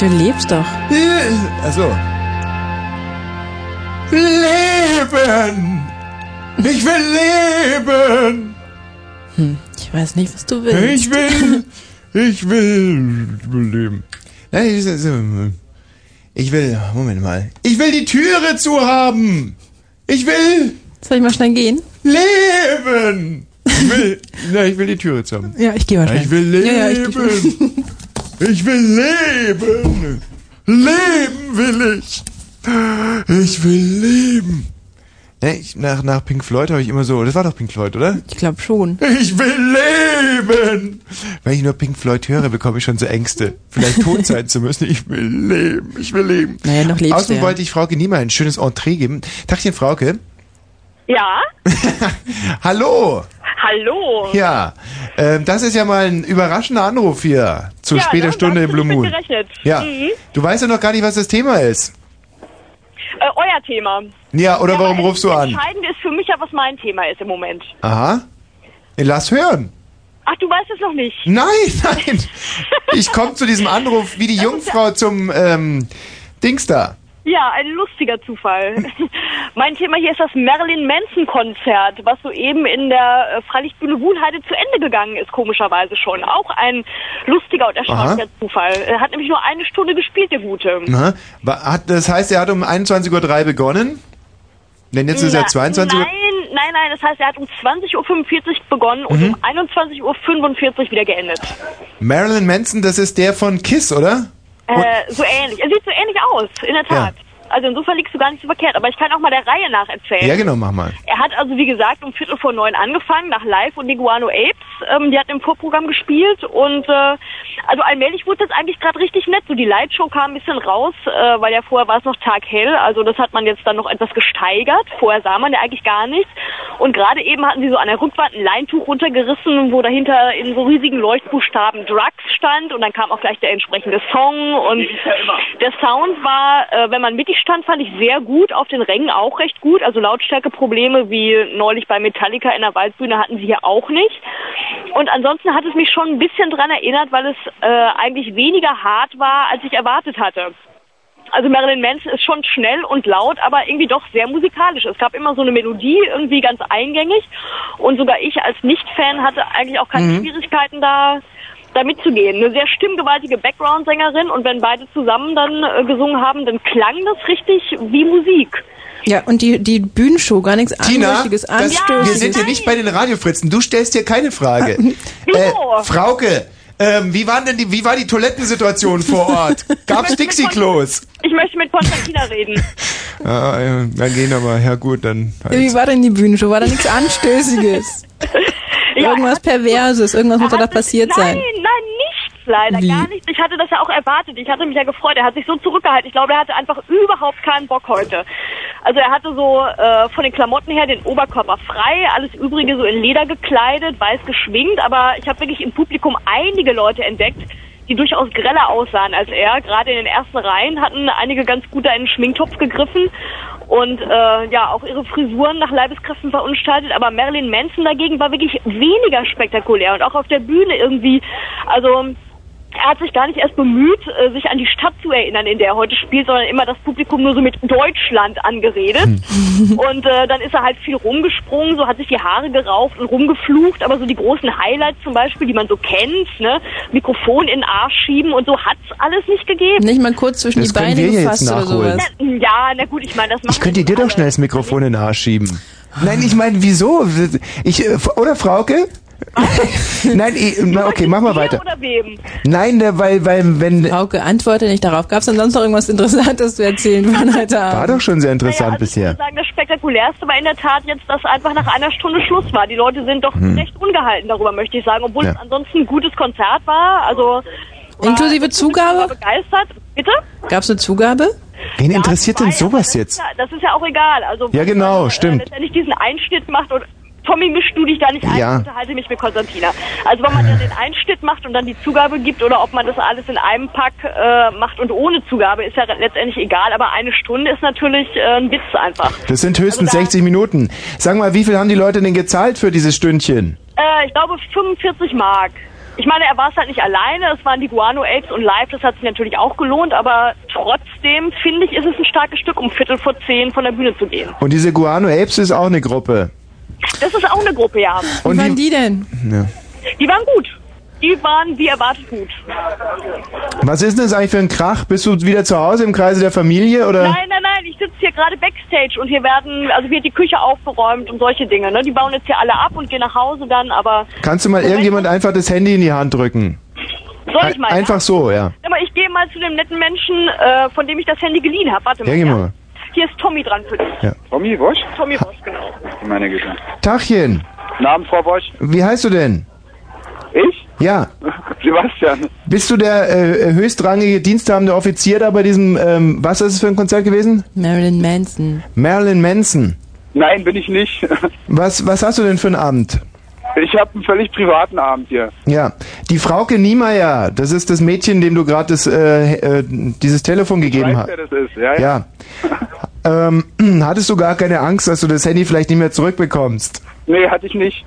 Du lebst doch. Also. Leben! Ich will leben! Hm, ich weiß nicht, was du willst. Ich will, ich will, ich will leben. Nein, ich, ich will, Moment mal. Ich will die Türe zu haben! Ich will Soll ich mal schnell gehen? leben! Ich will, na, ich will die Türe zu haben. Ja, ich gehe mal schnell. Ich will leben! Ja, ja, ich. Ich will leben! Leben will ich! Ich will leben! Ne, ich, nach, nach Pink Floyd habe ich immer so, das war doch Pink Floyd, oder? Ich glaube schon. Ich will leben! Wenn ich nur Pink Floyd höre, bekomme ich schon so Ängste. Vielleicht tot sein zu müssen. Ich will leben, ich will leben. Naja, noch lebst Außerdem ja. wollte ich Frauke Niemeyer ein schönes Entree geben. Tachchen, Frauke. Ja? Hallo! Hallo? Ja, ähm, das ist ja mal ein überraschender Anruf hier zu Ja, später ne, Stunde im Blue Moon. gerechnet. Ja, Mhm. du weißt ja noch gar nicht, was das Thema ist. Äh, euer Thema. Ja, oder warum aber rufst du an? Entscheidend ist für mich ja, was mein Thema ist im Moment. Aha. Lass hören. Ach, du weißt es noch nicht. Nein, nein. Ich komme zu diesem Anruf wie die Jungfrau zum ähm, Dings da. Ja, ein lustiger Zufall. mein Thema hier ist das Marilyn Manson Konzert, was soeben in der äh, Freilichtbühne Wuhlheide zu Ende gegangen ist, komischerweise schon. Auch ein lustiger und erstaunlicher Aha. Zufall. Er hat nämlich nur eine Stunde gespielt, der Gute. Aha. Hat, das heißt, er hat um 21.03 Uhr begonnen? Denn jetzt ist Na, ja 22 Uhr. Nein, nein, nein. Das heißt, er hat um 20.45 Uhr begonnen und Mhm. um 21.45 Uhr wieder geendet. Marilyn Manson, das ist der von Kiss, oder? Äh, so ähnlich. Er sieht so ähnlich aus, in der Tat. Also insofern liegst du gar nicht so verkehrt. Aber ich kann auch mal der Reihe nach erzählen. Ja, genau, mach mal. Er hat also, wie gesagt, um Viertel vor neun angefangen, nach Live und Iguano Apes. Ähm, die hatten im Vorprogramm gespielt und äh, also allmählich wurde es eigentlich gerade richtig nett. So die Lightshow kam ein bisschen raus, äh, weil ja vorher war es noch taghell. Also das hat man jetzt dann noch etwas gesteigert. Vorher sah man ja eigentlich gar nichts. Und gerade eben hatten sie so an der Rückwand ein Leintuch runtergerissen, wo dahinter in so riesigen Leuchtbuchstaben Drugs stand und dann kam auch gleich der entsprechende Song und der Sound war, äh, wenn man mittig stand, fand ich sehr gut, auf den Rängen auch recht gut. Also Lautstärkeprobleme wie neulich bei Metallica in der Waldbühne hatten sie hier auch nicht. Und ansonsten hat es mich schon ein bisschen dran erinnert, weil es äh, eigentlich weniger hart war, als ich erwartet hatte. Also Marilyn Manson ist schon schnell und laut, aber irgendwie doch sehr musikalisch. Es gab immer so eine Melodie, irgendwie ganz eingängig. Und sogar ich als Nicht-Fan hatte eigentlich auch keine Mhm. Schwierigkeiten da, da mitzugehen. Eine sehr stimmgewaltige Background-Sängerin und wenn beide zusammen dann äh, gesungen haben, dann klang das richtig wie Musik. Ja, und die, die Bühnenshow, gar nichts Tina, Anrüchiges, das, wir Anstößiges. sind hier nicht bei den Radiofritzen. Du stellst dir keine Frage. äh, Frauke, ähm, wie, waren denn die, wie war die Toilettensituation vor Ort? Gab's Dixie-Klos? Ich möchte mit Konstantina reden. Ah, ja, dann gehen aber, ja gut, dann halt. Ja, wie war denn die Bühnenshow? War da nichts Anstößiges? irgendwas Perverses, irgendwas muss da doch passiert nein, sein. Nein, leider, Wie? gar nichts. Ich hatte das ja auch erwartet. Ich hatte mich ja gefreut. Er hat sich so zurückgehalten. Ich glaube, er hatte einfach überhaupt keinen Bock heute. Also er hatte so äh, von den Klamotten her den Oberkörper frei, alles Übrige so in Leder gekleidet, weiß geschwingt. Aber ich habe wirklich im Publikum einige Leute entdeckt, die durchaus greller aussahen als er. Gerade in den ersten Reihen hatten einige ganz gut da in den Schminktopf gegriffen und äh, ja auch ihre Frisuren nach Leibeskräften verunstaltet. Aber Marilyn Manson dagegen war wirklich weniger spektakulär und auch auf der Bühne irgendwie. Also er hat sich gar nicht erst bemüht, äh, sich an die Stadt zu erinnern, in der er heute spielt, sondern immer das Publikum nur so mit Deutschland angeredet. Und äh, dann ist er halt viel rumgesprungen, so hat sich die Haare gerauft und rumgeflucht, aber so die großen Highlights zum Beispiel, die man so kennt, ne, Mikrofon in den Arsch schieben und so hat's alles nicht gegeben. Nicht mal kurz zwischen Das die Beine gefasst jetzt oder sowas. Na, ja, na gut, ich meine, das Ich macht könnte dir doch schnell das Mikrofon in den Arsch schieben. Nein, ich meine, wieso? Ich, äh, oder Frauke? Nein, ich, na, okay, mach mal weiter. oder wem? Nein, der, weil, weil, wenn. Frauke, antworte nicht darauf. Gab es denn sonst noch irgendwas Interessantes zu erzählen von heute Abend? War doch schon sehr interessant Ich bisher. würde sagen, das Spektakulärste war in der Tat jetzt, dass einfach nach einer Stunde Schluss war. Die Leute sind doch Hm. recht ungehalten darüber, möchte ich sagen, obwohl Ja. es ansonsten ein gutes Konzert war. Also Inklusive Zugabe? begeistert. Bitte? Gab es eine Zugabe? Wen interessiert denn sowas jetzt? Ja, das ist ja auch egal. Also Ja, genau, wenn stimmt. Äh, letztendlich diesen Einschnitt macht und Tommy, misch du dich da nicht ein, Ja. ich unterhalte mich mit Konstantina. Also wenn man dann den Einschnitt macht und dann die Zugabe gibt oder ob man das alles in einem Pack äh, macht und ohne Zugabe, ist ja letztendlich egal. Aber eine Stunde ist natürlich äh, ein Witz einfach. Das sind höchstens Also da- 60 Minuten. Sag mal, wie viel haben die Leute denn gezahlt für dieses Stündchen? Äh, ich glaube 45 Mark. ich meine, er war es halt nicht alleine, es waren die Guano Apes und live, das hat sich natürlich auch gelohnt, aber trotzdem finde ich, ist es ein starkes Stück, um Viertel vor zehn von der Bühne zu gehen. Und diese Guano Apes ist auch eine Gruppe. Das ist auch eine Gruppe, ja. Wie waren die denn? Ja. Die waren gut. Die waren wie erwartet gut. Was ist denn das eigentlich für ein Krach? Bist du wieder zu Hause im Kreise der Familie oder? Nein, nein, nein, ich sitze hier gerade Backstage und hier werden, also wird die Küche aufgeräumt und solche Dinge. Ne? Die bauen jetzt hier alle ab und gehen nach Hause dann, aber Kannst du mal irgendjemand einfach das Handy in die Hand drücken? soll ich mal? Einfach so, ja. Ja, aber ich gehe mal zu dem netten Menschen, äh, von dem ich das Handy geliehen habe. Warte mal. Ja, geh ja. mal. Hier ist Tommy dran für dich. Ja. Tommy Bosch? Tommy Bosch, genau. Meine Güte. Tachchen, Namen, Frau Bosch? wie heißt du denn? Ich? Ja. Sebastian. Bist du der äh, höchstrangige diensthabende Offizier da bei diesem, ähm, was ist es für ein Konzert gewesen? Marilyn Manson. Marilyn Manson. Nein, bin ich nicht. Was, was hast du denn für einen Abend? Ich habe einen völlig privaten Abend hier. Ja, die Frauke Niemeyer, das ist das Mädchen, dem du gerade das, äh, äh, dieses Telefon gegeben hast. wer das ist? Ja, ja. Ja. ähm, hattest du gar keine Angst, dass du das Handy vielleicht nicht mehr zurückbekommst? Nee, hatte ich nicht.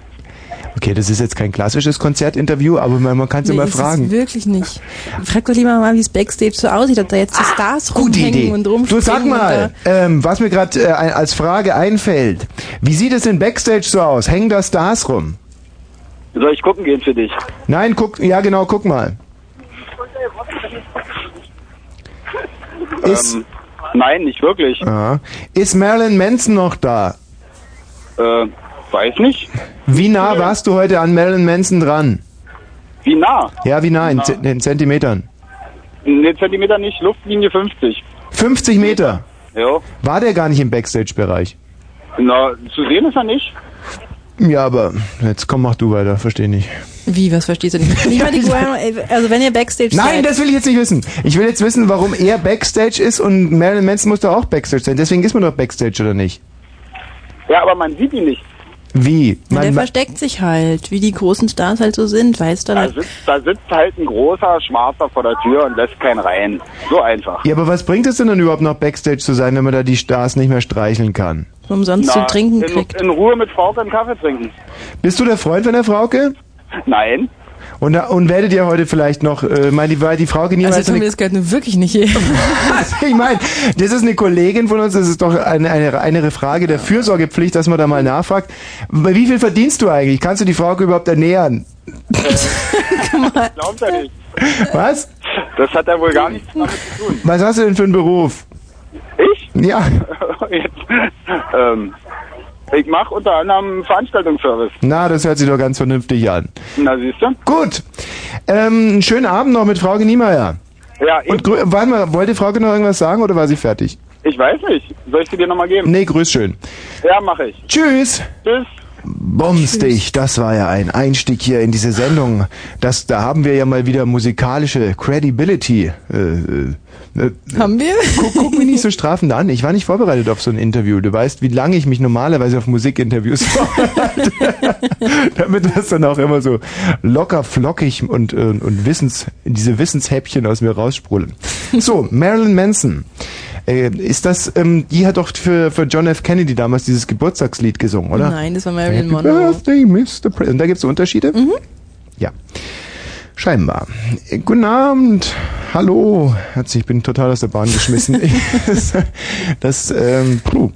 Okay, das ist jetzt kein klassisches Konzertinterview, aber man, man kann es Nee, immer fragen. wirklich nicht. Frag doch lieber mal, wie es Backstage so aussieht, ob da jetzt die Stars Ah, rumhängen Idee. und Du rumspringen. sag und mal, ähm, was mir gerade äh, als Frage einfällt. Wie sieht es denn Backstage so aus? Hängen da Stars rum? Soll ich gucken gehen für dich? Nein, guck, ja genau, guck mal. Ist, Ähm, nein, nicht wirklich. ah, ist Marilyn Manson noch da? Äh, weiß nicht. Wie nah warst du heute an Marilyn Manson dran? Wie nah? Ja, wie nah? In, Z- in Zentimetern. Ne Zentimeter nicht, Luftlinie 50. 50 Meter. Ja. War der gar nicht im Backstage-Bereich? Na, zu sehen ist er nicht. Ja, aber jetzt komm, mach du weiter, verstehe nicht. Wie, was verstehst du nicht? Nicht mal die Guano, also wenn ihr Backstage Nein, seid, das will ich jetzt nicht wissen. Ich will jetzt wissen, warum er Backstage ist und Marilyn Manson muss doch auch Backstage sein. Deswegen ist man doch Backstage, oder nicht? Ja, aber man sieht ihn nicht. Wie? Na, der Man, versteckt sich halt, wie die großen Stars halt so sind, weißt du? Da sitzt, da sitzt halt ein großer Schwarzer vor der Tür und lässt keinen rein. So einfach. ja, aber was bringt es denn dann überhaupt noch Backstage zu sein, wenn man da die Stars nicht mehr streicheln kann? Umsonst Na, zu trinken in, kriegt. in Ruhe mit Frauke einen Kaffee trinken. Bist du der Freund von der Frauke? Nein. Und, und werdet ihr heute vielleicht noch, äh, mein, die, weil die Frauke niemals... Also wir das gehört nur wirklich nicht hier. Also ich meine, das ist eine Kollegin von uns, das ist doch eine, eine, eine Frage der Fürsorgepflicht, dass man da mal nachfragt. Wie viel verdienst du eigentlich? Kannst du die Frauke überhaupt ernähren? Glaubt er nicht. Was? Das hat er wohl gar nichts damit zu tun. Was hast du denn für einen Beruf? Ich? Ja, Jetzt, ähm, ich mache unter anderem Veranstaltungsservice. na, das hört sich doch ganz vernünftig an. Na, siehst du? Gut, ähm, einen schönen Abend noch mit Frauke Niemeyer. Ja, ich, Und warte mal, wollte Frauke noch irgendwas sagen oder war sie fertig? ich weiß nicht. Soll ich sie dir nochmal geben? Nee, grüß schön. Ja, mache ich. Tschüss. Tschüss. Dich, das war ja ein Einstieg hier in diese Sendung. Das, da haben wir ja mal wieder musikalische Credibility. Äh, äh, äh, haben wir? guck, guck mich nicht so strafend an. Ich war nicht vorbereitet auf so ein Interview. Du weißt, wie lange ich mich normalerweise auf Musikinterviews vorbereite. Damit das dann auch immer so locker flockig und, äh, und Wissens, diese Wissenshäppchen aus mir raussprudeln. So, Marilyn Manson. Äh, ist das, ähm, die hat doch für, für John F. Kennedy damals dieses Geburtstagslied gesungen, oder? Nein, das war Marilyn Happy Monroe. Birthday, Mr. President. Und da gibt es Unterschiede? Mhm. Ja. Scheinbar. Äh, Guten Abend. Hallo. Herzlich, ich bin total aus der Bahn geschmissen. das, das ähm, puh.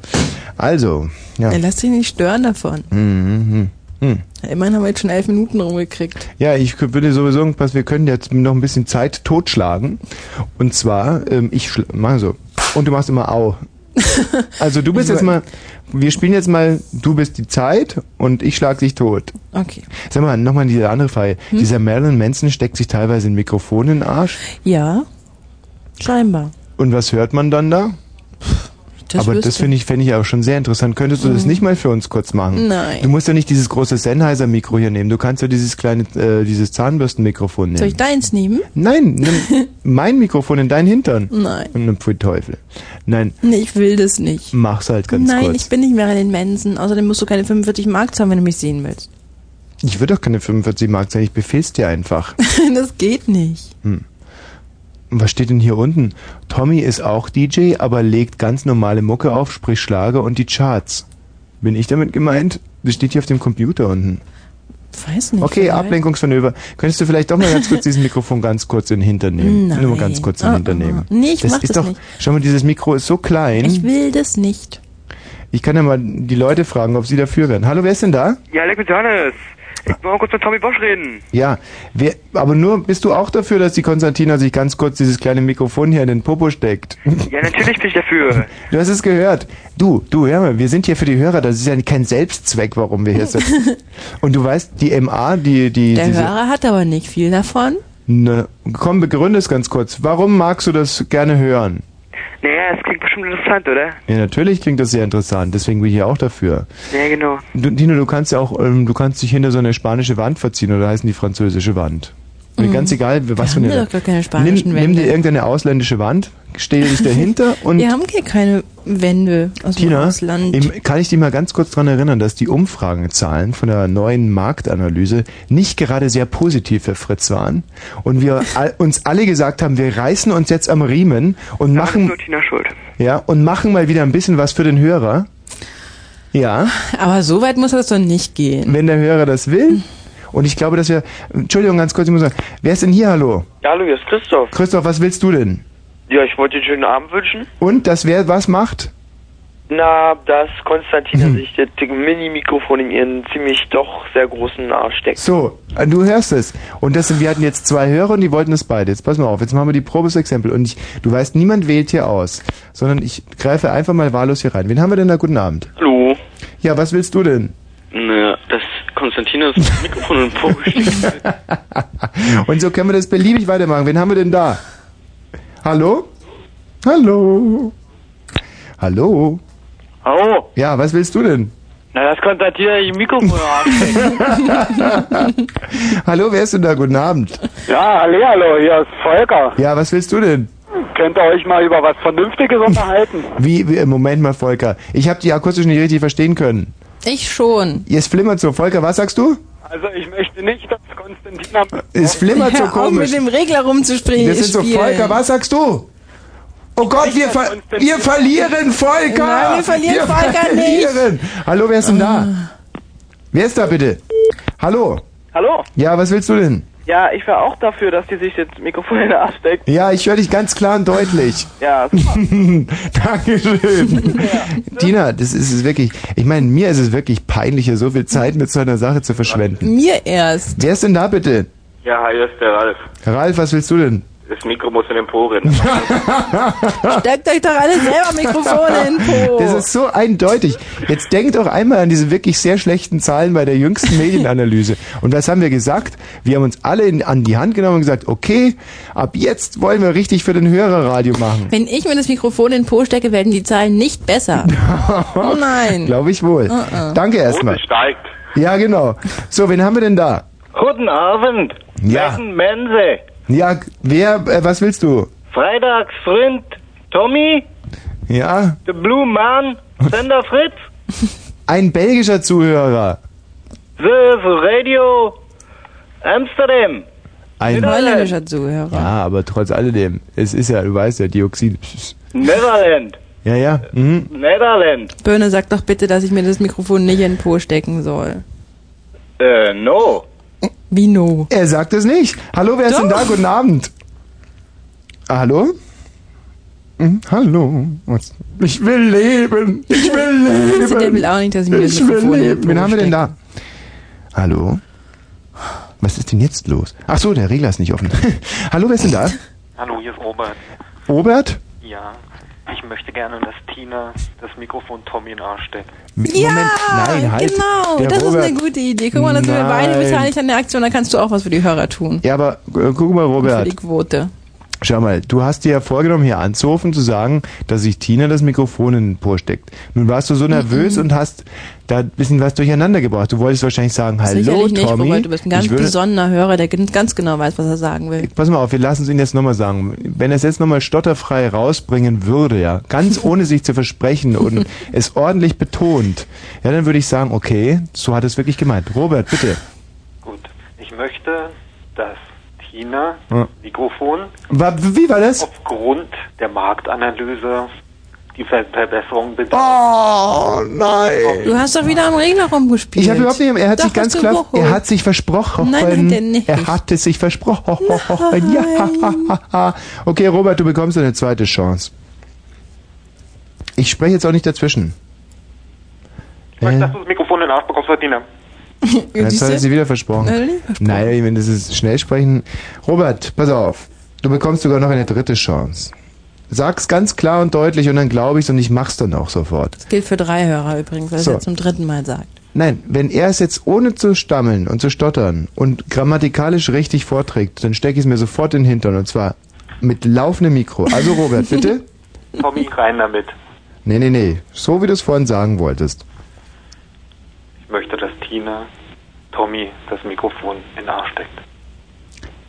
Also, ja. Er lässt sich nicht stören davon. Mhm. Ja, immerhin haben wir jetzt schon elf Minuten rumgekriegt. Ja, ich würde sowieso irgendwas, wir können jetzt noch ein bisschen Zeit totschlagen. Und zwar, ähm, ich schla- mach so. Und du machst immer au. Also du bist jetzt mal, wir spielen jetzt mal, du bist die Zeit und ich schlag dich tot. Okay. Sag mal, nochmal diese andere Frage. Hm? Dieser Marilyn Manson steckt sich teilweise ein Mikrofon in den Arsch. Ja, scheinbar. Und was hört man dann da? Das Aber das finde ich, fände ich auch schon sehr interessant. Könntest du das nicht mal für uns kurz machen? Nein. Du musst ja nicht dieses große Sennheiser-Mikro hier nehmen. Du kannst ja dieses kleine, äh, dieses Zahnbürstenmikrofon nehmen. Soll ich deins nehmen? Nein, nimm mein Mikrofon in deinen Hintern. Nein. Und nimm Teufel. Nein, Nee, ich will das nicht. mach's halt ganz Nein, kurz. ich bin nicht Marilyn Manson. Außerdem musst du keine 45 Mark zahlen, wenn du mich sehen willst. Ich würde doch keine 45 Mark sein, ich befehl's dir einfach. das geht nicht. Und was steht denn hier unten? Tommy ist auch DJ, aber legt ganz normale Mucke auf, sprich Schlager und die Charts. Bin ich damit gemeint? Das steht hier auf dem Computer unten. Weiß nicht. Okay, vielleicht. Ablenkungsmanöver. Könntest du vielleicht doch mal ganz kurz dieses Mikrofon ganz kurz in den Hintern nehmen? Nein. Nur mal ganz kurz in den Ah, Hintern nehmen. Nee, ich das mach ist das doch, nicht. Schau mal, dieses Mikro ist so klein. Ich will das nicht. Ich kann ja mal die Leute fragen, ob sie dafür wären. Hallo, wer ist denn da? Ja, leck mit Johannes. Ich will mal kurz mit Tommy Bosch reden. Ja, wer, aber nur, bist du auch dafür, dass die Konstantina sich ganz kurz dieses kleine Mikrofon hier in den Popo steckt? Ja, natürlich bin ich dafür. Du hast es gehört. Du, du, hör mal, wir sind hier für die Hörer, das ist ja kein Selbstzweck, warum wir hier sitzen. Und du weißt, die MA, die, die, Der diese, Hörer hat aber nicht viel davon. ne, komm, begründe es ganz kurz. Warum magst du das gerne hören? Naja, es klingt bestimmt interessant, oder? Ja, natürlich klingt das sehr interessant, deswegen bin ich ja auch dafür. Ja, genau. Du, Dino, du kannst ja auch, ähm, du kannst dich hinter so eine spanische Wand verziehen oder heißen die französische Wand. Mir ganz egal, was für Mhm. haben eine. wir doch gar keine spanischen nimm, nimm Wände. dir irgendeine ausländische Wand, stell dich dahinter und Wir haben hier keine Wände aus dem Tina, Ausland. im, kann ich dich mal ganz kurz daran erinnern, dass die Umfragenzahlen von der neuen Marktanalyse nicht gerade sehr positiv für Fritz waren und wir all, uns alle gesagt haben, wir reißen uns jetzt am Riemen und Da machen, nur Tina schuld. ja, und machen mal wieder ein bisschen was für den Hörer. Ja, aber so weit muss das doch nicht gehen. wenn der Hörer das will. Und ich glaube, dass wir, Entschuldigung, ganz kurz, ich muss sagen, wer ist denn hier, hallo? Ja, hallo, hier ist Christoph. Christoph, was willst du denn? Ja, ich wollte dir einen schönen Abend wünschen. Und, dass wer was macht? Na, dass Konstantina Hm. sich das Mini-Mikrofon in ihren ziemlich doch sehr großen Arsch steckt. So, äh, du hörst es. Und das sind, wir hatten jetzt zwei Hörer und die wollten es beide. Jetzt pass mal auf, jetzt machen wir die Probesexempel. Und ich, du weißt, niemand wählt hier aus, sondern ich greife einfach mal wahllos hier rein. Wen haben wir denn da? Guten Abend. Hallo. Ja, was willst du denn? Na, dass Konstantinas Mikrofon und Po steckt. Und so können wir das beliebig weitermachen. Wen haben wir denn da? Hallo? Hallo? Hallo? Oh, Ja, was willst du denn? na, das Konstantina ich Mikrofon ansteckt. Hallo, wer ist denn da? Guten Abend. Ja, hallo, hallo, hier ist Volker. Ja, was willst du denn? Könnt ihr euch mal über was Vernünftiges unterhalten? Wie, wie Moment mal, Volker. Ich habe die akustisch nicht richtig verstehen können. Ich schon. Jetzt flimmert so. Volker, was sagst du? Also ich möchte nicht, dass Konstantina... Es flimmert so komisch. mit dem Regler rumzuspringen. Das ist so, Volker, was sagst du? Oh Gott, wir, ver wir verlieren Volker! Nein, wir verlieren Volker nicht. Ah. verlieren. Hallo, wer ist denn da? Wer ist da bitte? Hallo? Hallo? Ja, was willst du denn? Ja, ich wäre auch dafür, dass die sich das Mikrofon in den Arsch steckt. Ja, ich höre dich ganz klar und deutlich. Ja, Dankeschön. Tina, das ist es wirklich. Ich meine, mir ist es wirklich peinlich, hier so viel Zeit mit so einer Sache zu verschwenden. Mir erst. Wer ist denn da bitte? Ja, hi, hier ist der Ralf. Ralf, was willst du denn? Das Mikro muss in den Po rennen. Steckt euch doch alle selber Mikrofone in den Po. Das ist so eindeutig. Jetzt denkt doch einmal an diese wirklich sehr schlechten Zahlen bei der jüngsten Medienanalyse. Und was haben wir gesagt? Wir haben uns alle in, an die Hand genommen und gesagt, okay, ab jetzt wollen wir richtig für den Hörerradio machen. Wenn ich mir das Mikrofon in den Po stecke, werden die Zahlen nicht besser. Oh nein. Glaube ich wohl. Uh-uh. Danke erstmal. steigt. Ja, genau. So, wen haben wir denn da? Guten Abend. Ja. Wessen Mense. Ja, wer, äh, was willst du? Freitagsfreund Tommy, Ja, The Blue Man, Sender Fritz, ein belgischer Zuhörer. The Radio Amsterdam. Ein, Holländischer Zuhörer. ja, aber trotz alledem, es ist ja, du weißt ja, Dioxid. Netherland. Ja, ja. Mhm. Netherland. Birne, sag doch bitte, dass ich mir das Mikrofon nicht in den Po stecken soll. Äh, no. Wie no? Er sagt es nicht. Hallo, wer ist denn da? Doch. Guten Abend. Ah, hallo? Mhm, hallo. Was? Ich will leben. Ich will Also, der will leben. auch nicht, dass ich mir das Ich will in den leben. Wen haben wir denn da? Hallo? Was ist denn jetzt los? Ach so, der Regler ist nicht offen. hallo, wer ist denn da? Hallo, hier ist Robert. Robert? Ja, ich möchte gerne, dass Tina das Mikrofon Tommy in den Arsch steckt. Ja, Moment, nein, halt. genau. Der das Robert- ist eine gute Idee. Guck mal, dass wir beide beteiligt an der Aktion, dann kannst du auch was für die Hörer tun. Ja, aber äh, guck mal, Für Robert. die Quote. Schau mal, du hast dir ja vorgenommen, hier anzurufen, zu sagen, dass sich Tina das Mikrofon in den Po steckt. Nun warst du so nervös und hast da ein bisschen was durcheinander gebracht. Du wolltest wahrscheinlich sagen, hallo Sicherlich nicht, Tommy. Robert. Du bist ein ganz würde, besonderer Hörer, der ganz genau weiß, was er sagen will. Pass mal auf, wir lassen es ihn jetzt nochmal sagen. Wenn er es jetzt nochmal stotterfrei rausbringen würde, ja, ganz ohne sich zu versprechen und es ordentlich betont, ja, dann würde ich sagen, okay, so hat es wirklich gemeint. Robert, bitte. Gut, ich möchte, dass Tina Ja. Mikrofon wie war das? aufgrund der Marktanalyse die Ver Verbesserung bitte. Oh nein. Du hast doch wieder am Regler rumgespielt. Ich habe überhaupt nicht, er hat Doch, sich ganz klar, er hat sich versprochen. Nein, hat er nicht. Er hatte sich versprochen. Ja. Okay, Robert, du bekommst eine zweite Chance. Ich spreche jetzt auch nicht dazwischen. Ich möchte, Äh, dass du das Mikrofon in den Arsch bekommst, Verdiener. Jetzt hat er sie wieder versprochen. Er versprochen. Naja, ich meine, das ist schnell sprechen. Robert, pass auf. Du bekommst sogar noch eine dritte Chance. Sag's ganz klar und deutlich und dann glaube ich's und ich mach's dann auch sofort. Das gilt für drei Hörer übrigens, weil So. er zum dritten Mal sagt. Nein, wenn er es jetzt ohne zu stammeln und zu stottern und grammatikalisch richtig vorträgt, dann stecke ich es mir sofort in den Hintern und zwar mit laufendem Mikro. Also Robert, bitte? Tommy, rein damit. Nee, nee, nee. So wie du es vorhin sagen wolltest. Ich möchte, dass Tina Tommy das Mikrofon in den Arsch steckt.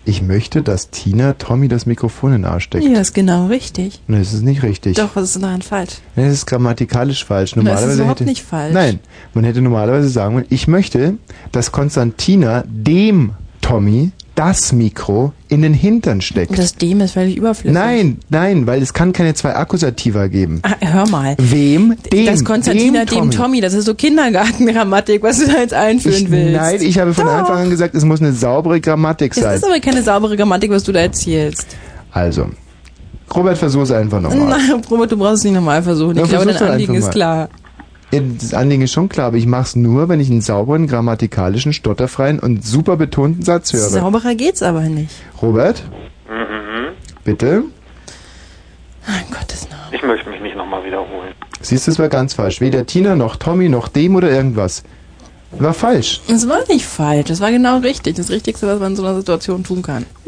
Ich möchte, dass Tina Tommy das Mikrofon in den Arsch steckt. Ja, ist genau richtig. Nee, das ist nicht richtig. Doch, was ist daran falsch? Nee, das ist grammatikalisch falsch. Na, es ist Normalerweise überhaupt hätte, nicht falsch. Nein, man hätte normalerweise sagen wollen, ich möchte, dass Konstantina dem Tommy das Mikro in den Hintern steckt. Das dem ist völlig überflüssig. Nein, nein, weil es kann keine zwei Akkusativa geben. Ah, hör mal. Wem? Dem. das Konstantina dem Tommy. das ist so Kindergartengrammatik, was du da jetzt einführen Ich, willst. nein, ich habe von Doch. Anfang an gesagt, es muss eine saubere Grammatik Es sein. ist aber keine saubere Grammatik, was du da erzählst. Also, Robert, versuch es einfach nochmal. Nein, Robert, du brauchst es nicht nochmal versuchen. Ich Ja, glaube, versuch's dein Anliegen ist klar. Das Anliegen ist schon klar, aber ich mache es nur, wenn ich einen sauberen, grammatikalischen, stotterfreien und super betonten Satz höre. Sauberer geht's aber nicht. Robert, Mhm. bitte? Ich möchte mich nicht nochmal wiederholen. Siehst du, es war ganz falsch. Weder Tina noch Tommy noch dem oder irgendwas. War falsch. Es war nicht falsch, das war genau richtig. Das Richtigste, was man in so einer Situation tun kann.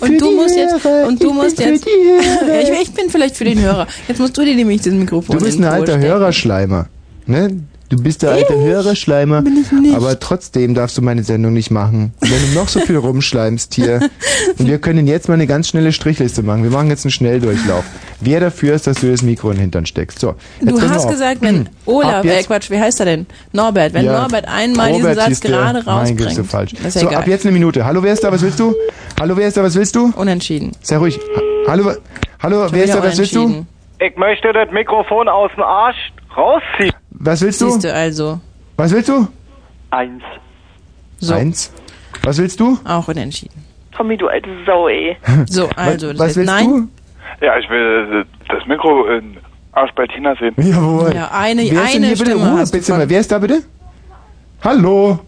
und du musst jetzt, und du musst jetzt, ja, ich, ich bin vielleicht für den Hörer. Jetzt musst du dir nämlich das Mikrofon Du bist in ein alter. Hörerschleimer. Ne? Du bist der alte Hörerschleimer. Aber trotzdem darfst du meine Sendung nicht machen. Und wenn du noch so viel rumschleimst hier. Und wir können jetzt mal eine ganz schnelle Strichliste machen. Wir machen jetzt einen Schnelldurchlauf. Wer dafür ist, dass du das Mikro in den Hintern steckst. So. jetzt Du hast gesagt, wenn Olaf, äh, Quatsch, wie heißt er denn? Norbert, wenn Ja, Norbert einmal Robert diesen Satz gerade Mein Gott, ist so rausbringt. falsch. Ja so, egal. ab jetzt eine Minute. Hallo, wer ist da? Was willst du? Hallo, wer ist da? Was willst du? Unentschieden. Sei ruhig. Ha- Hallo, hallo, wer ist da? Was willst du? Ich möchte das Mikrofon aus dem Arsch rausziehen. Was willst du? Siehst du also. Was willst du? Eins. So. Eins. Was willst du? Auch unentschieden. Tommy, du alte Sau, ey. So, also, das was heißt willst nein. Ja, ich will äh, das Mikro in Arsch bei Tina sehen. Jawohl. Ja, eine, Wer ist denn eine hier bitte? Stimme Ruhe, hast du bitte mal. Wer ist da bitte? Hallo.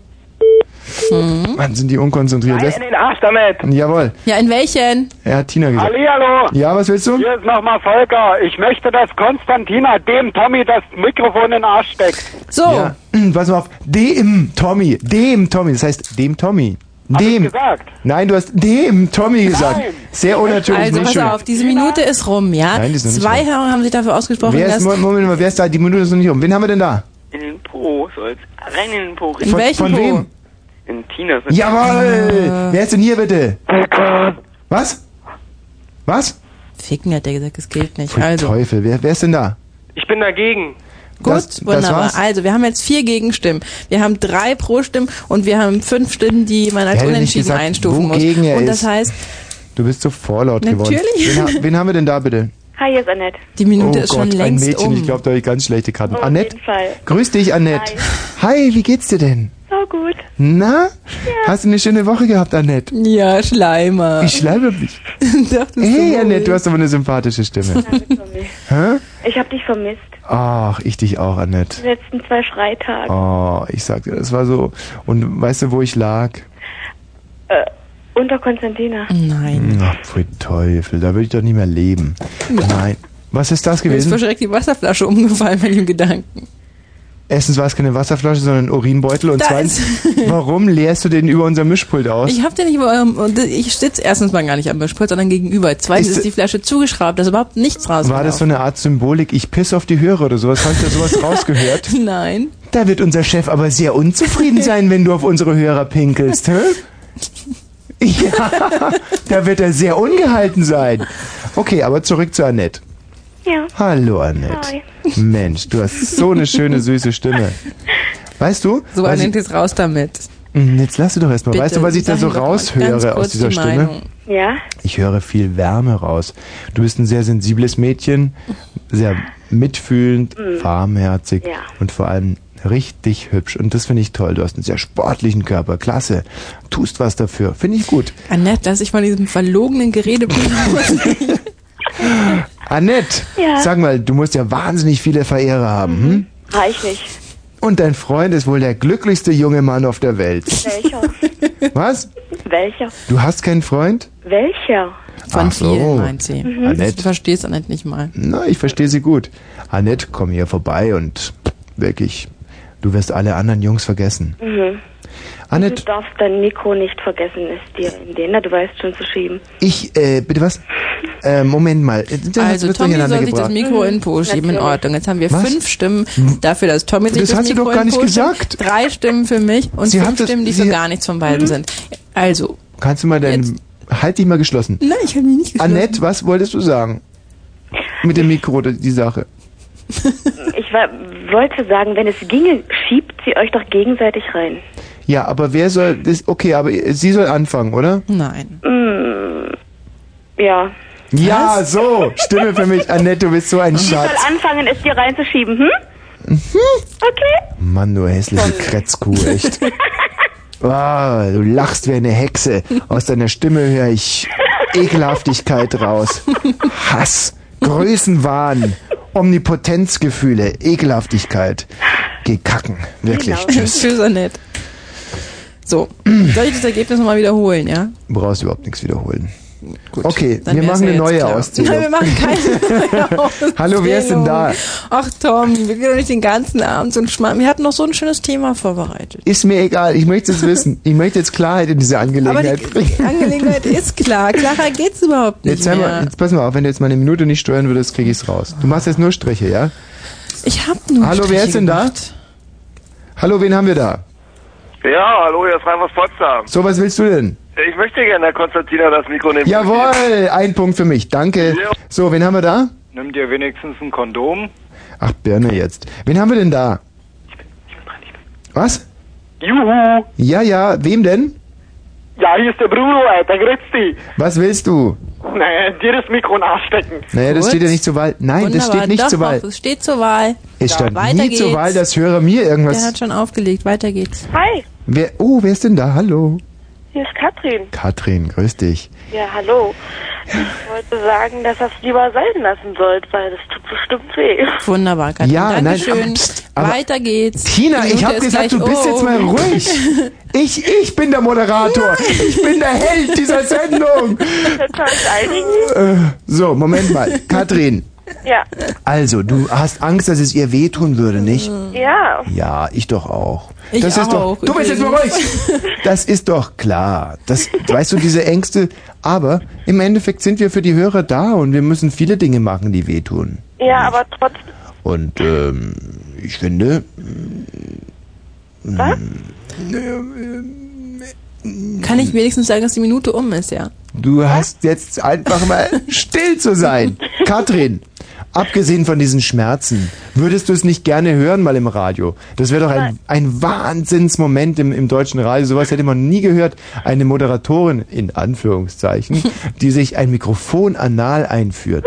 Hm. Mann, sind die unkonzentriert. Ist- in den Arsch damit. Jawohl. Ja, in welchen? Er hat Tina gesagt. Hallihallo. Ja, was willst du? Hier ist nochmal Volker. Ich möchte, dass Konstantina dem Tommy das Mikrofon in den Arsch steckt. So. Ja. Pass mal auf. Dem Tommy. Dem Tommy. Das heißt dem Tommy. Dem. gesagt? Nein, du hast dem Tommy gesagt. Sehr unnatürlich. Also pass auf, diese Minute ist rum, ja? Nein, die ist noch nicht Zwei rum. Hörer haben sich dafür ausgesprochen, Wer ist, dass... Moment, Moment mal, wer ist da? Die Minute ist noch nicht um. Wen haben wir denn da? In den Po soll's. Rein in den Po. In welchen von Po? wem? In Tinas. Jawohl! Wer ist denn hier bitte? Was? Was? Ficken hat der gesagt, es gilt nicht. Pfui Also, Teufel, wer, wer ist denn da? Ich bin dagegen. gut, das- das wunderbar. war's? also, wir haben jetzt vier Gegenstimmen. Wir haben drei Pro-Stimmen und wir haben fünf Stimmen, die man als unentschieden gesagt, einstufen muss. er Und das heißt, Du bist so vorlaut geworden. Natürlich. Wen, wen haben wir denn da bitte? Hi, hier ist Annette. die Minute oh ist Gott, schon ein längst Mädchen. um. Ich glaube, da habe ich ganz schlechte Karten. Auf Annette, jeden Fall. grüß dich, Annette. Hi. wie geht's dir denn? So gut. Na? Hast du eine schöne Woche gehabt, Annette? ja, Schleimer. Ich schleibe mich. Hey, so Annette, du hast aber eine sympathische Stimme. Hä? Ich hab dich vermisst. Ach, ich dich auch, Annette. Die letzten zwei Schreitage. Oh, ich sag dir, das war so. Und weißt du, wo ich lag? Äh, unter Konstantina. Nein. Ach, pfui Teufel, da würde ich doch nicht mehr leben. Nein. Was ist das Mir ist gewesen? verschreckt die Wasserflasche umgefallen bei dem Gedanken. Erstens war es keine Wasserflasche, sondern ein Urinbeutel. Und Da zweitens, warum leerst du den über unser Mischpult aus? Ich hab den nicht über eurem, und ich sitze erstens mal gar nicht am Mischpult, sondern gegenüber. Zweitens Ist- ist, die Flasche zugeschraubt, da ist überhaupt nichts raus. War das so eine Art Symbolik? Ich piss auf die Hörer oder sowas? Hast du sowas rausgehört? Nein. Da wird unser Chef aber sehr unzufrieden sein, wenn du auf unsere Hörer pinkelst, hä? Ja, da wird er sehr ungehalten sein. Okay, aber zurück zu Annette. Ja. Hallo Annette. Hi. Mensch, du hast so eine schöne, süße Stimme. Weißt du? So Annette ich, ist raus damit. Hm, jetzt lass du doch erstmal. Bitte, Weißt du, was ich da so raushöre aus dieser die Stimme? Ja? Ich höre viel Wärme raus. Du bist ein sehr sensibles Mädchen, sehr mitfühlend, Mhm. warmherzig Ja. und vor allem richtig hübsch. Und das finde ich toll. Du hast einen sehr sportlichen Körper. Klasse. Tust was dafür. Finde ich gut. Annette, lass dich von diesem verlogenen Gerede beeinflussen. Annette, Ja. sag mal, du musst ja wahnsinnig viele Verehrer haben. Hm? Reichlich. Und dein Freund ist wohl der glücklichste junge Mann auf der Welt. Welcher? Was? Welcher? Du hast keinen Freund? Welcher? Von Ach so. vielen, meint sie. Mhm. Annette. Du verstehst Annette nicht mal. Na, ich verstehe sie gut. Annette, komm hier vorbei und wirklich, du wirst alle anderen Jungs vergessen. Mhm. Annette, Du darfst dein Mikro nicht vergessen, es dir in den, na, du weißt schon zu schieben. ich, äh, bitte was? Äh, Moment mal. Das Also wird Tommy soll sich das gebracht. Mikro in Po schieben, in. Ordnung. Jetzt haben wir Was? fünf Stimmen dafür, dass Tommy sich Das das, Mikro doch gar in Po schiebt. gesagt. Drei Stimmen für mich und Sie fünf das- Stimmen, die für sie- gar nichts von beiden sind. Also, Kannst du mal deinen, halt dich mal geschlossen. nein, ich habe mich nicht geschlossen. Annette, was wolltest du sagen? Mit dem Mikro, die Sache. Ich war, wollte sagen, wenn es ginge, schiebt sie euch doch gegenseitig rein. Ja, aber wer soll, das, okay, aber sie soll anfangen, oder? Nein. Mm, ja. Ja, so, Stimme für mich. Annette, du bist so ein Sie soll Schatz. anfangen, es dir reinzuschieben, hm? Mhm. Okay. Mann, du hässliche Kretzkuh, echt. Ah, du lachst wie eine Hexe. Aus deiner Stimme höre ich Ekelhaftigkeit raus. Hass, Größenwahn, Omnipotenzgefühle, Ekelhaftigkeit. Geh kacken. Wirklich. Genau. Tschüss. Tschüss, Annette. So, soll ich das Ergebnis nochmal wiederholen, ja? Du brauchst überhaupt nichts wiederholen. okay, Dann wir machen eine neue. Auszählung. Nein, wir machen keine Auszählung. Hallo, wer ist denn da? Ach Tom, wir gehen doch nicht den ganzen Abend so ein Schmarrn. Wir hatten noch so ein schönes Thema vorbereitet. Ist mir egal, ich möchte es wissen. Ich möchte jetzt Klarheit in diese Aber Angelegenheit die, bringen. die Angelegenheit ist klar. Klarer geht's überhaupt nicht Jetzt, mehr. mal, jetzt pass mal auf, wenn du jetzt mal eine Minute nicht steuern würdest, krieg ich's raus. Du machst jetzt nur Striche, ja? Ich hab nur Hallo, wer Striche ist denn gemacht. da? Hallo, wen haben wir da? Ja, hallo, hier ist aus Potsdam. So, was willst du denn? Ich möchte gerne, Herr Konstantina, das Mikro nehmen. Jawohl, ein Punkt für mich, danke. So, wen haben wir da? Nimm dir wenigstens ein Kondom. Ach, Birne jetzt. Wen haben wir denn da? Was? Juhu! Ja, ja, wem denn? Ja, hier ist der Bruno, Alter, grüß dich. Was willst du? Naja, dir das Mikro nachstecken. Naja, das Gut. steht ja nicht zur Wahl. Nein, das Wunderbar. steht nicht Doch, zur Wahl. Es steht zur Wahl. Es stand weiter nie geht's. zur Wahl, dass Hörer mir Der irgendwas... hat schon aufgelegt. Weiter geht's. Hi, Wer, oh, wer ist denn da? Hallo. hier ist Katrin. Katrin, grüß dich. Ja, hallo. Ich wollte sagen, dass das lieber sein lassen sollt, weil das tut bestimmt weh. Wunderbar, Katrin. Ja, nein, Dankeschön. aber pst, aber- Weiter geht's. Tina, ich Minute hab ist gesagt, du bist jetzt mal ruhig. Ich, ich bin der Moderator. Ich bin der Held dieser Sendung. Äh, so, Moment mal. Katrin, Ja. also, du hast Angst, dass es ihr wehtun würde, nicht? Ja. Ja, ich doch auch. Ich das ist auch, doch. Du bist jetzt mal ruhig. Das ist doch klar. Das, weißt du, diese Ängste. Aber im Endeffekt sind wir für die Hörer da und wir müssen viele Dinge machen, die wehtun. Ja, aber trotzdem. Und ähm, ich finde. Was? Kann ich wenigstens sagen, dass die Minute um ist, ja? Du hast jetzt einfach mal still zu sein. Katrin, abgesehen von diesen Schmerzen, würdest du es nicht gerne hören mal im Radio? Das wäre doch ein, ein Wahnsinnsmoment im, im deutschen Radio. Sowas hätte man nie gehört. Eine Moderatorin, in Anführungszeichen, die sich ein Mikrofon anal einführt.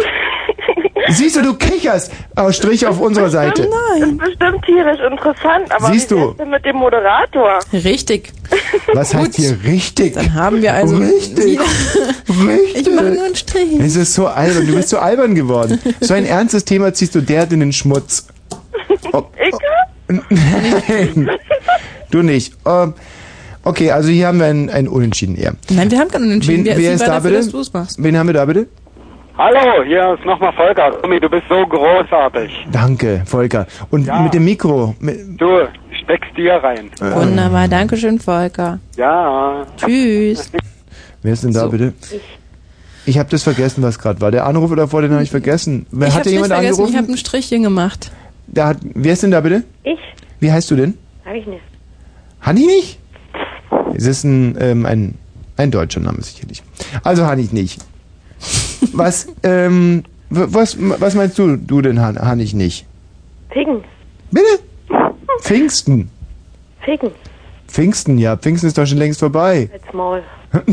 Siehst du, du kicherst. Oh, Strich auf unserer Seite. Das ist bestimmt tierisch interessant, aber Siehst wie du? denn mit dem Moderator? Richtig. Was heißt hier richtig? Dann haben wir also Richtig. Richtig. Ich mache nur einen Strich. Es ist so albern. Du bist so albern geworden. So ein ernstes Thema ziehst du derart in den Schmutz. Oh, Nein. Du nicht. Ähm, Okay, also hier haben wir ein, ein Unentschieden eher. Nein, wir haben keinen Unentschieden. Wen, Wir- wer ist da dafür, bitte? dass du's machst. Wen haben wir da bitte? Hallo, hier ist nochmal Volker. Tommy, du bist so großartig. Danke, Volker. Und mit dem Mikro. Mit, Du steckst dir rein. Wunderbar, Dankeschön, Volker. Ja. Tschüss. Wer ist denn da bitte? Ich habe das vergessen, was gerade war. Der Anruf davor, den habe ich vergessen. Wer ich hat hab's nicht jemand vergessen, ich angerufen? habe ein Strichchen gemacht. Da hat, wer ist denn da bitte? Ich? Wie heißt du denn? Hab ich nicht. Hanni nicht? Es ist ein, ähm, ein, ein deutscher Name sicherlich. Also Hanni nicht. Was, ähm, was, was meinst du, du denn, Han, Hanni nicht? Ficken. Bitte? Pfingsten. Ficken. Pfingsten, ja, Pfingsten ist doch schon längst vorbei. Als Maul.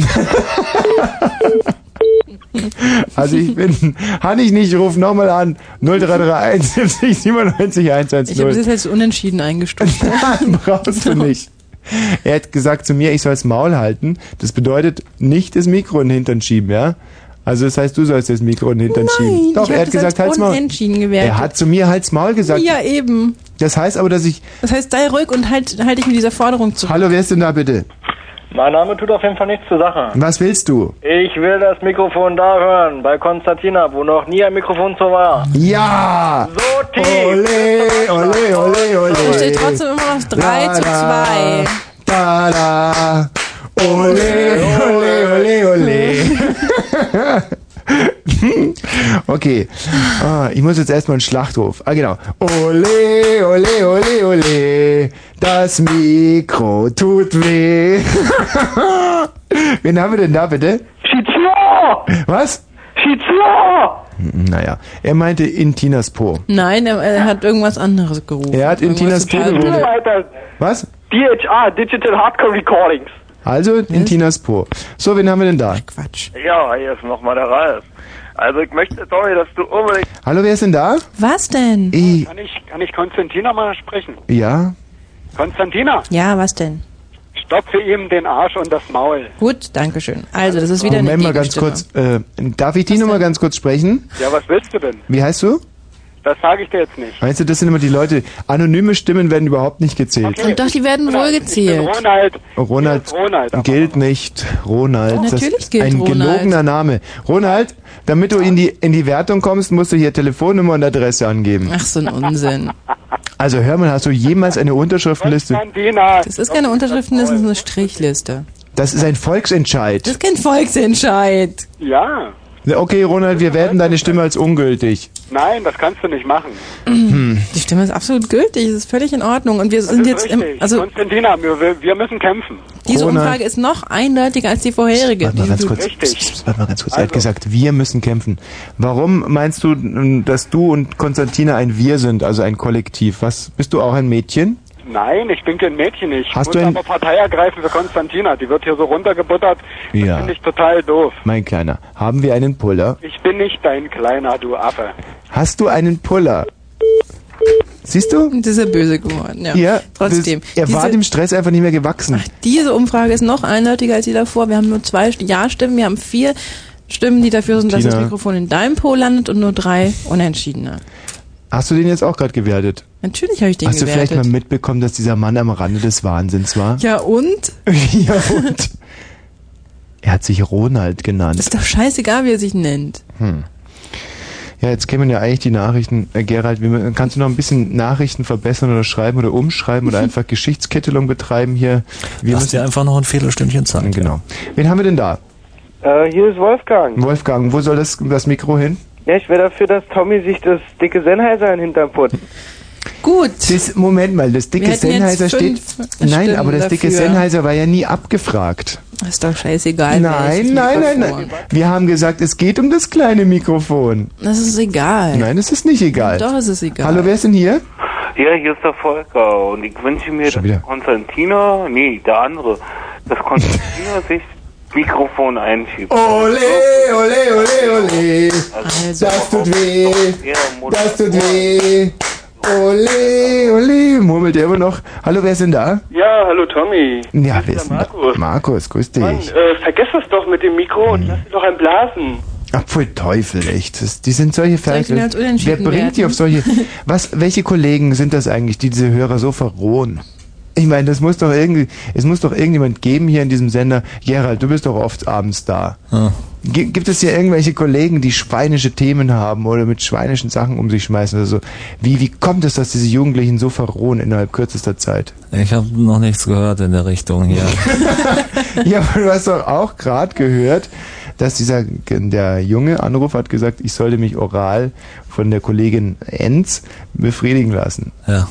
Also ich bin, Hanni ich nicht, ruf nochmal an. 0331 70 97 110. Ich habe das jetzt unentschieden eingestuft. Nein, brauchst du nicht. Er hat gesagt zu mir, ich soll das Maul halten. Das bedeutet nicht das Mikro in den Hintern schieben, ja? Also das heißt, du sollst das Mikro in den Hintern schieben. Doch, er hat gesagt, halt's Maul. Er hat zu mir halt's Maul gesagt. Ja, eben. Das heißt aber, dass ich... Das heißt, sei ruhig und halt, halt dich mit dieser Forderung zurück. Hallo, wer ist denn da bitte? Mein Name tut auf jeden Fall nichts zur Sache. Was willst du? Ich will das Mikrofon da hören, bei Konstantina, wo noch nie ein Mikrofon so war. Ja! So tief! Ole, ole, ole, ole. Da steht trotzdem immer noch 3 Da, zu da, 2. Da, da. Ole, ole, ole, ole. Okay. Ah, ich muss jetzt erstmal einen Schlachtruf. Ah, genau. Ole, ole, ole, ole. Das Mikro tut weh. Wen haben wir denn da bitte? Schizio! Was? Schizio! Naja, er meinte in Tinas Po. Nein, er, er hat irgendwas anderes gerufen. Er hat in Tinas Po gerufen. Was? DHR, Digital Hardcore Recordings. Also in Tinas Po. So, wen haben wir denn da? Quatsch. Ja, hier ist nochmal der Ralf. Also ich möchte, Tommy, dass du unbedingt... Hallo, wer ist denn da? Was denn? Ich, Kann ich, kann ich Konstantina mal sprechen? ja. Konstantina, Ja, was denn? stopfe ihm den Arsch und das Maul. Gut, danke schön. Also, das ist wieder Moment eine mal ganz Gegenstimme. kurz. Äh, darf ich die noch mal ganz kurz sprechen? Ja, was willst du denn? Wie heißt du? Das sage ich dir jetzt nicht. Meinst du, das sind immer die Leute, anonyme Stimmen werden überhaupt nicht gezählt. Und doch, die werden wohl gezählt. Ronald. Ronald, Ronald, aber- gilt nicht. Ronald. Ja, das natürlich ist gilt ein Ronald. gelogener Name. Ronald, damit du in die, in die Wertung kommst, musst du hier Telefonnummer und Adresse angeben. Ach, so ein Unsinn. Also hör mal, hast du jemals eine Unterschriftenliste? Das ist keine Unterschriftenliste, das ist eine Strichliste. Das ist ein Volksentscheid. Das ist kein Volksentscheid. Ja. Okay, Ronald, wir werten deine Stimme als ungültig. Nein, das kannst du nicht machen. Die Stimme ist absolut gültig, das ist völlig in Ordnung. Und wir sind jetzt im, richtig. also Konstantina, wir, wir müssen kämpfen. diese Ronald. Umfrage ist noch eindeutiger als die vorherige. Warte mal ganz kurz. Richtig. Warte mal ganz kurz. Er hat gesagt, wir müssen kämpfen. Warum meinst du, dass du und Konstantina ein Wir sind, also ein Kollektiv? Was bist du auch ein Mädchen? Nein, ich bin kein Mädchen. Ich Hast muss du ein- aber Partei ergreifen für Konstantina. Die wird hier so runtergebuttert. Das Ja. finde ich total doof. Mein Kleiner, haben wir einen Puller? Ich bin nicht dein Kleiner, du Affe. Hast du einen Puller? Siehst du? Das ist ja böse geworden, ja. Ja, Trotzdem. Das, er war diese, dem Stress einfach nicht mehr gewachsen. diese Umfrage ist noch eindeutiger als die davor. Wir haben nur zwei Ja-Stimmen, wir haben vier Stimmen, die dafür sind, dass Tina. das Mikrofon in deinem Po landet und nur drei Unentschiedene. Hast du den jetzt auch gerade gewertet? Natürlich habe ich den Hast du gewertet. vielleicht mal mitbekommen, dass dieser Mann am Rande des Wahnsinns war? ja und? ja und? Er hat sich Ronald genannt. Ist doch scheißegal, wie er sich nennt. Hm. Ja, jetzt kämen ja eigentlich die Nachrichten. Äh, Gerald, wie, kannst du noch ein bisschen Nachrichten verbessern oder schreiben oder umschreiben oder einfach Geschichtskettelung betreiben hier? Wir Lass dir einfach noch ein Viertelstündchen Zeit. Genau. Wen haben wir denn da? Äh, hier ist Wolfgang. Wolfgang, wo soll das, das Mikro hin? Ja, ich wäre dafür, dass Tommy sich das dicke Sennheiser in den Hintern putzt. Gut. Das, Moment mal, das dicke Sennheiser steht. Nein, Stimmen aber das dicke dafür. Sennheiser war ja nie abgefragt. Ist doch scheißegal. Nein, nein, nein, nein. Wir haben gesagt, es geht um das kleine Mikrofon. Das ist egal. Nein, es ist nicht egal. Doch, es ist egal. Hallo, wer ist denn hier? Ja, hier ist der Volker und ich wünsche mir, dass wieder. Konstantina, nee, der andere, dass Konstantina sich das Mikrofon einschiebt. Ole, ole, ole, ole. Also, Das tut weh. Das tut weh. Ole, ole. Murmelt er immer noch. Hallo, wer ist denn da? Ja, hallo Tommy. Ja, wer ist denn da? Markus, grüß dich. Mann, äh, vergiss das doch mit dem Mikro und lass dich doch ein Blasen. Ach, pfui Teufel, echt. Das, die sind solche Ferkel. Wer bringt die werten? auf solche... Was, welche Kollegen sind das eigentlich, die diese Hörer so verrohen? Ich meine, das muss doch irgendwie, es muss doch irgendjemand geben hier in diesem Sender. Gerald, du bist doch oft abends da. Gi- Gibt es hier irgendwelche Kollegen, die schweinische Themen haben oder mit schweinischen Sachen um sich schmeißen oder so? Wie, wie kommt es, dass diese Jugendlichen so verrohen innerhalb kürzester Zeit? Ich habe noch nichts gehört in der Richtung hier. ja, aber du hast doch auch gerade gehört, dass dieser der junge Anruf hat gesagt, ich sollte mich oral von der Kollegin Enz befriedigen lassen. Ja.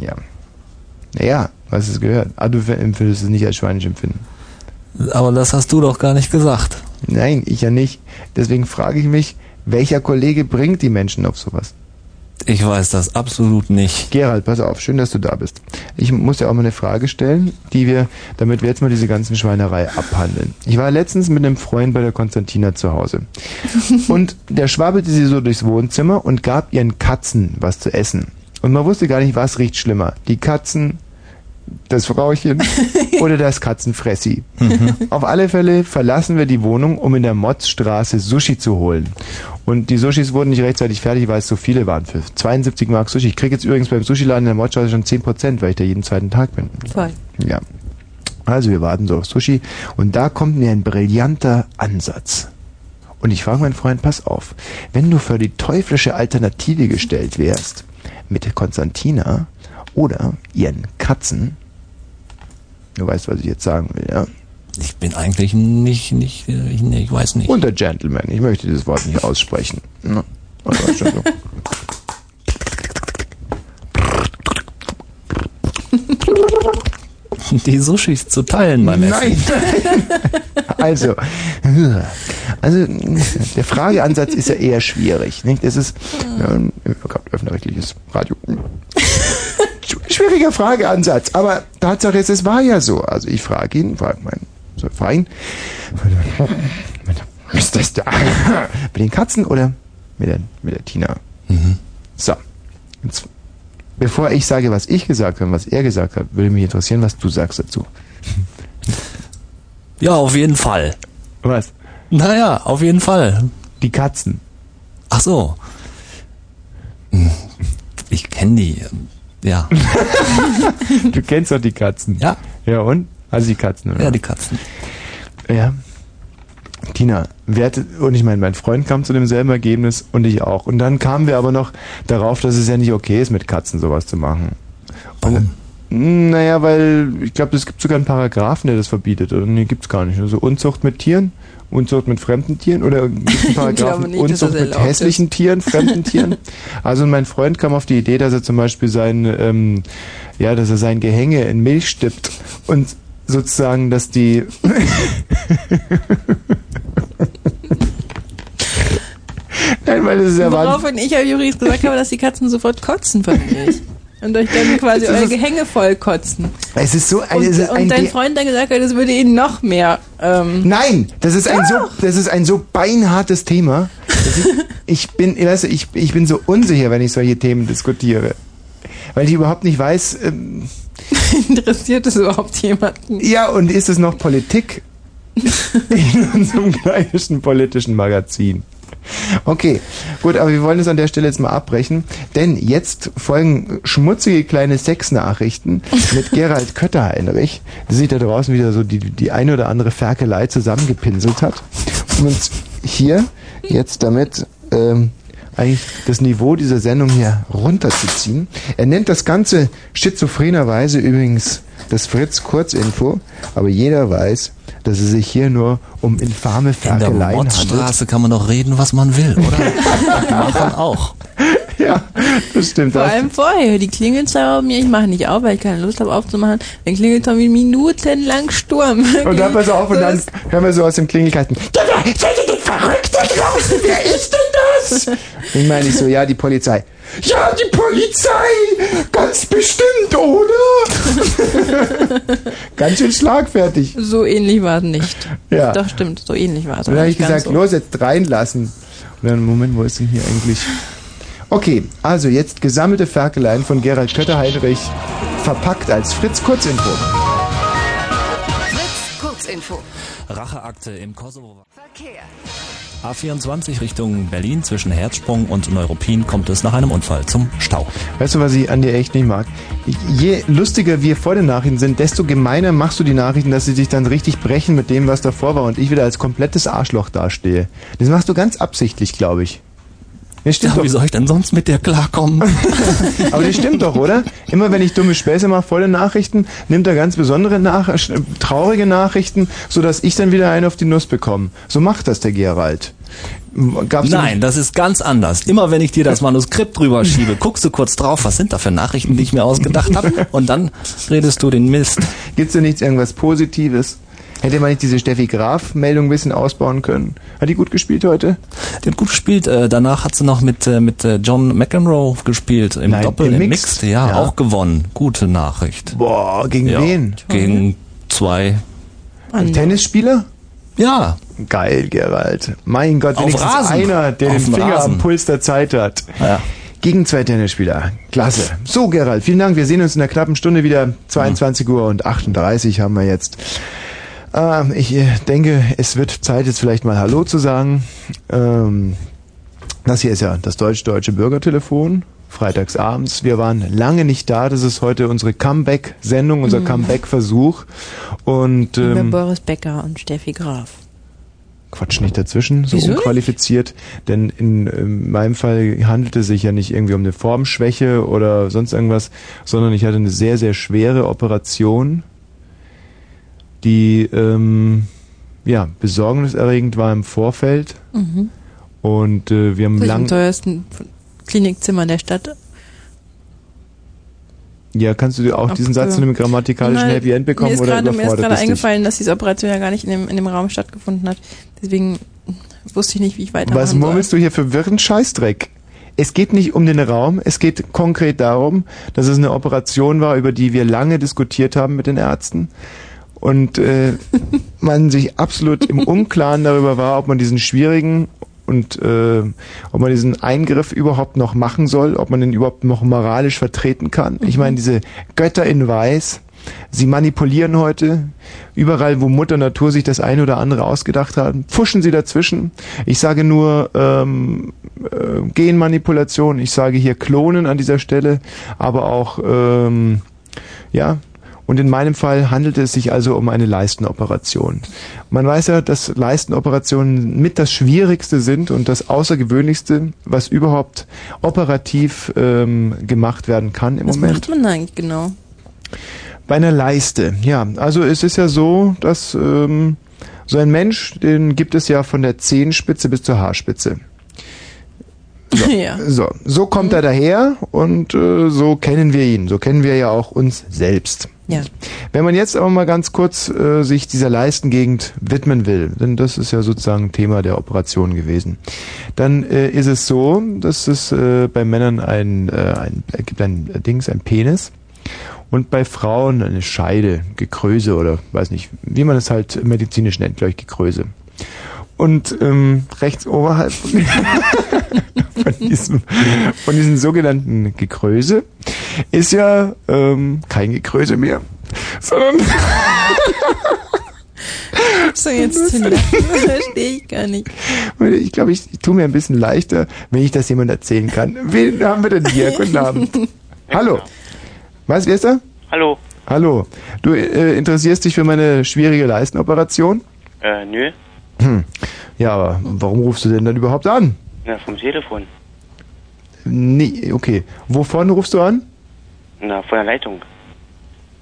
Ja. Naja, du hast es gehört. Ah, du empfindest es nicht als schweinisch empfinden. Aber das hast du doch gar nicht gesagt. Nein, ich ja nicht. Deswegen frage ich mich, welcher Kollege bringt die Menschen auf sowas? Ich weiß das absolut nicht. Gerald, pass auf, schön, dass du da bist. Ich muss dir auch mal eine Frage stellen, die wir, damit wir jetzt mal diese ganzen Schweinerei abhandeln. Ich war letztens mit einem Freund bei der Konstantina zu Hause. Und der schwabbelte sie so durchs Wohnzimmer und gab ihren Katzen was zu essen. Und man wusste gar nicht, was riecht schlimmer. Die Katzen, das Frauchen oder das Katzenfressi. Auf alle Fälle verlassen wir die Wohnung, um in der Motzstraße Sushi zu holen. Und die Sushis wurden nicht rechtzeitig fertig, weil es so viele waren. Für 72 Mark Sushi. Ich kriege jetzt übrigens beim Sushi-Laden in der Motzstraße schon 10%, weil ich da jeden zweiten Tag bin. Voll. Ja. Also wir warten so auf Sushi und da kommt mir ein brillanter Ansatz. Und ich frage meinen Freund, pass auf, wenn du für die teuflische Alternative gestellt wärst, mit Konstantina oder ihren Katzen, du weißt, was ich jetzt sagen will, ja? Ich bin eigentlich nicht, nicht, äh, ich, nee, ich weiß nicht. Und der Gentleman, ich möchte dieses Wort nicht aussprechen. Ne? Also, schon so. Die Sushis zu teilen beim Essen. Nein. Also, also der Frageansatz ist ja eher schwierig. Nicht? Das ist ein öffentlich-rechtliches Radio. Schwieriger Frageansatz, aber Tatsache ist, es war ja so. Also ich frage ihn, frage meinen, so, frage ihn, ist das da? Mit den Katzen oder mit der, mit der Tina? So, jetzt, bevor ich sage, was ich gesagt habe, was er gesagt hat, würde mich interessieren, was du sagst dazu. Ja, auf jeden Fall. Was? Naja, auf jeden Fall. Die Katzen. Ach so. Ich kenne die. Ja. Du kennst doch die Katzen. Ja. Ja, und? Also die Katzen, oder? Ja, die Katzen. Ja. Tina, hat, und ich meine, mein Freund kam zu demselben Ergebnis und ich auch. Und dann kamen wir aber noch darauf, dass es ja nicht okay ist, mit Katzen sowas zu machen. Warum? Und, naja, weil ich glaube, es gibt sogar einen Paragraphen, der das verbietet. Oder nee, gibt's gar nicht. Also Unzucht mit Tieren, Unzucht mit fremden Tieren oder gibt's einen Paragraphen nicht, Unzucht mit hässlichen Tieren, fremden Tieren? Also mein Freund kam auf die Idee, dass er zum Beispiel sein, ähm, ja, dass er sein Gehänge in Milch stippt und sozusagen, dass die Nein, weil das ist ja. Woraufhin ich ja übrigens gesagt habe, dass die Katzen sofort kotzen von euch. Und euch dann quasi euer Gehänge voll kotzen. Es ist so ein, Und, es ist ein und dein De- Freund dann gesagt hat, das würde ihn noch mehr. Ähm, Nein, das ist ein so, das ist ein so beinhartes Thema. Ich, ich bin, weißt du, ich, ich bin so unsicher, wenn ich solche Themen diskutiere. Weil ich überhaupt nicht weiß, ähm, interessiert es überhaupt jemanden? ja, und ist es noch Politik? In unserem gleichen politischen Magazin. Okay, gut, aber wir wollen es an der Stelle jetzt mal abbrechen, denn jetzt folgen schmutzige kleine Sexnachrichten mit Gerald Kötter-Heinrich, der sich da draußen wieder so die, die eine oder andere Ferkelei zusammengepinselt hat, uns hier jetzt damit ähm, eigentlich das Niveau dieser Sendung hier runterzuziehen. Er nennt das Ganze schizophrenerweise übrigens das Fritz Kurzinfo, aber jeder weiß, dass es sich hier nur um infame In der Ferkeleien handelt. Motzstraße kann man doch reden, was man will, oder? Machen auch. Ja, das stimmt. Vor allem vorher, die bei mir, ich mache nicht auf, weil ich keine Lust habe aufzumachen, dann klingelt Tommy minutenlang Sturm. Und dann pass auf, und dann hören wir so aus dem Klingelkasten. Seid ihr denn verrückt da draußen? Wer ist denn das? Ich meine ich so, ja, die Polizei. Ja, die Polizei! Ganz bestimmt, oder? Ganz schön schlagfertig. So ähnlich war es nicht. Ja. Doch, stimmt, so ähnlich war es. Und dann habe ich gesagt, so. los, jetzt reinlassen. Und dann, Moment, wo ist denn hier eigentlich? Okay, also jetzt gesammelte Ferkeleien von Gerald Kötter-Heinrich, verpackt als Fritz Kurzinfo. Fritz, Kurzinfo. Racheakte im Kosovo. Verkehr. A24 Richtung Berlin zwischen Herzsprung und Neuruppin kommt es nach einem Unfall zum Stau. Weißt du, was ich an dir echt nicht mag? Je lustiger wir vor den Nachrichten sind, desto gemeiner machst du die Nachrichten, dass sie sich dann richtig brechen mit dem, was davor war und ich wieder als komplettes Arschloch dastehe. Das machst du ganz absichtlich, glaube ich. Das stimmt Ja, wie soll ich denn sonst mit dir klarkommen? Aber das stimmt doch, oder? Immer wenn ich dumme Späße mache vor den Nachrichten, nimmt er ganz besondere, nach sch- traurige Nachrichten, sodass ich dann wieder einen auf die Nuss bekomme. So macht das der Gerald. Gab's Nein, das ist ganz anders. Immer wenn ich dir das Manuskript drüber schiebe, guckst du kurz drauf, was sind da für Nachrichten, die ich mir ausgedacht habe, und dann redest du den Mist. Gibt's denn nichts irgendwas Positives? Hätte man nicht diese Steffi Graf-Meldung ein bisschen ausbauen können? Hat die gut gespielt heute? Die hat gut gespielt. Äh, danach hat sie noch mit, äh, mit äh, John McEnroe gespielt. Im Nein, Doppel, im im Mixed. Mixed. Ja, Ja. auch gewonnen. Gute Nachricht. Boah, gegen Ja, wen? Gegen zwei. Ein Tennisspieler? Ja. Geil, Gerald. Mein Gott, Auf wenigstens Rasen. einer, der Auf den Finger Rasen. am Puls der Zeit hat. Ja. Gegen zwei Tennisspieler. Klasse. So, Gerald, vielen Dank. Wir sehen uns in einer knappen Stunde wieder. 22 Uhr und 38 haben wir jetzt. Ähm, ich äh, denke, es wird Zeit, jetzt vielleicht mal Hallo zu sagen. Ähm, das hier ist ja das deutsch-deutsche Bürgertelefon. Freitags abends. Wir waren lange nicht da. Das ist heute unsere Comeback-Sendung, unser Mhm. Comeback-Versuch. Und Über ähm, Boris Becker und Steffi Graf. Quatsch nicht dazwischen, so Wieso nicht? unqualifiziert. Denn in, ähm, meinem Fall handelt es sich ja nicht irgendwie um eine Formschwäche oder sonst irgendwas, sondern ich hatte eine sehr, sehr schwere Operation, die ähm, ja besorgniserregend war im Vorfeld. Mhm. Und äh, wir haben Das ist lang. im teuersten Klinikzimmer der Stadt. Ja, kannst du dir auch Ab- diesen Satz in einem grammatikalischen Nein, Happy End bekommen mir ist oder gerade, Mir ist gerade eingefallen, dass diese Operation ja gar nicht in dem, in dem Raum stattgefunden hat. Deswegen wusste ich nicht, wie ich weitermachen Was soll. murmelst du hier für wirren Scheißdreck? Es geht nicht um den Raum, es geht konkret darum, dass es eine Operation war, über die wir lange diskutiert haben mit den Ärzten und äh, man sich absolut im Unklaren darüber war, ob man diesen schwierigen und äh, ob man diesen Eingriff überhaupt noch machen soll, ob man den überhaupt noch moralisch vertreten kann. Ich meine, diese Götter in Weiß, sie manipulieren heute überall, wo Mutter Natur sich das eine oder andere ausgedacht hat, pfuschen sie dazwischen. Ich sage nur ähm, äh, Genmanipulation, ich sage hier Klonen an dieser Stelle, aber auch ähm, ja, und in meinem Fall handelt es sich also um eine Leistenoperation. Man weiß ja, dass Leistenoperationen mit das Schwierigste sind und das Außergewöhnlichste, was überhaupt operativ ähm, gemacht werden kann im Was Moment. macht man eigentlich genau? Bei einer Leiste, ja. Also es ist ja so, dass ähm, so ein Mensch, den gibt es ja von der Zehenspitze bis zur Haarspitze. ja. So, so kommt er daher und äh, so kennen wir ihn. So kennen wir ja auch uns selbst. Ja. Wenn man jetzt aber mal ganz kurz äh, sich dieser Leistengegend widmen will, denn das ist ja sozusagen Thema der Operation gewesen, dann äh, ist es so, dass es äh, bei Männern ein, äh, ein äh, gibt ein äh, Dings, ein Penis und bei Frauen eine Scheide, Gekröse oder weiß nicht, wie man es halt medizinisch nennt, glaube ich, Gekröse. Und ähm, rechts oberhalb von, diesem, von diesem sogenannten Gekröse ist ja ähm, kein Gekröse mehr, sondern So jetzt zu verstehe ich gar nicht. ich glaube, ich, ich tue mir ein bisschen leichter, wenn ich das jemand erzählen kann. Wen haben wir denn hier? Guten Abend. Hallo. Was, wer ist da? Hallo. Hallo. Du äh, interessierst dich für meine schwierige Leistenoperation? Äh, nö. Hm. Ja, aber warum rufst du denn dann überhaupt an? Na, vom Telefon. Nee, okay. Wovon rufst du an? Na, von der Leitung.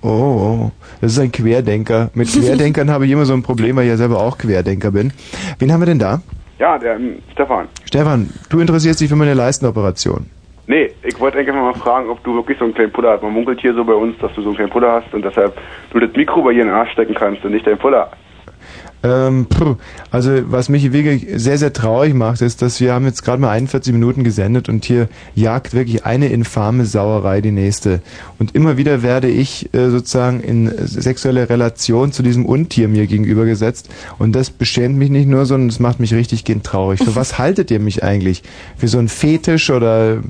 Oh, oh, das ist ein Querdenker. Mit Querdenkern habe ich immer so ein Problem, weil ich ja selber auch Querdenker bin. Wen haben wir denn da? Ja, der ähm, Stefan. Stefan, du interessierst dich für meine Leistenoperation. Nee, ich wollte eigentlich mal fragen, ob du wirklich so einen kleinen Puller hast. Man munkelt hier so bei uns, dass du so einen kleinen Puller hast und deshalb du das Mikro bei dir in den Arsch stecken kannst und nicht dein Puller. Ähm, puh, also was mich wirklich sehr, sehr traurig macht, ist, dass wir haben jetzt gerade mal 41 Minuten gesendet und hier jagt wirklich eine infame Sauerei die nächste. Und immer wieder werde ich äh, sozusagen in sexuelle Relation zu diesem Untier mir gegenübergesetzt. Und das beschämt mich nicht nur, sondern es macht mich richtig gehend traurig. Für was haltet ihr mich eigentlich? Für so einen Fetisch oder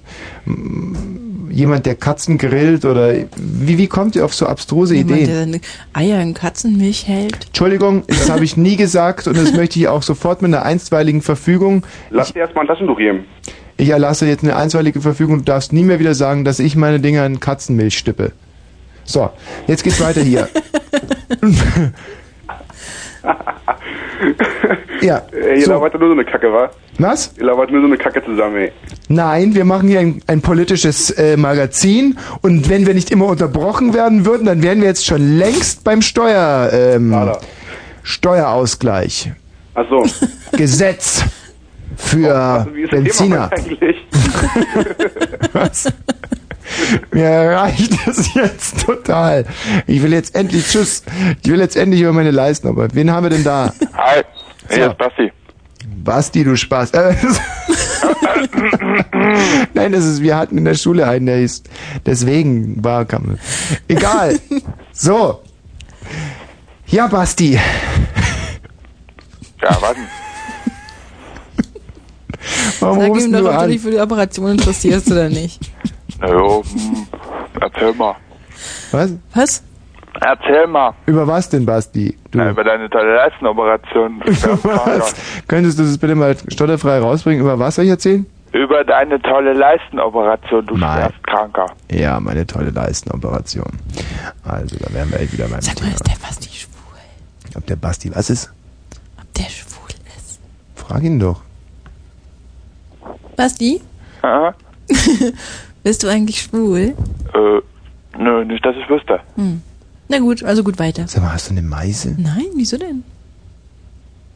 mm, jemand, der Katzen grillt oder wie, wie kommt ihr auf so abstruse Jemand, Ideen? der seine Eier in Katzenmilch hält. Entschuldigung, das habe ich nie gesagt und das möchte ich auch sofort mit einer einstweiligen Verfügung. Lass dir erstmal ein Taschentuch geben. Ich erlasse jetzt eine einstweilige Verfügung. Du darfst nie mehr wieder sagen, dass ich meine Dinger in Katzenmilch stippe. So, jetzt geht's weiter hier. ja. Ey, ihr so. labert nur so eine Kacke, wa? Was? Ihr labert nur so eine Kacke zusammen, ey. Nein, wir machen hier ein, ein politisches äh, Magazin und wenn wir nicht immer unterbrochen werden würden, dann wären wir jetzt schon längst beim Steuer, ähm, Steuerausgleich. Ach so. Gesetz für Also, ist das Benziner. Was? Mir reicht das jetzt total. Ich will jetzt endlich, tschüss. Ich will jetzt endlich über meine Leisten. Aber wen haben wir denn da? Hi, hier So. ist Basti. Basti, du Spaß. Äh, Nein, das ist, wir hatten in der Schule einen, der hieß, deswegen war, kam, egal. So. Ja, Basti. Ja, was? Warum Sag ihm du doch, ob du dich für die Operation interessierst oder nicht. Naja, hm, erzähl mal. Was? Was? Erzähl mal. Über was denn, Basti? Du. Ja, über deine tolle Leistenoperation. Du Über was? Könntest du das bitte mal stotterfrei rausbringen? Über was soll ich erzählen? Über deine tolle Leistenoperation, du Nein. Schwerstkranker. Ja, meine tolle Leistenoperation. Also, da wären wir echt wieder beim Sag Thema. mal, ist der Basti schwul? Ob der Basti was ist? Ob der schwul ist? Frag ihn doch. Basti? Aha. Bist du eigentlich schwul? Äh, nö, nicht, dass ich wüsste. Hm. Na gut, also gut weiter. Sag mal, hast du eine Meise? Nein, wieso denn?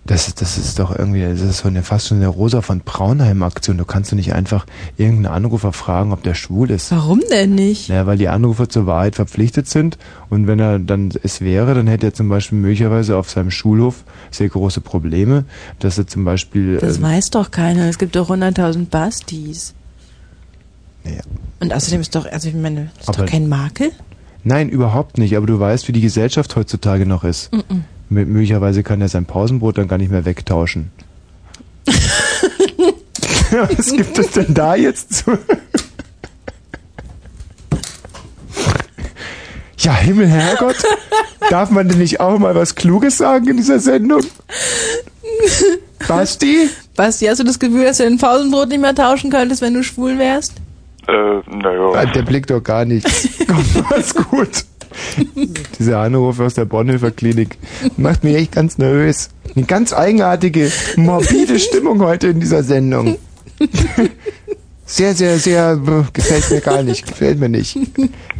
Das ist, das ist doch irgendwie, das ist so eine, fast schon eine Rosa von Braunheim-Aktion. Du kannst doch nicht einfach irgendeinen Anrufer fragen, ob der schwul ist. Warum denn nicht? Naja, weil die Anrufer zur Wahrheit verpflichtet sind und wenn er dann es wäre, dann hätte er zum Beispiel möglicherweise auf seinem Schulhof sehr große Probleme, dass er zum Beispiel... Das ähm, weiß doch keiner. Es gibt doch 100.000 Bastis. Ja. Und außerdem ist doch, also ich meine, ist Aber- doch kein Makel? Nein, überhaupt nicht, aber du weißt, wie die Gesellschaft heutzutage noch ist. Mhm. Mö- Möglicherweise kann er sein Pausenbrot dann gar nicht mehr wegtauschen. Was gibt es denn da jetzt zu? Ja, Himmel, Herrgott, darf man denn nicht auch mal was Kluges sagen in dieser Sendung? Basti? Basti, hast du das Gefühl, dass du dein Pausenbrot nicht mehr tauschen könntest, wenn du schwul wärst? Äh, naja. Ah, Der blickt doch gar nichts. Komm, alles gut. Dieser Anruf aus der Bonhoeffer Klinik macht mich echt ganz nervös. Eine ganz eigenartige, morbide Stimmung heute in dieser Sendung. Sehr, sehr, sehr, äh, gefällt mir gar nicht, gefällt mir nicht.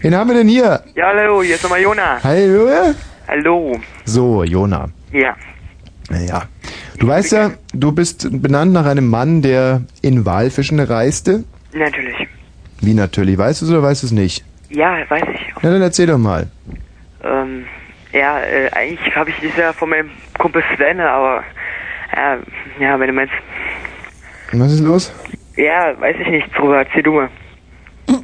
Wen haben wir denn hier? Ja, hallo, hier ist nochmal Jona. Hallo? Hallo. So, Jona. Ja. Naja. Du weißt ja, du bist benannt nach einem Mann, der in Walfischen reiste. Natürlich. Wie natürlich? Weißt du es oder weißt du es nicht? Ja, weiß ich. Na, dann erzähl doch mal. Ähm, ja, äh, eigentlich habe ich das ja von meinem Kumpel Sven, aber äh, ja, wenn du meinst, Was ist los? ja, weiß ich nicht drüber, erzähl du mal.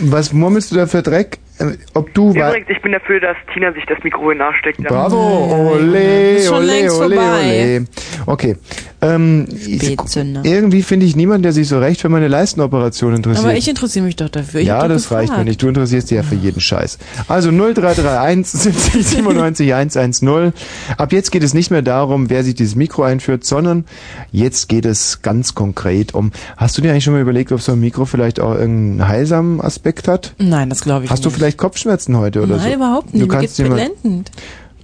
Was murmelst du da für Dreck? Äh, Ob du Übrigens, ich bin dafür, dass Tina sich das Mikro in den Arsch steckt. Bravo, ole, Ist schon ole, längst ole, vorbei. ole. Okay. Ähm, Spätzünder. irgendwie finde ich niemanden, der sich so recht für meine Leistenoperation interessiert. Aber ich interessiere mich doch dafür. Ich ja, das reicht mir gefragt. nicht. Du interessierst dich ja für jeden Scheiß. Also 0331 70 97 110. Ab jetzt geht es nicht mehr darum, wer sich dieses Mikro einführt, sondern jetzt geht es ganz konkret um. Hast du dir eigentlich schon mal überlegt, ob so ein Mikro vielleicht auch irgendeinen heilsamen Aspekt hat? Nein, das glaube ich Hast du nicht. vielleicht Kopfschmerzen heute oder Nein, so? überhaupt nicht. Du Mir kannst mal blendend.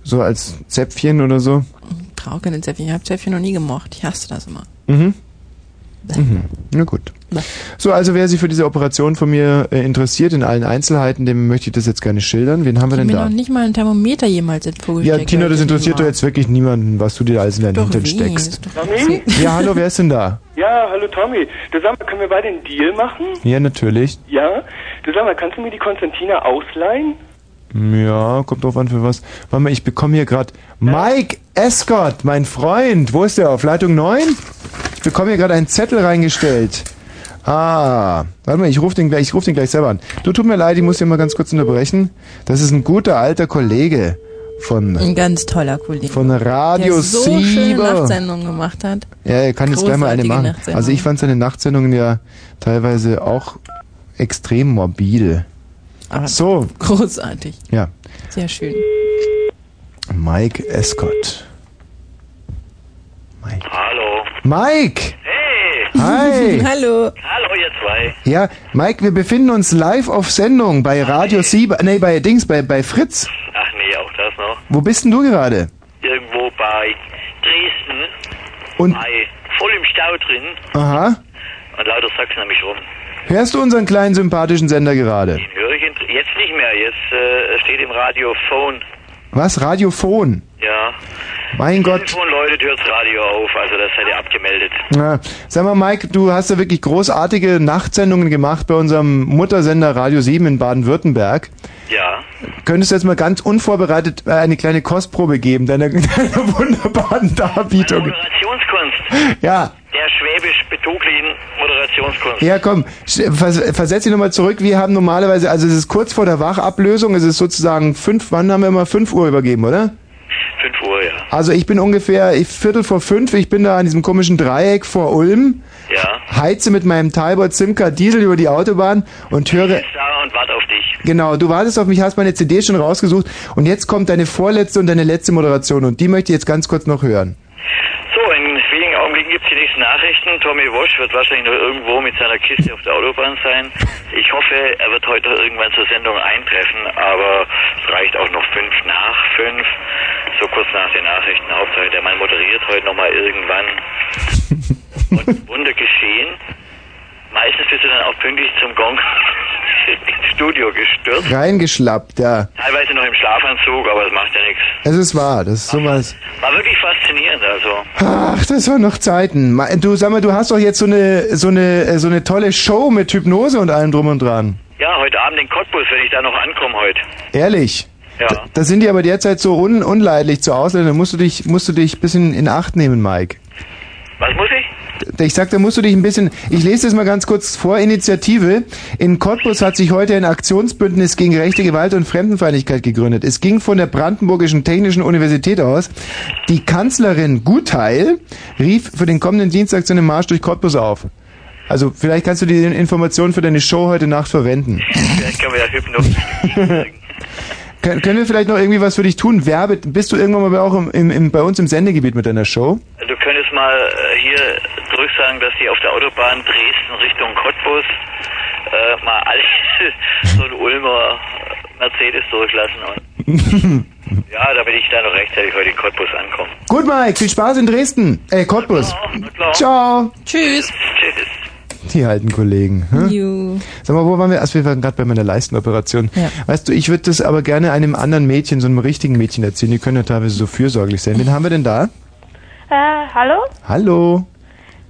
so als Zäpfchen oder so. Ich brauche keine Zäpfchen. Ich habe Zäpfchen noch nie gemocht. Ich hasse das immer. Mhm. Mhm. Na gut. So, also wer sich für diese Operation von mir äh, interessiert, in allen Einzelheiten, dem möchte ich das jetzt gerne schildern. Wen haben wir Ich denn habe mir da? noch nicht mal ein Thermometer jemals ins Vogel Ja, Tina, das interessiert doch jetzt wirklich niemanden, was du dir alles in deinen Doch Hintern steckst. Tommy? Ja, hallo, wer ist denn da? Ja, hallo Tommy. Du sag mal, können wir beide einen Deal machen? Ja, natürlich. Ja? Du sag mal, kannst du mir die Konstantina ausleihen? Ja, kommt drauf an für was. Warte mal, ich bekomme hier gerade Mike Escott, mein Freund. Wo ist der? Auf Leitung 9? Ich bekomme hier gerade einen Zettel reingestellt. Ah, warte mal, ich rufe den gleich, ich rufe den gleich selber an. Du tut mir leid, ich muss hier mal ganz kurz unterbrechen. Das ist ein guter alter Kollege von Ein ganz toller Kollege. von Radio der so schöne Sieber. Nachtsendungen gemacht hat. Ja, er kann jetzt gleich mal eine machen. Also ich fand seine Nachtsendungen ja teilweise auch extrem morbide. Aber so. Großartig. Ja. Sehr schön. Mike Escott. Hallo. Mike! Hey! Hi! Hallo. Hallo, ihr zwei. Ja, Mike, wir befinden uns live auf Sendung bei Radio Sieber, nee, bei Dings, bei, bei Fritz. Ach nee, auch das noch. Wo bist denn du gerade? Irgendwo bei Dresden. Und- Bei, voll im Stau drin. Aha. Und lauter Sachsen mich rum. Hörst du unseren kleinen sympathischen Sender gerade? Den höre ich jetzt nicht mehr. Jetzt äh, steht im Radio Phone. Was? Radiophon? Ja. Mein Gott. Telefon läutet, hört's Radio auf, also das seid ihr abgemeldet. Na, sag mal, Mike, du hast ja wirklich großartige Nachtsendungen gemacht bei unserem Muttersender Radio 7 in Baden-Württemberg. Ja. Könntest du jetzt mal ganz unvorbereitet äh, eine kleine Kostprobe geben, deiner, deiner wunderbaren Darbietung? Moderationskunst. Ja. Der schwäbisch-betuglichen Moderationskunst. Ja, komm, vers versetz dich nochmal zurück. Wir haben normalerweise, also es ist kurz vor der Wachablösung, es ist sozusagen fünf, wann haben wir mal fünf Uhr übergeben, oder? 5 Uhr, ja. Also ich bin ungefähr ich, Viertel vor fünf, ich bin da an diesem komischen Dreieck vor Ulm, Ja. heize mit meinem Talbot Simca Diesel über die Autobahn und höre... Ich da und warte auf dich. Genau, du wartest auf mich, hast meine CD schon rausgesucht und jetzt kommt deine vorletzte und deine letzte Moderation und die möchte ich jetzt ganz kurz noch hören. Augenblicken gibt's die nächsten Nachrichten. Tommy Walsh wird wahrscheinlich noch irgendwo mit seiner Kiste auf der Autobahn sein. Ich hoffe, er wird heute noch irgendwann zur Sendung eintreffen, aber es reicht auch noch fünf nach fünf, so kurz nach den Nachrichten. Hauptsache, der Mann moderiert heute nochmal irgendwann. Und Wunder geschehen. Meistens bist du dann auch pünktlich zum Gong ins Studio gestürzt. Reingeschlappt, ja. Teilweise noch im Schlafanzug, aber das macht ja nichts. Es ist wahr, das ist sowas. War wirklich faszinierend, also. Ach, das waren noch Zeiten. Du sag mal, du hast doch jetzt so eine so eine äh, so eine tolle Show mit Hypnose und allem drum und dran. Ja, heute Abend den Cottbus, wenn ich da noch ankomme heute. Ehrlich. Ja. Da, da sind die aber derzeit so un unleidlich zu Ausländern. Musst du dich musst du dich ein bisschen in Acht nehmen, Mike. Was muss ich? Ich sag, da musst du dich ein bisschen. Ich lese das mal ganz kurz vor. Initiative. In Cottbus hat sich heute ein Aktionsbündnis gegen rechte Gewalt und Fremdenfeindlichkeit gegründet. Es ging von der Brandenburgischen Technischen Universität aus. Die Kanzlerin Gutheil rief für den kommenden Dienstag zu einem Marsch durch Cottbus auf. Also vielleicht kannst du die Informationen für deine Show heute Nacht verwenden. Vielleicht können wir ja Hypnose. Können, können wir vielleicht noch irgendwie was für dich tun? Werbe, bist du irgendwann mal auch im, im, im, bei uns im Sendegebiet mit deiner Show? Du könntest mal äh, hier zurücksagen, dass die auf der Autobahn Dresden Richtung Cottbus äh, mal alle so einen Ulmer Mercedes durchlassen. Und ja, damit ich da noch rechtzeitig heute in Cottbus ankomme. Gut, Mike, viel Spaß in Dresden. Äh, Cottbus. klar. Ciao. Tschüss. Tschüss. Die alten Kollegen. Hm? Sag mal, wo waren wir? Also wir waren gerade bei meiner Leistenoperation. Ja. Weißt du, ich würde das aber gerne einem anderen Mädchen, so einem richtigen Mädchen erzählen. Die können ja teilweise so fürsorglich sein. Wen haben wir denn da? Äh, hallo? Hallo.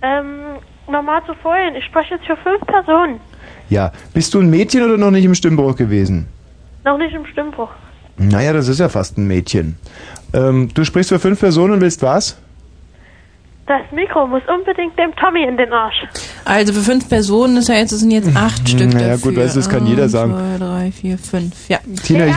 Ähm, nochmal zu vorhin. Ich spreche jetzt für fünf Personen. Ja, bist du ein Mädchen oder noch nicht im Stimmbruch gewesen? Noch nicht im Stimmbruch. Naja, das ist ja fast ein Mädchen. Ähm, du sprichst für fünf Personen und willst was? Das Mikro muss unbedingt dem Tommy in den Arsch. Also für fünf Personen, das heißt, es sind jetzt acht Stück Naja, dafür. gut, weißt du, das kann jeder sagen. Zwei, drei, vier, fünf. Ja. Tina, ich,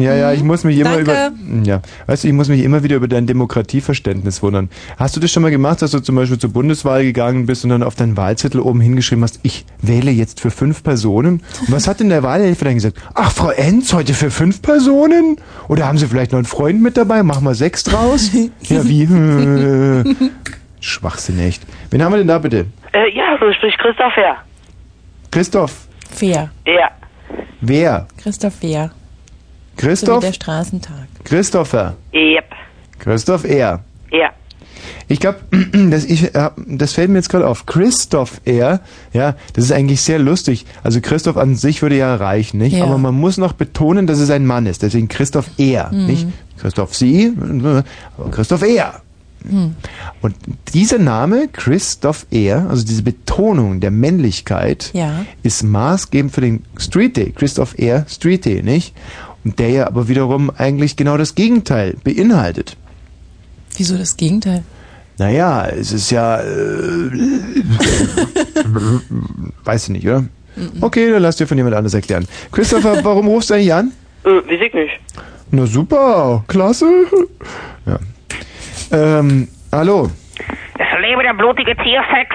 ja, ja, ich muss mich immer Danke. über, ja, weißt du, ich muss mich immer wieder über dein Demokratieverständnis wundern. Hast du das schon mal gemacht, dass du zum Beispiel zur Bundeswahl gegangen bist und dann auf deinen Wahlzettel oben hingeschrieben hast, ich wähle jetzt für fünf Personen? Und was hat denn der Wahlhelfer dann gesagt? Ach, Frau Enz, heute für fünf Personen? Oder haben Sie vielleicht noch einen Freund mit dabei? Machen wir sechs draus? ja, wie? Schwachsinn, echt. Wen haben wir denn da bitte? Äh, ja, so spricht Christoph her. Christoph. Fair. Ja. Wer? Christoph Fair. So wie Christoph? der Straßentag. Christopher. Yep. Christoph R. Ja. Ich glaube, das, ich, äh, das fällt mir jetzt gerade auf. Christoph R. Ja, das ist eigentlich sehr lustig. Also Christoph an sich würde ja reichen, nicht? Ja. Aber man muss noch betonen, dass es ein Mann ist. Deswegen Christoph R. Mhm. Nicht Christoph Sie, aber Christoph R. Hm. Und dieser Name, Christoph R., also diese Betonung der Männlichkeit, Ja. ist maßgebend für den Street Day, Christoph R. Street Day, nicht? Und der ja aber wiederum eigentlich genau das Gegenteil beinhaltet. Wieso das Gegenteil? Naja, es ist ja. Äh, weiß ich nicht, oder? Okay, dann lass dir von jemand anders erklären. Christopher, warum rufst du eigentlich an? Äh, weiß ich nicht. Na super, klasse. Ja. Ähm, hallo. Es lebe der blutige Tiersex.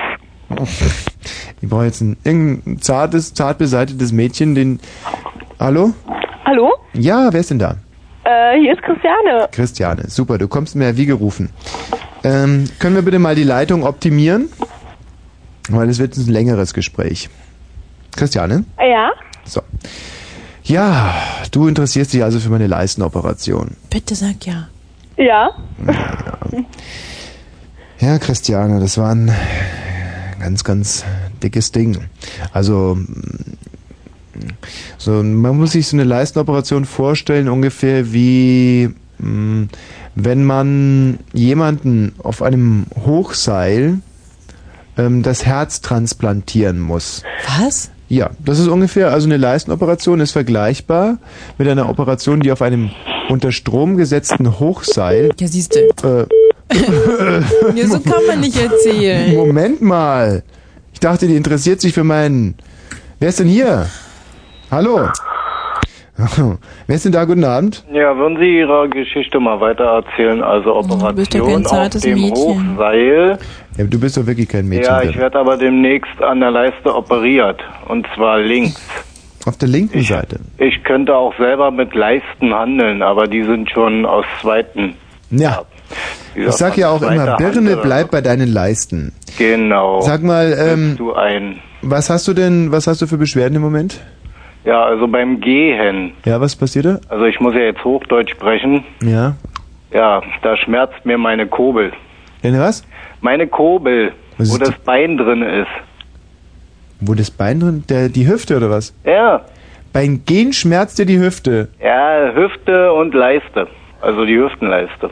Ich brauche jetzt ein irgendein zartes, zart beseitetes Mädchen, den. Hallo? Hallo? Ja, wer ist denn da? Äh, hier ist Christiane. Christiane, super, du kommst mir wie gerufen. Ähm, können wir bitte mal die Leitung optimieren? Weil es wird ein längeres Gespräch. Christiane? Ja? So. Ja, du interessierst dich also für meine Leistenoperation. Bitte sag ja. Ja? Ja, Christiane, das war ein ganz, ganz dickes Ding. Also, so, man muss sich so eine Leistenoperation vorstellen, ungefähr wie mh, wenn man jemanden auf einem Hochseil ähm, das Herz transplantieren muss. Was? Ja, das ist ungefähr, also eine Leistenoperation ist vergleichbar mit einer Operation, die auf einem unter Strom gesetzten Hochseil. Ja, siehst du. Äh, Ja, so kann man nicht erzählen. Moment mal. Ich dachte, die interessiert sich für meinen. Wer ist denn hier? Hallo? Wer ist denn da? Guten Abend. Ja, würden Sie Ihre Geschichte mal weiter erzählen? Also bist Operation kein auf zartes dem Mädchen. Hochseil. Ja, du bist doch wirklich kein Mädchen. Ja, ich werde aber demnächst an der Leiste operiert. Und zwar links. Auf der linken Seite. Ich könnte auch selber mit Leisten handeln, aber die sind schon aus zweiten. Ja. Ich sag ja auch immer, Birne, Hand, bleib bei deinen Leisten. Genau. Sag mal, ähm, Bist du ein. was hast du denn, was hast du für Beschwerden im Moment? Ja, also beim Gehen. Ja, was passiert da? Also ich muss ja jetzt Hochdeutsch sprechen. Ja. Ja, da schmerzt mir meine Kurbel. Denn was? Meine Kurbel, Was wo das die- Bein drin ist. Wo das Bein drin, der, die Hüfte oder was? Ja. Beim Gehen schmerzt dir die Hüfte. Ja, Hüfte und Leiste. Also die Hüftenleiste.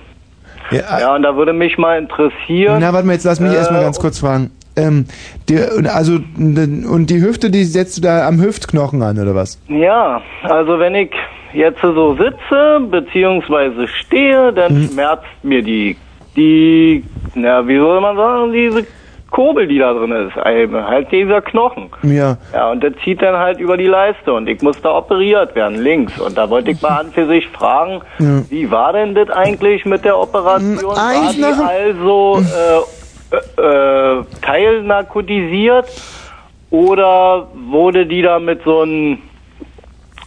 Ja, Ja, und da würde mich mal interessieren. Na, warte mal, jetzt lass mich äh, erstmal ganz kurz fragen. Ähm, die, und also, und die Hüfte, die setzt du da am Hüftknochen an, oder was? Ja, also wenn ich jetzt so sitze, beziehungsweise stehe, dann Hm. schmerzt mir die, die, na, wie soll man sagen, diese Kurbel, die da drin ist, halt dieser Knochen. Ja. Ja, und der zieht dann halt über die Leiste und ich muss da operiert werden, links. Und da wollte ich mal an für sich fragen, Ja. wie war denn das eigentlich mit der Operation? War eigentlich die nach- also äh, äh, äh, teilnarkotisiert oder wurde die da mit so einem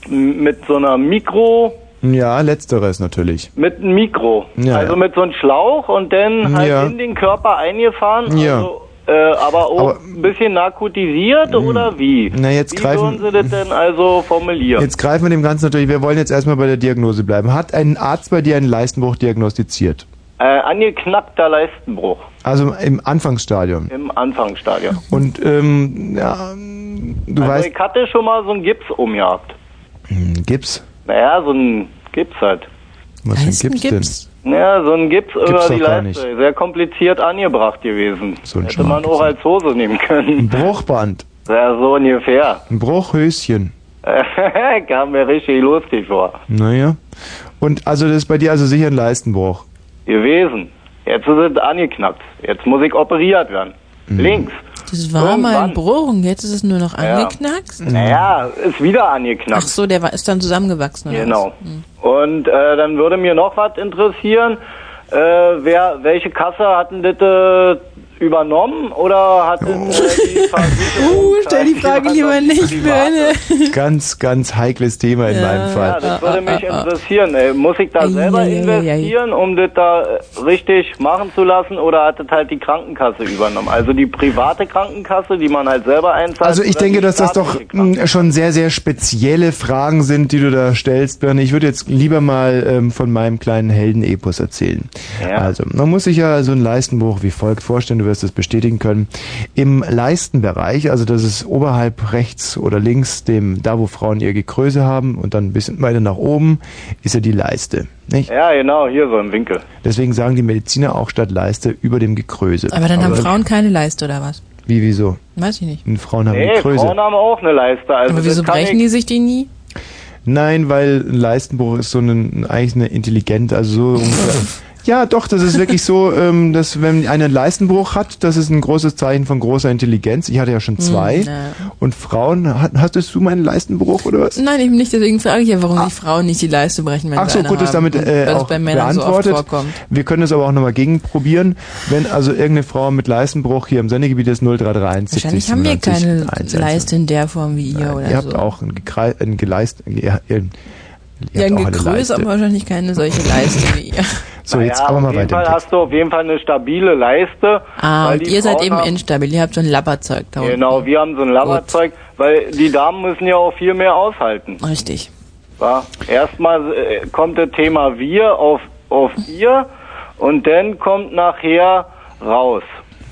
mit so einer Mikro Ja, letzteres natürlich. mit einem Mikro, Ja, also ja. mit so einem Schlauch und dann halt Ja. in den Körper eingefahren, Ja. also, äh, aber auch ein bisschen narkotisiert oder wie? Na, jetzt wie greifen- würden Sie das denn also formulieren? Jetzt greifen wir dem Ganzen natürlich, wir wollen jetzt erstmal bei der Diagnose bleiben. Hat ein Arzt bei dir einen Leistenbruch diagnostiziert? Äh, angeknackter Leistenbruch Also im Anfangsstadium. im Anfangsstadium. Und ähm, ja, du also weißt, ich hatte schon mal so einen Gips umgehabt. Hm, Gips? Naja, so ein Gips halt. Was für ein Gips, Ja, so ein Gips über Gibt's die doch gar Leiste. Sehr kompliziert angebracht gewesen. So ein Hätte man auch als Hose nehmen können. Ein Bruchband, Ja, so ungefähr. ein Bruchhöschen. Kam mir richtig lustig vor. Naja. Und also das ist bei dir also sicher ein Leistenbruch. Gewesen. Jetzt ist es angeknackt. Jetzt muss ich operiert werden. Mhm. Links. Das war mal ein Bruch und jetzt ist es nur noch Ja. angeknackst? Naja, ist wieder angeknackt. Ach so, der war, ist dann zusammengewachsen, oder Genau. was? Und äh, dann würde mir noch was interessieren. Äh, wer, welche Kasse hat denn das äh, übernommen oder hat denn, äh, die Versicherung... Uh, stell die Frage lieber nicht, Birne. Ganz, ganz heikles Thema in meinem Ja, Fall. das würde mich interessieren. Ey, muss ich da selber Ei, ei, ei, ei. investieren, um das da äh, richtig machen zu lassen, oder hat das halt die Krankenkasse übernommen? Also die private Krankenkasse, die man halt selber einzahlt. Also ich denke, dass das doch mh, schon sehr, sehr spezielle Fragen sind, die du da stellst, Birne. Ich würde jetzt lieber mal ähm, von meinem kleinen Heldenepos erzählen. Ja. Also, man muss sich ja so einen Leistenbruch wie folgt vorstellen, du wirst es bestätigen können. Im Leistenbereich, also das ist oberhalb rechts oder links, dem da wo Frauen ihr Gekröse haben und dann ein bisschen weiter nach oben, ist ja die Leiste. Nicht? Ja, genau, hier so im Winkel. Deswegen sagen die Mediziner auch statt Leiste über dem Gekröse. Aber dann haben Frauen keine Leiste, oder was? Wie, wieso? Weiß ich nicht. Und Frauen haben Nee, Gekröse. Frauen haben auch eine Leiste. Also Aber wieso brechen die sich die nie? Nein, weil ein Leistenbruch ist so ein, eigentlich eine intelligente, also so ungefähr. Ja, doch, das ist wirklich so, ähm, dass wenn einer einen Leistenbruch hat, das ist ein großes Zeichen von großer Intelligenz. Ich hatte ja schon zwei. Hm, ja. Und Frauen, hat- hattest du meinen Leistenbruch oder was? Nein, eben nicht. Deswegen frage ich ja, warum die Frauen nicht die Leiste brechen, wenn Ach so, gut, haben. damit äh, auch bei Männern so oft beantwortet. vorkommt. Wir können es aber auch nochmal gegenprobieren. Wenn also irgendeine Frau mit Leistenbruch hier im Sendegebiet ist 0331 Wahrscheinlich 70 haben wir 97 keine 111. Leiste in der Form wie ihr oder Ihr so. habt auch ein, Gekrei ein Geleist, ihr, ihr, ihr ja, habt ein auch eine Gekröse, Leiste. aber wahrscheinlich keine solche Leiste wie ihr. So, jetzt ja, aber mal auf jeden weiter. Fall hast du auf jeden Fall eine stabile Leiste. Ah, weil und ihr seid Frauen eben haben- instabil. Ihr habt so ein Labberzeug da unten. Genau, wir haben so ein Labberzeug, weil die Damen müssen ja auch viel mehr aushalten. Richtig. Ja? Erstmal äh, kommt das Thema wir auf, auf ihr und dann kommt nachher raus.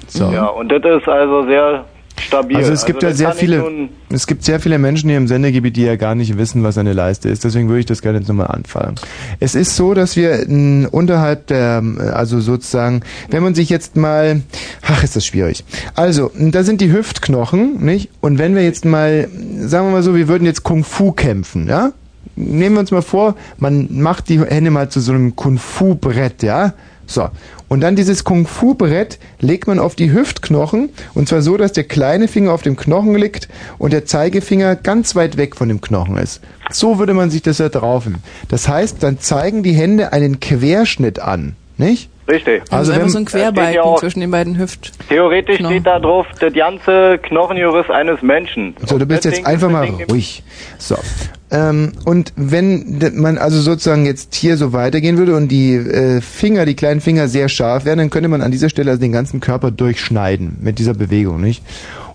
So. Ja, und das ist also sehr stabil. Also es gibt ja das sehr viele, es gibt sehr viele Menschen hier im Sendegebiet, die ja gar nicht wissen, was eine Leiste ist. Deswegen würde ich das gerne jetzt nochmal anfangen. Es ist so, dass wir unterhalb der, äh, also sozusagen, wenn man sich jetzt mal, ach, ist das schwierig. Also, da sind die Hüftknochen, nicht? Und wenn wir jetzt mal, sagen wir mal so, wir würden jetzt Kung Fu kämpfen, ja? Nehmen wir uns mal vor, man macht die Hände mal zu so einem Kung Fu Brett, ja? So. Und dann dieses Kung Fu Brett legt man auf die Hüftknochen und zwar so, dass der kleine Finger auf dem Knochen liegt und der Zeigefinger ganz weit weg von dem Knochen ist. So würde man sich das ja draufen. Das heißt, dann zeigen die Hände einen Querschnitt an, nicht? Richtig. Also Also, einfach wenn- so ein Querbalken ja auch- zwischen den beiden Hüft. Theoretisch Knochen. steht da drauf, das ganze Knochenjurist eines Menschen. So, du bist jetzt einfach mal ruhig. So. Ähm, und wenn man also sozusagen jetzt hier so weitergehen würde und die äh, Finger, die kleinen Finger sehr scharf wären, dann könnte man an dieser Stelle also den ganzen Körper durchschneiden mit dieser Bewegung, nicht?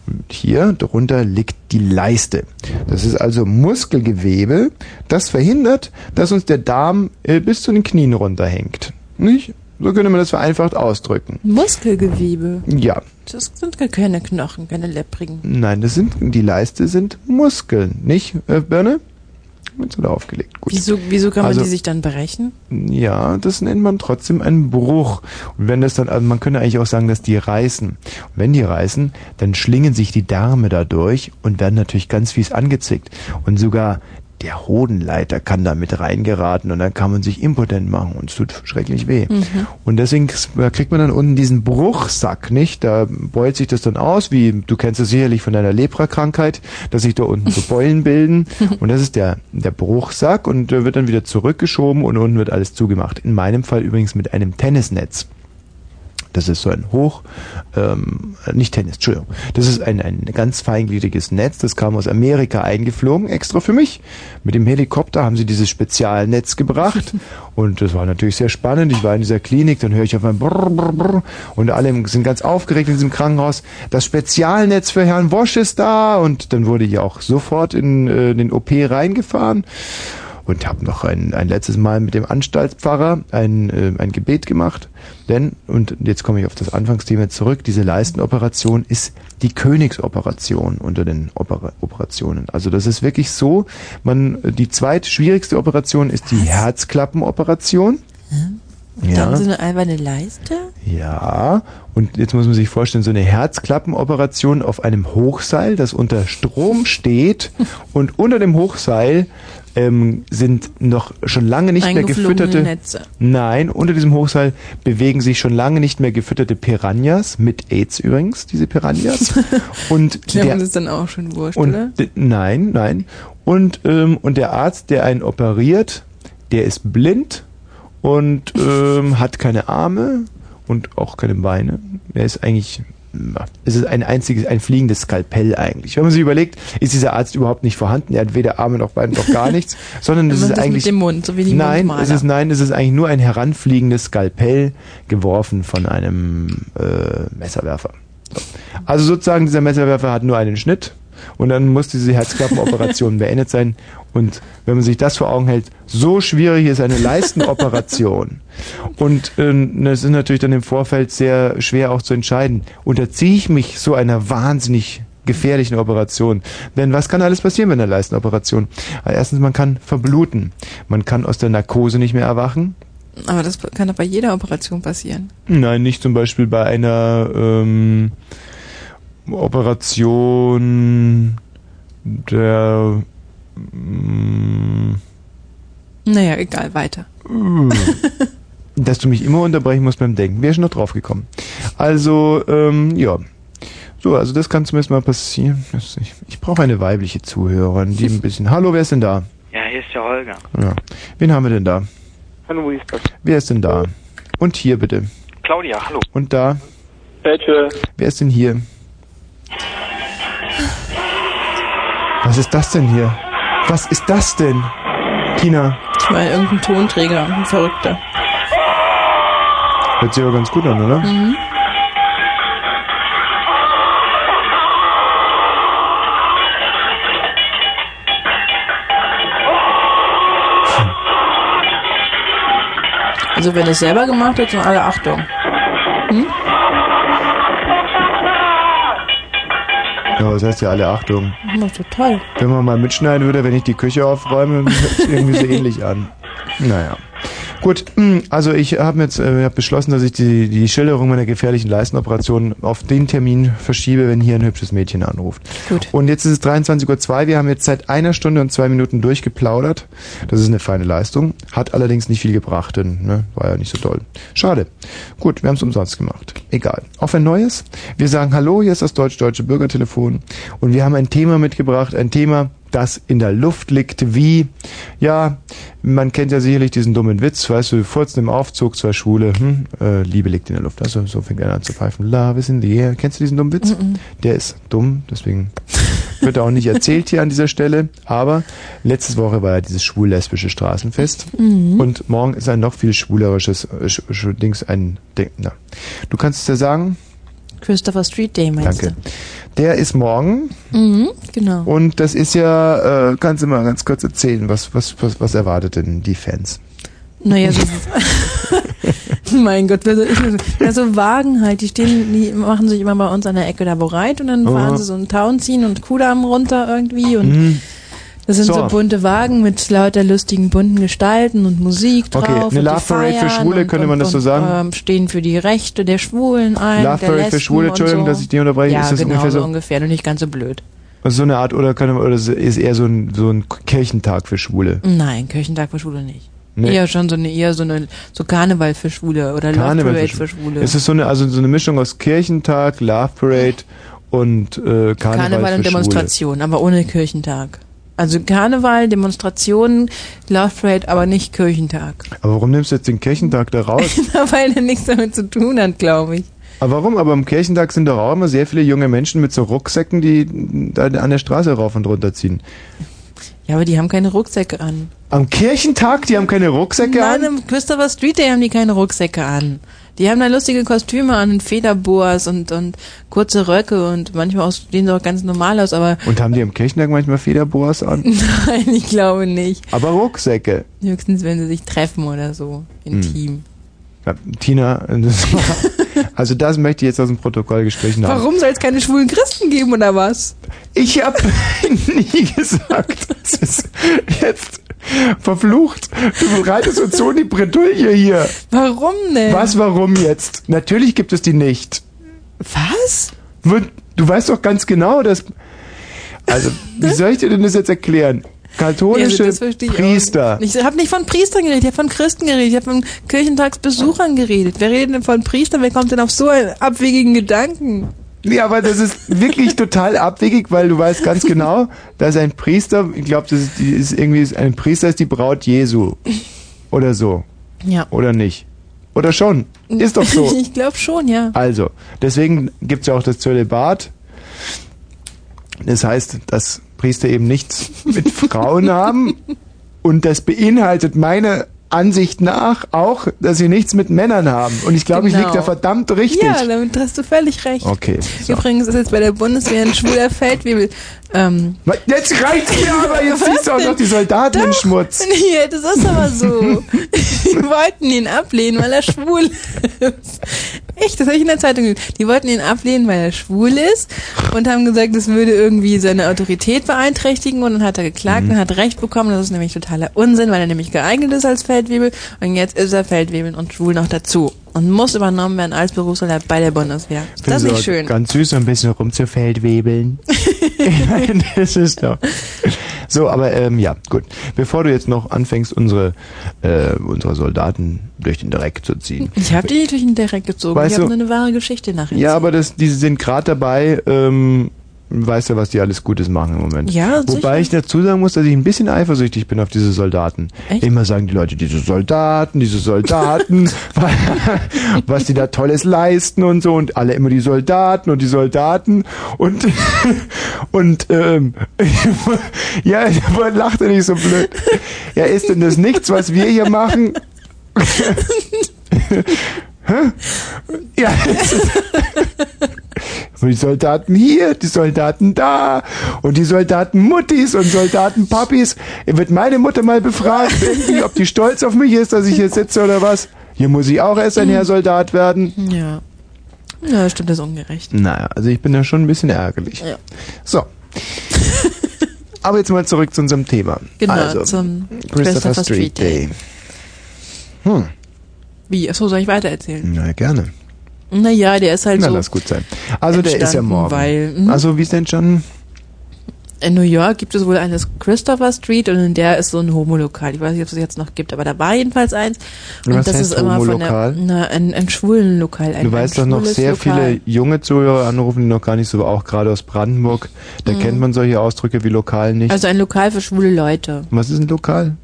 Und hier drunter liegt die Leiste. Das ist also Muskelgewebe, das verhindert, dass uns der Darm äh, bis zu den Knien runterhängt. Nicht? So könnte man das vereinfacht ausdrücken. Muskelgewebe. Ja. Das sind gar keine Knochen, keine lepprigen. Nein, das sind, die Leiste sind Muskeln, nicht, äh, Birne? Jetzt hat er aufgelegt. Gut. Wieso, wieso kann man Also- die sich dann brechen? Ja, das nennt man trotzdem einen Bruch. Und wenn das dann, also man könnte eigentlich auch sagen, dass die reißen. Und wenn die reißen, dann schlingen sich die Därme dadurch und werden natürlich ganz fies angezickt. Und sogar der Hodenleiter kann da mit reingeraten und dann kann man sich impotent machen und es tut schrecklich weh. Mhm. Und deswegen kriegt man dann unten diesen Bruchsack, nicht? Da beult sich das dann aus, wie du kennst es sicherlich von deiner Lepra-Krankheit, dass sich da unten so Beulen bilden. Und das ist der, der Bruchsack und der wird dann wieder zurückgeschoben und unten wird alles zugemacht. In meinem Fall übrigens mit einem Tennisnetz. Das ist so ein Hoch, ähm, nicht Tennis, Entschuldigung. Das ist ein, ein ganz feingliedriges Netz, das kam aus Amerika eingeflogen, extra für mich. Mit dem Helikopter haben sie dieses Spezialnetz gebracht und das war natürlich sehr spannend. Ich war in dieser Klinik, dann höre ich auf ein Brrr, Brrr, Brrr und alle sind ganz aufgeregt in diesem Krankenhaus. Das Spezialnetz für Herrn Wosch ist da und dann wurde ich auch sofort in äh, den OP reingefahren und habe noch ein, ein letztes Mal mit dem Anstaltspfarrer ein, äh, ein Gebet gemacht. Denn, und jetzt komme ich auf das Anfangsthema zurück, diese Leistenoperation ist die Königsoperation unter den Opera Operationen. Also das ist wirklich so, man, die zweitschwierigste Operation ist die Herzklappenoperation. Dann so eine alberne Leiste? Ja, und jetzt muss man sich vorstellen, so eine Herzklappenoperation auf einem Hochseil, das unter Strom steht und unter dem Hochseil ähm, sind noch schon lange nicht mehr gefütterte. Netze. Nein, unter diesem Hochseil bewegen sich schon lange nicht mehr gefütterte Piranhas, mit AIDS übrigens, diese Piranhas. und Ja, der, das ist dann auch schon wurscht, und oder? nein, nein. Und, ähm, und der Arzt, der einen operiert, der ist blind und ähm, hat keine Arme und auch keine Beine. Er ist eigentlich, es ist ein einziges, ein fliegendes Skalpell eigentlich. Wenn man sich überlegt, ist dieser Arzt überhaupt nicht vorhanden. Er hat weder Arme noch Beine noch gar nichts, sondern es ist das eigentlich mit dem Mund, so wie die nein, Mundmaler. es ist nein, es ist eigentlich nur ein heranfliegendes Skalpell geworfen von einem äh, Messerwerfer. So. Also sozusagen dieser Messerwerfer hat nur einen Schnitt und dann muss diese Herzklappenoperation beendet sein. Und wenn man sich das vor Augen hält, so schwierig ist eine Leistenoperation. Und ähm, es ist natürlich dann im Vorfeld sehr schwer auch zu entscheiden, unterziehe ich mich so einer wahnsinnig gefährlichen Operation. Denn was kann alles passieren bei einer Leistenoperation? Erstens, man kann verbluten. Man kann aus der Narkose nicht mehr erwachen. Aber das kann doch bei jeder Operation passieren. Nein, nicht zum Beispiel bei einer ähm, Operation der mm, Naja, egal, weiter. dass du mich immer unterbrechen musst beim Denken. Wäre schon noch drauf gekommen. Also, ähm, ja. So, also das kann zumindest mal passieren. Ich, ich brauche eine weibliche Zuhörerin, die ein bisschen... Hallo, wer ist denn da? Ja, hier ist der Holger. Ja. Wen haben wir denn da? Hallo, wo ist das? Wer ist denn da? Und hier bitte. Claudia, hallo. Und da? Bitte. Wer ist denn hier? Was ist das denn hier? Was ist das denn? Tina, Ich meine, irgendein Tonträger, ein Verrückter. hört sich aber ganz gut an, oder? Mhm. Also wenn es selber gemacht hat, sind alle Achtung. Hm? Ja, was heißt ja alle Achtung? Na, total. Wenn man mal mitschneiden würde, wenn ich die Küche aufräume, hört sich irgendwie so ähnlich an. Naja. Gut, mh, also ich habe jetzt äh, hab beschlossen, dass ich die, die Schilderung meiner gefährlichen Leistenoperation auf den Termin verschiebe, wenn hier ein hübsches Mädchen anruft. Gut. Und jetzt ist es 23.02 Uhr. Wir haben jetzt seit einer Stunde und zwei Minuten durchgeplaudert. Das ist eine feine Leistung. Hat allerdings nicht viel gebracht, denn ne, war ja nicht so toll. Schade. Gut, wir haben es umsonst gemacht. Egal. Auf ein neues. Wir sagen Hallo, hier ist das deutsch-deutsche Bürgertelefon. Und wir haben ein Thema mitgebracht. Ein Thema, das in der Luft liegt wie, ja, man kennt ja sicherlich diesen dummen Witz, weißt du, furzen im Aufzug zur Schule, hm, äh, Liebe liegt in der Luft. Also so fängt er an zu pfeifen. Love is in the air. Kennst du diesen dummen Witz? Mhm. Der ist dumm, deswegen wird er auch nicht erzählt hier an dieser Stelle. Aber letzte Woche war ja dieses schwul-lesbische Straßenfest. Mhm. Und morgen ist ein noch viel schwulerisches äh, Dings, ein Ding. Na. Du kannst es ja sagen? Christopher Street Day meinst Danke. Der ist morgen. du? Mhm, genau. Und das ist ja, äh, kannst du mal ganz kurz erzählen, was, was, was, was erwartet denn die Fans? Naja, so. mein Gott, wer soll ich so, ja, so Wagen halt, die stehen, die machen sich immer bei uns an der Ecke da bereit und dann fahren Aha. sie so einen Town ziehen und Kudamm runter irgendwie und Mhm. Das sind so. So. bunte Wagen mit lauter lustigen bunten Gestalten und Musik drauf. Okay, eine die Love Parade für Schwule, und, könnte und, man das so sagen? Ähm, stehen für die Rechte der Schwulen ein. Love Parade für Schwule, Entschuldigung, so. dass ich dich unterbreche. Ja, Ist das genau ungefähr so so? ungefähr, nur nicht ganz so blöd. Also so eine Art, oder, kann, oder ist eher so ein, so ein Kirchentag für Schwule? Nein, Kirchentag für Schwule nicht. Nee. Eher schon so eine, eher so eine, so Karneval für Schwule oder Love Karneval Parade für Schwule. Es ist so eine, also so eine Mischung aus Kirchentag, Love Parade und äh, Karneval, Karneval und Demonstration, aber ohne Kirchentag. Also Karneval, Demonstration, Love Parade, aber nicht Kirchentag. Aber warum nimmst du jetzt den Kirchentag da raus? Weil er nichts damit zu tun hat, glaube ich. Aber warum? Aber am Kirchentag sind doch auch immer sehr viele junge Menschen mit so Rucksäcken, die da an der Straße rauf und runter ziehen. Ja, aber die haben keine Rucksäcke an. Am Kirchentag, die haben keine Rucksäcke Nein, an? im Christopher Street Day haben die keine Rucksäcke an. Die haben da lustige Kostüme an und Federboas und, und kurze Röcke und manchmal sehen sie auch ganz normal aus, aber Und haben die am Kirchentag manchmal Federboas an? nein, ich glaube nicht. Aber Rucksäcke. Höchstens, wenn sie sich treffen oder so, intim. Ja, Tina, das war, also das möchte ich jetzt aus dem Protokoll gestrichen haben. Warum soll es keine schwulen Christen geben oder was? Ich habe nie gesagt, das ist jetzt verflucht. Du bereitest uns so die Bredouille hier. Warum denn? Was, warum jetzt? Natürlich gibt es die nicht. Was? Du weißt doch ganz genau, dass... Also, wie soll ich dir denn das jetzt erklären? Katholische Ja, auch Priester. nicht. Ich habe nicht von Priestern geredet, ich habe von Christen geredet, ich habe von Kirchentagsbesuchern geredet. Wer redet denn von Priestern? Wer kommt denn auf so einen abwegigen Gedanken? Ja, aber das ist wirklich total abwegig, weil du weißt ganz genau, dass ein Priester, ich glaube, das ist, die, ist irgendwie, ein Priester ist die Braut Jesu. Oder so. Ja. Oder nicht. Oder schon. Ist doch so. ich glaube schon, ja. Also, deswegen gibt's ja auch das Zölibat. Das heißt, dass Priester eben nichts mit Frauen haben. Und das beinhaltet meine Ansicht nach auch, dass sie nichts mit Männern haben. Und ich glaube, ich Genau. liege da verdammt richtig. Ja, damit hast du völlig recht. Okay. So. Übrigens ist jetzt bei der Bundeswehr ein schwuler Feldwebel. Ähm, Jetzt reicht's mir aber, jetzt siehst du auch noch die Soldaten im Doch. Schmutz. Nee, das ist aber so. Die wollten ihn ablehnen, weil er schwul ist. Echt, das habe ich in der Zeitung gelesen. Die wollten ihn ablehnen, weil er schwul ist und haben gesagt, das würde irgendwie seine Autorität beeinträchtigen und dann hat er geklagt Mhm. und hat Recht bekommen. Das ist nämlich totaler Unsinn, weil er nämlich geeignet ist als Feldwebel und jetzt ist er Feldwebel und schwul noch dazu und muss übernommen werden als Berufssoldat bei der Bundeswehr. Das ist nicht schön. Ganz süß, so ein bisschen rumzufeldwebeln. das ist doch. So, aber ähm, ja, gut. Bevor du jetzt noch anfängst, unsere, äh, unsere Soldaten durch den Dreck zu ziehen. Ich habe die durch den Dreck gezogen. Weißt ich habe eine wahre Geschichte nachher. Ja, aber das, die sind gerade dabei, ähm, weißt du, was die alles Gutes machen im Moment. Ja, Wobei sicher. ich dazu sagen muss, dass ich ein bisschen eifersüchtig bin auf diese Soldaten. Echt? Immer sagen die Leute, diese Soldaten, diese Soldaten, was die da Tolles leisten und so und alle immer die Soldaten und die Soldaten und und ähm, ja, aber lacht er nicht so blöd. Ja, ist denn das nichts, was wir hier machen? Hä? Ja, und die Soldaten hier, die Soldaten da und die Soldaten Muttis und Soldaten Papis. Wird meine Mutter mal befragt, irgendwie, ob die stolz auf mich ist, dass ich hier sitze oder was? Hier muss ich auch erst ein Herr Soldat werden. Ja. Ja, stimmt, das ist ungerecht. Naja, also ich bin da schon ein bisschen ärgerlich. Ja. So. Aber jetzt mal zurück zu unserem Thema. Genau, also, zum Christopher, Street Day. Hm, Wie? Achso, soll ich weitererzählen? na gerne. Naja, der ist halt Na, so. lass gut sein. Also der ist ja morgen. Weil, mhm. also wie ist denn schon? In New York gibt es wohl eines Christopher Street und in der ist so ein Homolokal. Ich weiß nicht, ob es das jetzt noch gibt, aber da war jedenfalls eins. Und was heißt Homolokal? von der, na, ein, ein schwulen Lokal. Ein, Du weißt doch noch sehr Lokal. viele junge Zuhörer anrufen, die noch gar nicht so, auch gerade aus Brandenburg. Da Mhm. kennt man solche Ausdrücke wie lokal nicht. Also ein Lokal für schwule Leute. Was ist ein Lokal?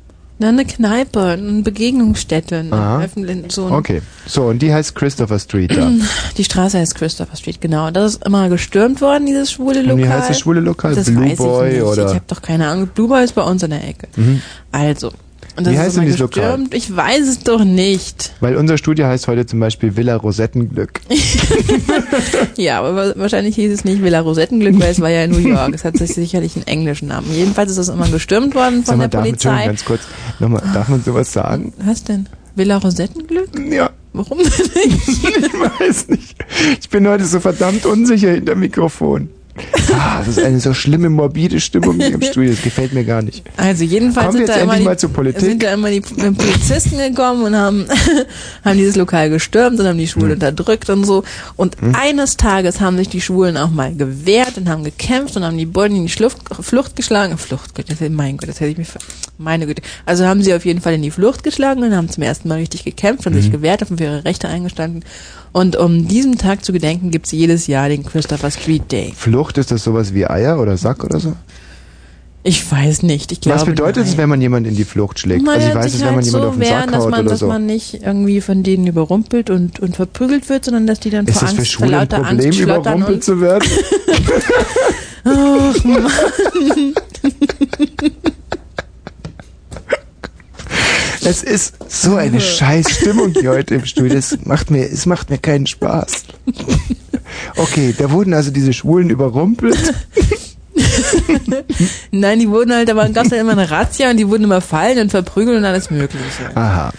Na, eine Kneipe, eine Begegnungsstätte. Eine öffentliche- so ein, Okay. So, und die heißt Christopher Street da. Die Straße heißt Christopher Street, genau. Das ist immer gestürmt worden, dieses schwule Und Lokal. wie heißt das schwule Lokal? Das Blue weiß Boy ich nicht. oder- Ich habe doch keine Ahnung. Blue Boy ist bei uns in der Ecke. Mhm. Also. Und Wie das heißt ist denn dieses Lokal? gestürmt. Ich weiß es doch nicht. Weil unser Studio heißt heute zum Beispiel Villa Rosettenglück. Ja, aber wa- wahrscheinlich hieß es nicht Villa Rosettenglück, weil es war ja in New York. Es hat sich sicherlich einen englischen Namen. Jedenfalls ist es immer gestürmt worden Sag von mal, der darf, Polizei. ganz kurz, nochmal, darf man sowas sagen? Was denn? Villa Rosettenglück? Ja. Warum denn nicht? ich weiß nicht. Ich bin heute so verdammt unsicher hinter Mikrofon. Ah, das ist eine so schlimme, morbide Stimmung hier im Studio. Das gefällt mir gar nicht. Also jedenfalls Kommen sind da, immer die, mal zur Politik? sind da immer die die Polizisten gekommen und haben, haben dieses Lokal gestürmt und haben die Schwulen Hm. unterdrückt und so. Und eines Tages haben sich die Schwulen auch mal gewehrt und haben gekämpft und haben die Bullen in die Schlucht, Flucht geschlagen. Flucht, Gott, mein Gott, das hätte ich mir... Meine Güte. Also haben sie auf jeden Fall in die Flucht geschlagen und haben zum ersten Mal richtig gekämpft und sich Mhm. gewehrt, haben für ihre Rechte eingestanden. Und um diesem Tag zu gedenken, gibt's jedes Jahr den Christopher Street Day. Flucht, ist das sowas wie Eier oder Sack oder so? Ich weiß nicht. Ich glaube, Was bedeutet es, wenn man jemanden in die Flucht schlägt? Man also ich weiß es, wenn man halt jemanden so auf den wehren, Sack dass haut man, oder dass so. man nicht irgendwie von denen überrumpelt und, und verprügelt wird, sondern dass die dann Ist vor das für Angst, vor lauter Problem, Angst überrumpelt zu werden? Ach, Mann. Es ist so eine scheiß Stimmung hier heute im Studio. Es macht mir, es macht mir keinen Spaß. Okay, da wurden also diese Schwulen überrumpelt. Nein, die wurden halt, aber gab es halt immer eine Razzia und die wurden immer fallen und verprügelt und alles mögliche. Aha.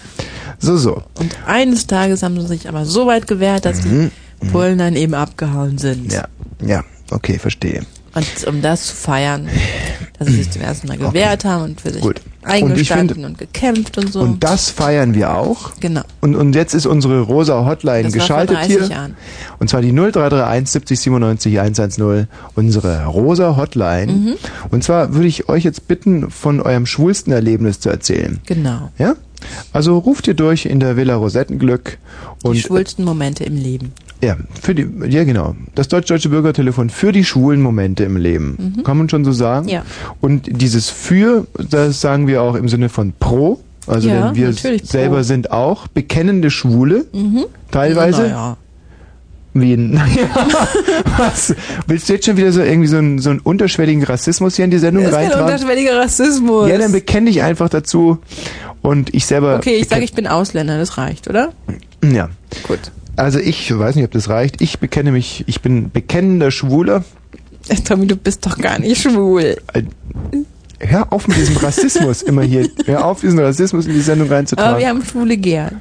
So, so. Und eines Tages haben sie sich aber so weit gewehrt, dass Mhm. die Bullen dann eben abgehauen sind. Ja, ja, okay, verstehe. Und um das zu feiern, dass sie sich zum ersten Mal gewehrt haben und für sich Gut. Und eingestanden finde- und, gekämpft und so. Und das feiern wir auch. Genau. Und, und jetzt ist unsere rosa Hotline Das war vor geschaltet 30 hier. Jahren. Und zwar die 0331 70 97 110, unsere rosa Hotline. Mhm. Und zwar würde ich euch jetzt bitten, von eurem schwulsten Erlebnis zu erzählen. Genau. Ja? Also ruft ihr durch in der Villa Rosettenglück Die und schwulsten Momente im Leben. Ja, für die ja genau, das deutsch-deutsche Bürgertelefon für die schwulen Momente im Leben. Mhm. Kann man schon so sagen? Ja. Und dieses für, das sagen wir auch im Sinne von pro, also Ja, denn wir natürlich pro. selber sind auch bekennende Schwule Mhm. teilweise. Naja. Wie ein, naja, was? Willst du jetzt schon wieder so irgendwie so einen, so einen unterschwelligen Rassismus hier in die Sendung Das ist kein reintragen? unterschwelliger Rassismus. Ja, dann bekenn dich einfach dazu und ich selber. Okay, ich sage, ich bin Ausländer, das reicht, oder? Ja. Gut. Also ich weiß nicht, ob das reicht. Ich bekenne mich, ich bin bekennender Schwuler. Äh, Tommy, du bist doch gar nicht schwul. Hör auf mit diesem Rassismus immer hier. Hör auf, diesen Rassismus in die Sendung reinzutragen. Aber wir haben Schwule gern.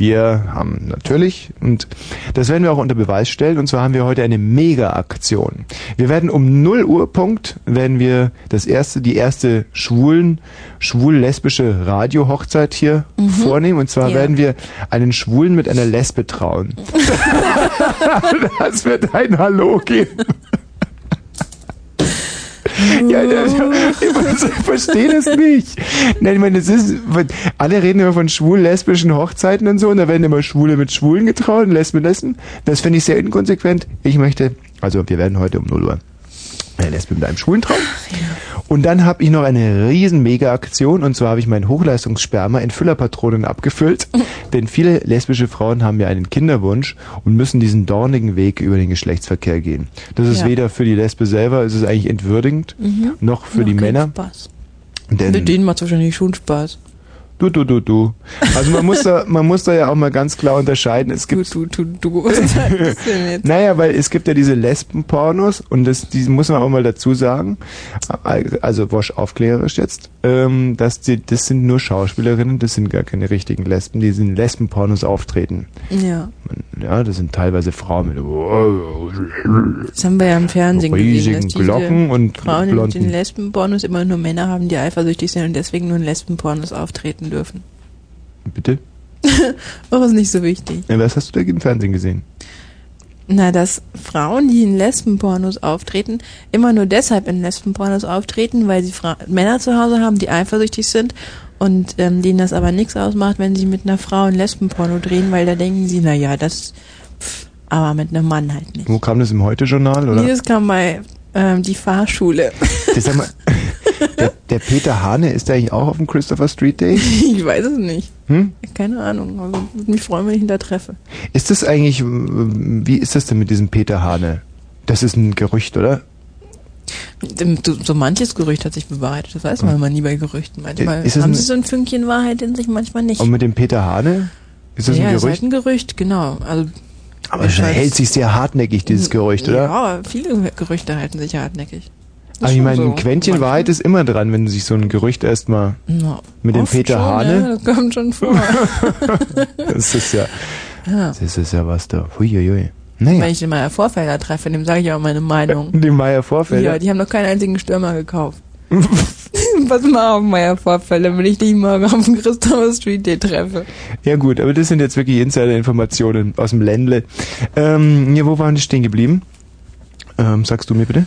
Wir haben natürlich, und das werden wir auch unter Beweis stellen, und zwar haben wir heute eine Mega-Aktion. Wir werden um 0 Uhr Punkt, werden wir das erste, die erste schwulen, schwul-lesbische Radio-Hochzeit hier vornehmen, und zwar Ja. werden wir einen Schwulen mit einer Lesbe trauen. das wird ein Hallo geben. Ja, ja, ja, ich verstehe das nicht. Nein, ich meine, das ist, alle reden immer von schwul-lesbischen Hochzeiten und so, und da werden immer Schwule mit Schwulen getraut und Lesben mit Lesben. Das finde ich sehr inkonsequent. Ich möchte, also wir werden heute um 0 Uhr eine Lesbe mit einem Schwulen trauen. Und dann habe ich noch eine riesen Mega-Aktion, und zwar habe ich mein Hochleistungssperma in Füllerpatronen abgefüllt, denn viele lesbische Frauen haben ja einen Kinderwunsch und müssen diesen dornigen Weg über den Geschlechtsverkehr gehen. Das ist Ja. weder für die Lesbe selber, es ist eigentlich entwürdigend, Mhm. noch für Noch die Männer. Spaß. Denn, Mit denen macht es wahrscheinlich schon Spaß. Du, du, du, du. Also man muss da, man muss da ja auch mal ganz klar unterscheiden. Es gibt Du, du, du. Was ist das denn jetzt? naja, weil es gibt ja diese Lesbenpornos und das, die muss man auch mal dazu sagen, also Wosch aufklärerisch jetzt, ähm, dass die, das sind nur Schauspielerinnen, das sind gar keine richtigen Lesben, die sind Lesbenpornos auftreten. Ja. Ja, das sind teilweise Frauen mit Das haben wir ja im Fernsehen riesigen gesehen, Glocken und Frauen in blonden. den Lesbenpornos immer nur Männer haben, die eifersüchtig sind und deswegen nur in Lesbenpornos auftreten dürfen. Bitte? Oh, ist nicht so wichtig. Ja, Was hast du da im Fernsehen gesehen? Na, dass Frauen, die in Lesbenpornos auftreten, immer nur deshalb in Lesbenpornos auftreten, weil sie Fra Männer zu Hause haben, die eifersüchtig sind und ähm, denen das aber nichts ausmacht, wenn sie mit einer Frau ein Lesbenporno drehen, weil da denken sie, na ja, das, pff, aber mit einem Mann halt nicht. Wo kam das im Heute-Journal, oder? Nee, das kam bei ähm, die Fahrschule. Das sag mal, der, der Peter Hane, ist der eigentlich auch auf dem Christopher Street Day? ich weiß es nicht. Hm? Keine Ahnung. Also, würde mich freuen, wenn ich ihn da treffe. Ist das eigentlich, wie ist das denn mit diesem Peter Hane? Das ist ein Gerücht, oder? So, manches Gerücht hat sich bewahrheitet. Das weiß man immer nie bei Gerüchten. Manchmal das haben sie so ein Fünkchen Wahrheit in sich, manchmal nicht. Und mit dem Peter Hane? Ist das ja, ein ist halt Gerücht? ein Gerücht, genau. Also, Aber es hält sich sehr hartneckig, dieses Gerücht, oder? Ja, viele Gerüchte halten sich hartneckig. Aber ich meine, so. ein Quäntchen Wahrheit ist immer dran, wenn sich so ein Gerücht erstmal mit dem Peter schon, Hane. Ja, das kommt schon vor. Das ist ja, ja. das ist ja was da. Huiuiui. Naja, Wenn ich den Meier Vorfelder treffe, dem sage ich auch meine Meinung. die Meier Vorfelder. Ja, die haben noch keinen einzigen Stürmer gekauft. Pass mal auf, Meier Vorfelder, wenn ich dich morgen auf dem Christopher Street Day treffe. Ja gut, aber das sind jetzt wirklich Insider-Informationen aus dem Ländle. Ähm, ja, wo waren die stehen geblieben? Ähm, sagst du mir bitte?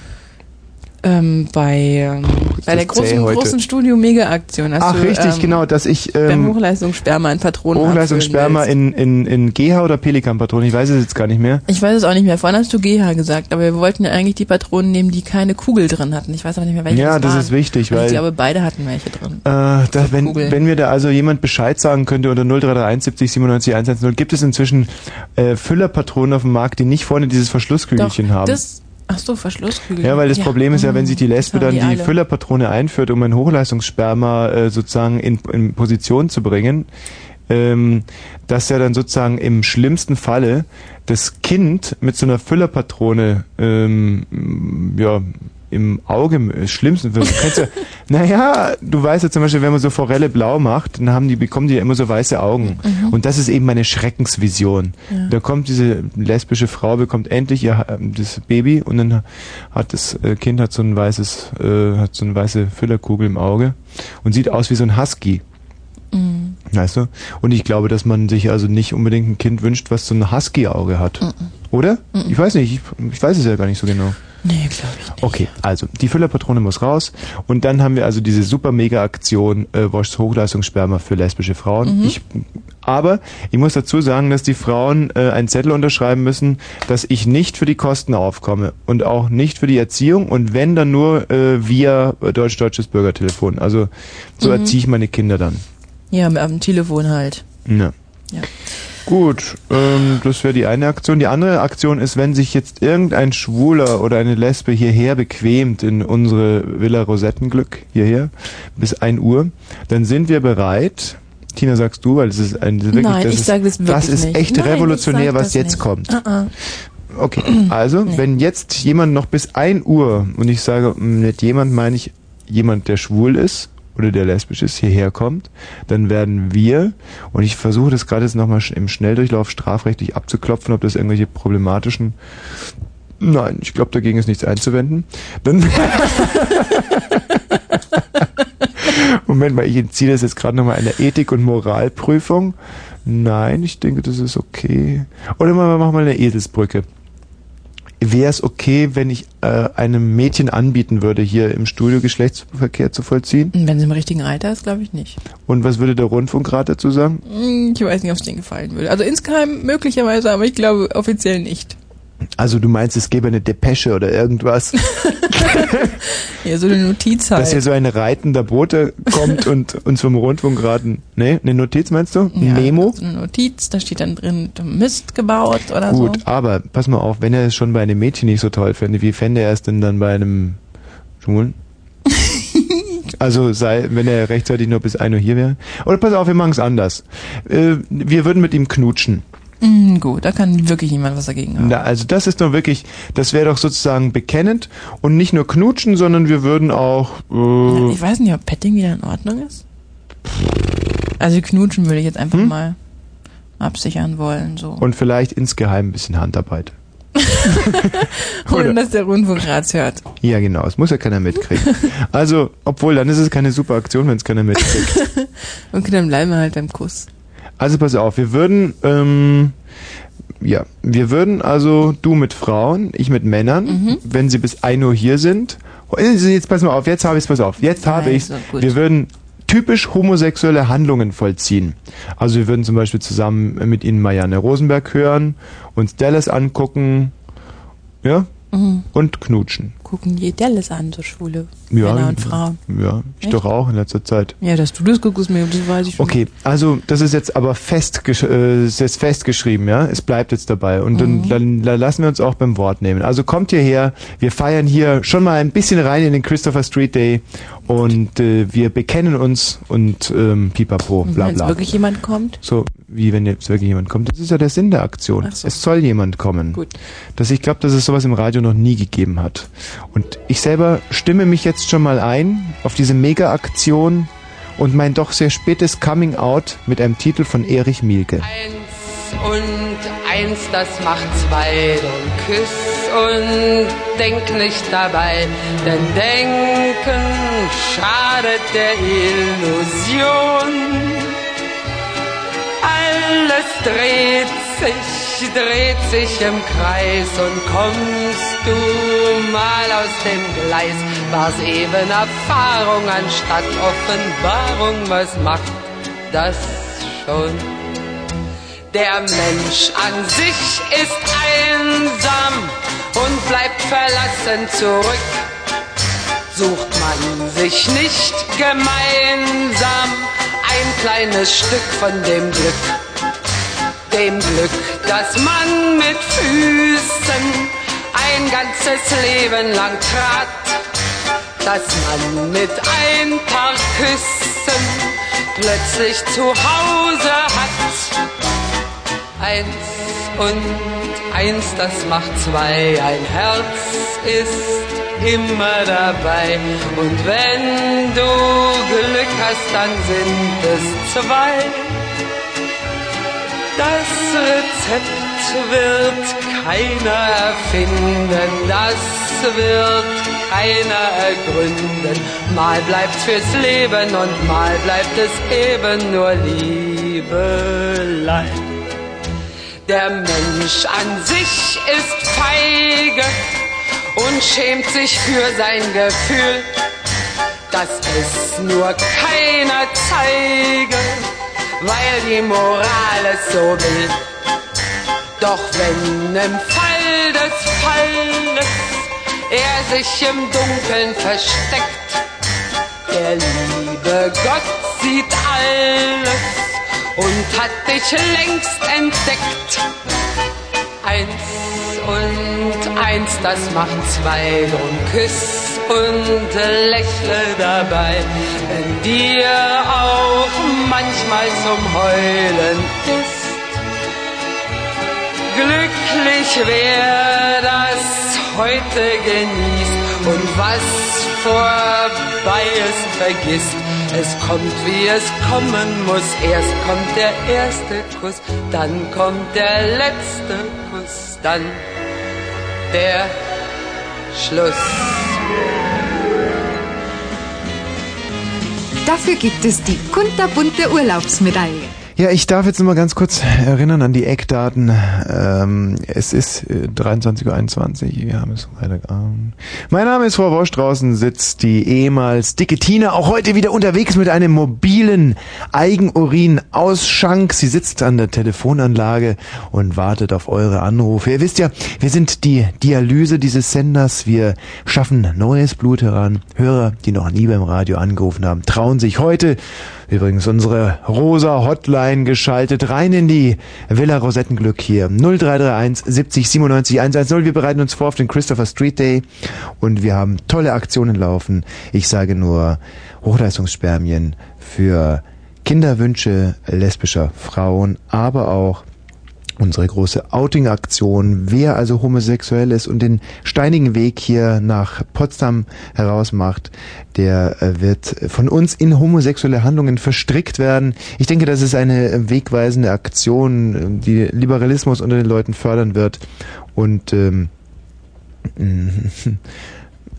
Ähm, bei, ähm, bei der großen, großen Studio-Mega-Aktion hast Ach, du richtig, ähm, genau, dass ich beim ähm, Hochleistungssperma ein Patronen Hochleistungssperma in, in, in GH oder Pelikan-Patronen, ich weiß es jetzt gar nicht mehr. Ich weiß es auch nicht mehr. Vorhin hast du GH gesagt, aber wir wollten ja eigentlich die Patronen nehmen, die keine Kugel drin hatten. Ich weiß aber nicht mehr, welche Ja, das waren. ist wichtig, Und weil- Ich glaube, beide hatten welche drin. Äh, da, wenn, Kugel. wenn mir da also jemand Bescheid sagen könnte unter 0331 70 97 110, gibt es inzwischen äh, Füllerpatronen auf dem Markt, die nicht vorne dieses Verschlusskügelchen haben. Das, ach so, Verschlusskügel. ja, weil das Problem ist ja, wenn sich die Lesbe das haben dann die, die. Füllerpatrone einführt, um ein Hochleistungssperma äh, sozusagen in, in Position zu bringen, ähm, dass ja dann sozusagen im schlimmsten Falle das Kind mit so einer Füllerpatrone ähm, ja im Auge im schlimmsten du kennst ja, naja, du weißt ja zum Beispiel, wenn man so Forelle blau macht, dann haben die, bekommen die ja immer so weiße Augen. Mhm. Und das ist eben meine Schreckensvision. Ja. Da kommt diese lesbische Frau, bekommt endlich ihr, ähm, das Baby und dann hat das äh, Kind hat so ein weißes, äh, hat so eine weiße Füllerkugel im Auge und sieht aus wie so ein Husky. Mhm. Weißt du? Und ich glaube, dass man sich also nicht unbedingt ein Kind wünscht, was so ein Husky-Auge hat. Mhm. Oder? Ich weiß nicht, ich, ich weiß es ja gar nicht so genau. Nee, glaube ich nicht. Okay, also die Füllerpatrone muss raus und dann haben wir also diese super mega Aktion äh, Woschs Hochleistungssperma für lesbische Frauen. Mhm. Ich, aber ich muss dazu sagen, dass die Frauen äh, einen Zettel unterschreiben müssen, dass ich nicht für die Kosten aufkomme und auch nicht für die Erziehung und wenn dann nur äh, via deutsch-deutsches Bürgertelefon. Also so Mhm. erziehe ich meine Kinder dann. Ja, am Telefon halt. Ja. Ja. Gut, ähm, das wäre die eine Aktion. Die andere Aktion ist, wenn sich jetzt irgendein Schwuler oder eine Lesbe hierher bequemt in unsere Villa Rosettenglück, hierher, bis 1 Uhr, dann sind wir bereit. Tina, sagst du, weil es ist ein das ist wirklich, Nein, das ich ist, sage das wirklich Das ist nicht. echt Nein, revolutionär, sag was jetzt nicht. kommt. Ah, ah. Okay, also, wenn jetzt jemand noch bis 1 Uhr, und ich sage nicht jemand, meine ich jemand, der schwul ist oder der lesbisch ist, hierher kommt, dann werden wir, und ich versuche das gerade jetzt nochmal im Schnelldurchlauf strafrechtlich abzuklopfen, ob das irgendwelche problematischen Nein, ich glaube, dagegen ist nichts einzuwenden. Dann Moment mal, ich entziehe das jetzt gerade nochmal einer Ethik- und Moralprüfung. Nein, ich denke, das ist okay. Oder wir machen mal eine Eselsbrücke. Wäre es okay, wenn ich äh, einem Mädchen anbieten würde, hier im Studio Geschlechtsverkehr zu vollziehen? Wenn sie im richtigen Alter ist, glaube ich nicht. Und was würde der Rundfunkrat dazu sagen? Hm, Ich weiß nicht, ob es denen gefallen würde. Also insgeheim möglicherweise, aber ich glaube offiziell nicht. Also du meinst, es gäbe eine Depesche oder irgendwas, Ja, so eine Notiz halt. dass hier so ein reitender Bote kommt und uns vom Rundfunkrat... Nee, eine Notiz meinst du? Ja, Memo? So eine Notiz, da steht dann drin, Mist gebaut oder Gut, so. aber pass mal auf, wenn er es schon bei einem Mädchen nicht so toll fände, wie fände er es denn dann bei einem Schwulen? Also sei, wenn er rechtzeitig nur bis 1 Uhr hier wäre. Oder pass auf, wir machen es anders. Äh, wir würden mit ihm knutschen. Mm, gut, da kann wirklich niemand was dagegen haben. Na, also das ist doch wirklich, das wäre doch sozusagen bekennend und nicht nur knutschen, sondern wir würden auch. Äh, Ich weiß nicht, ob Petting wieder in Ordnung ist. Also knutschen würde ich jetzt einfach mal absichern wollen, so. und vielleicht insgeheim ein bisschen Handarbeit. Ohne dass der Rundfunkrat hört. Ja, genau, es muss ja keiner mitkriegen. Also, obwohl, dann ist es keine super Aktion, wenn es keiner mitkriegt. Okay, dann bleiben wir halt beim Kuss. Also pass auf, wir würden, ähm, ja, wir würden also du mit Frauen, ich mit Männern, Mhm. wenn sie bis 1 Uhr hier sind. Also Jetzt pass mal auf, jetzt habe ich es, pass auf, jetzt habe ich gut. Wir würden typisch homosexuelle Handlungen vollziehen. Also wir würden zum Beispiel zusammen mit ihnen Marianne Rosenberg hören, uns Dallas angucken, ja, Mhm. und knutschen. Gucken die Dallas an, so schwule Ja, Männer und Frauen. Ja, ich Echt? doch auch in letzter Zeit. Ja, dass du das guckst, mir, das weiß ich schon. Okay, also das ist jetzt aber fest, äh, ist jetzt festgeschrieben, ja. Es bleibt jetzt dabei und dann, Mhm. dann, dann lassen wir uns auch beim Wort nehmen. Also kommt hierher, wir feiern hier schon mal ein bisschen rein in den Christopher Street Day und äh, wir bekennen uns und ähm, pipapo, bla wenn bla. jetzt wirklich jemand kommt, So, wie wenn jetzt wirklich jemand kommt. Das ist ja der Sinn der Aktion. So. Es soll jemand kommen. Gut. Dass ich glaube, dass es sowas im Radio noch nie gegeben hat. Und ich selber stimme mich jetzt schon mal ein auf diese Mega-Aktion und mein doch sehr spätes Coming Out mit einem Titel von Erich Mielke. und eins, das macht zwei. Und küss und denk nicht dabei, denn denken schadet der Illusion. Alles dreht sich, dreht sich im Kreis und kommst du mal aus dem Gleis, war's eben Erfahrung anstatt Offenbarung, was macht das schon? Der Mensch an sich ist einsam und bleibt verlassen zurück. Sucht man sich nicht gemeinsam ein kleines Stück von dem Glück, dem Glück, das man mit Füßen ein ganzes Leben lang trat, das man mit ein paar Küssen plötzlich zu Hause hat. Eins und eins, das macht zwei. Ein Herz ist immer dabei. Und wenn du Glück hast, dann sind es zwei. Das Rezept wird keiner erfinden, das wird keiner ergründen. Mal bleibt's fürs Leben und mal bleibt es eben nur Liebelein. Der Mensch an sich ist feige und schämt sich für sein Gefühl, dass es nur keiner zeige, weil die Moral es so will. Doch wenn im Fall des Falles er sich im Dunkeln versteckt, der liebe Gott sieht alles und hat dich längst entdeckt. Eins und eins, das macht zwei. Drum küss und lächle dabei, wenn dir auch manchmal zum Heulen ist. Glücklich wer das heute genießt und was vorbei ist vergisst. Es kommt wie es kommen muss. Erst kommt der erste Kuss, dann kommt der letzte Kuss, dann der Schluss. Dafür gibt es die kunterbunte Urlaubsmedaille. Ja, ich darf jetzt noch mal ganz kurz erinnern an die Eckdaten. Ähm, es ist äh, 23.21 Uhr, wir haben es Freitagabend. Mein Name ist Frau Wosch, draußen sitzt die ehemals dicke Tina, auch heute wieder unterwegs mit einem mobilen Eigenurin-Ausschank. Sie sitzt an der Telefonanlage und wartet auf eure Anrufe. Ihr wisst ja, wir sind die Dialyse dieses Senders. Wir schaffen neues Blut heran. Hörer, die noch nie beim Radio angerufen haben, trauen sich heute Übrigens unsere rosa Hotline geschaltet rein in die Villa Rosettenglück hier. 0331 70 97 110. Wir bereiten uns vor auf den Christopher Street Day und wir haben tolle Aktionen laufen. Ich sage nur Hochleistungsspermien für Kinderwünsche lesbischer Frauen, aber auch unsere große Outing-Aktion. Wer also homosexuell ist und den steinigen Weg hier nach Potsdam herausmacht, der äh, wird von uns in homosexuelle Handlungen verstrickt werden. Ich denke, das ist eine wegweisende Aktion, die Liberalismus unter den Leuten fördern wird und ähm,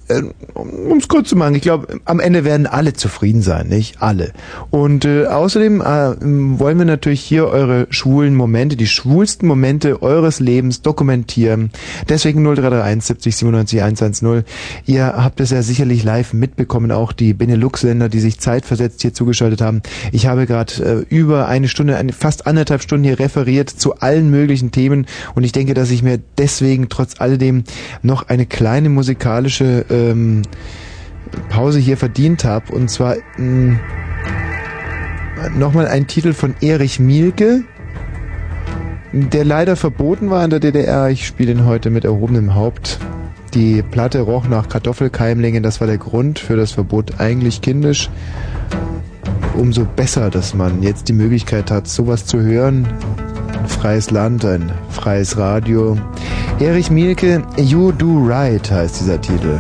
äh, um es kurz zu machen, ich glaube, am Ende werden alle zufrieden sein, nicht? Alle. Und äh, außerdem äh, wollen wir natürlich hier eure schwulen Momente, die schwulsten Momente eures Lebens dokumentieren. Deswegen 0331 70 97 110. Ihr habt es ja sicherlich live mitbekommen, auch die Benelux-Länder, die sich zeitversetzt hier zugeschaltet haben. Ich habe gerade äh, über eine Stunde, eine, fast anderthalb Stunden hier referiert zu allen möglichen Themen und ich denke, dass ich mir deswegen trotz alledem noch eine kleine musikalische ähm, Pause hier verdient habe. Und zwar ähm, nochmal ein Titel von Erich Mielke, der leider verboten war in der DDR. Ich spiele ihn heute mit erhobenem Haupt. Die Platte roch nach Kartoffelkeimlingen, das war der Grund für das Verbot eigentlich kindisch. Umso besser, dass man jetzt die Möglichkeit hat, sowas zu hören. Ein freies Land, ein freies Radio. Erich Mielke, You Do Right heißt dieser Titel.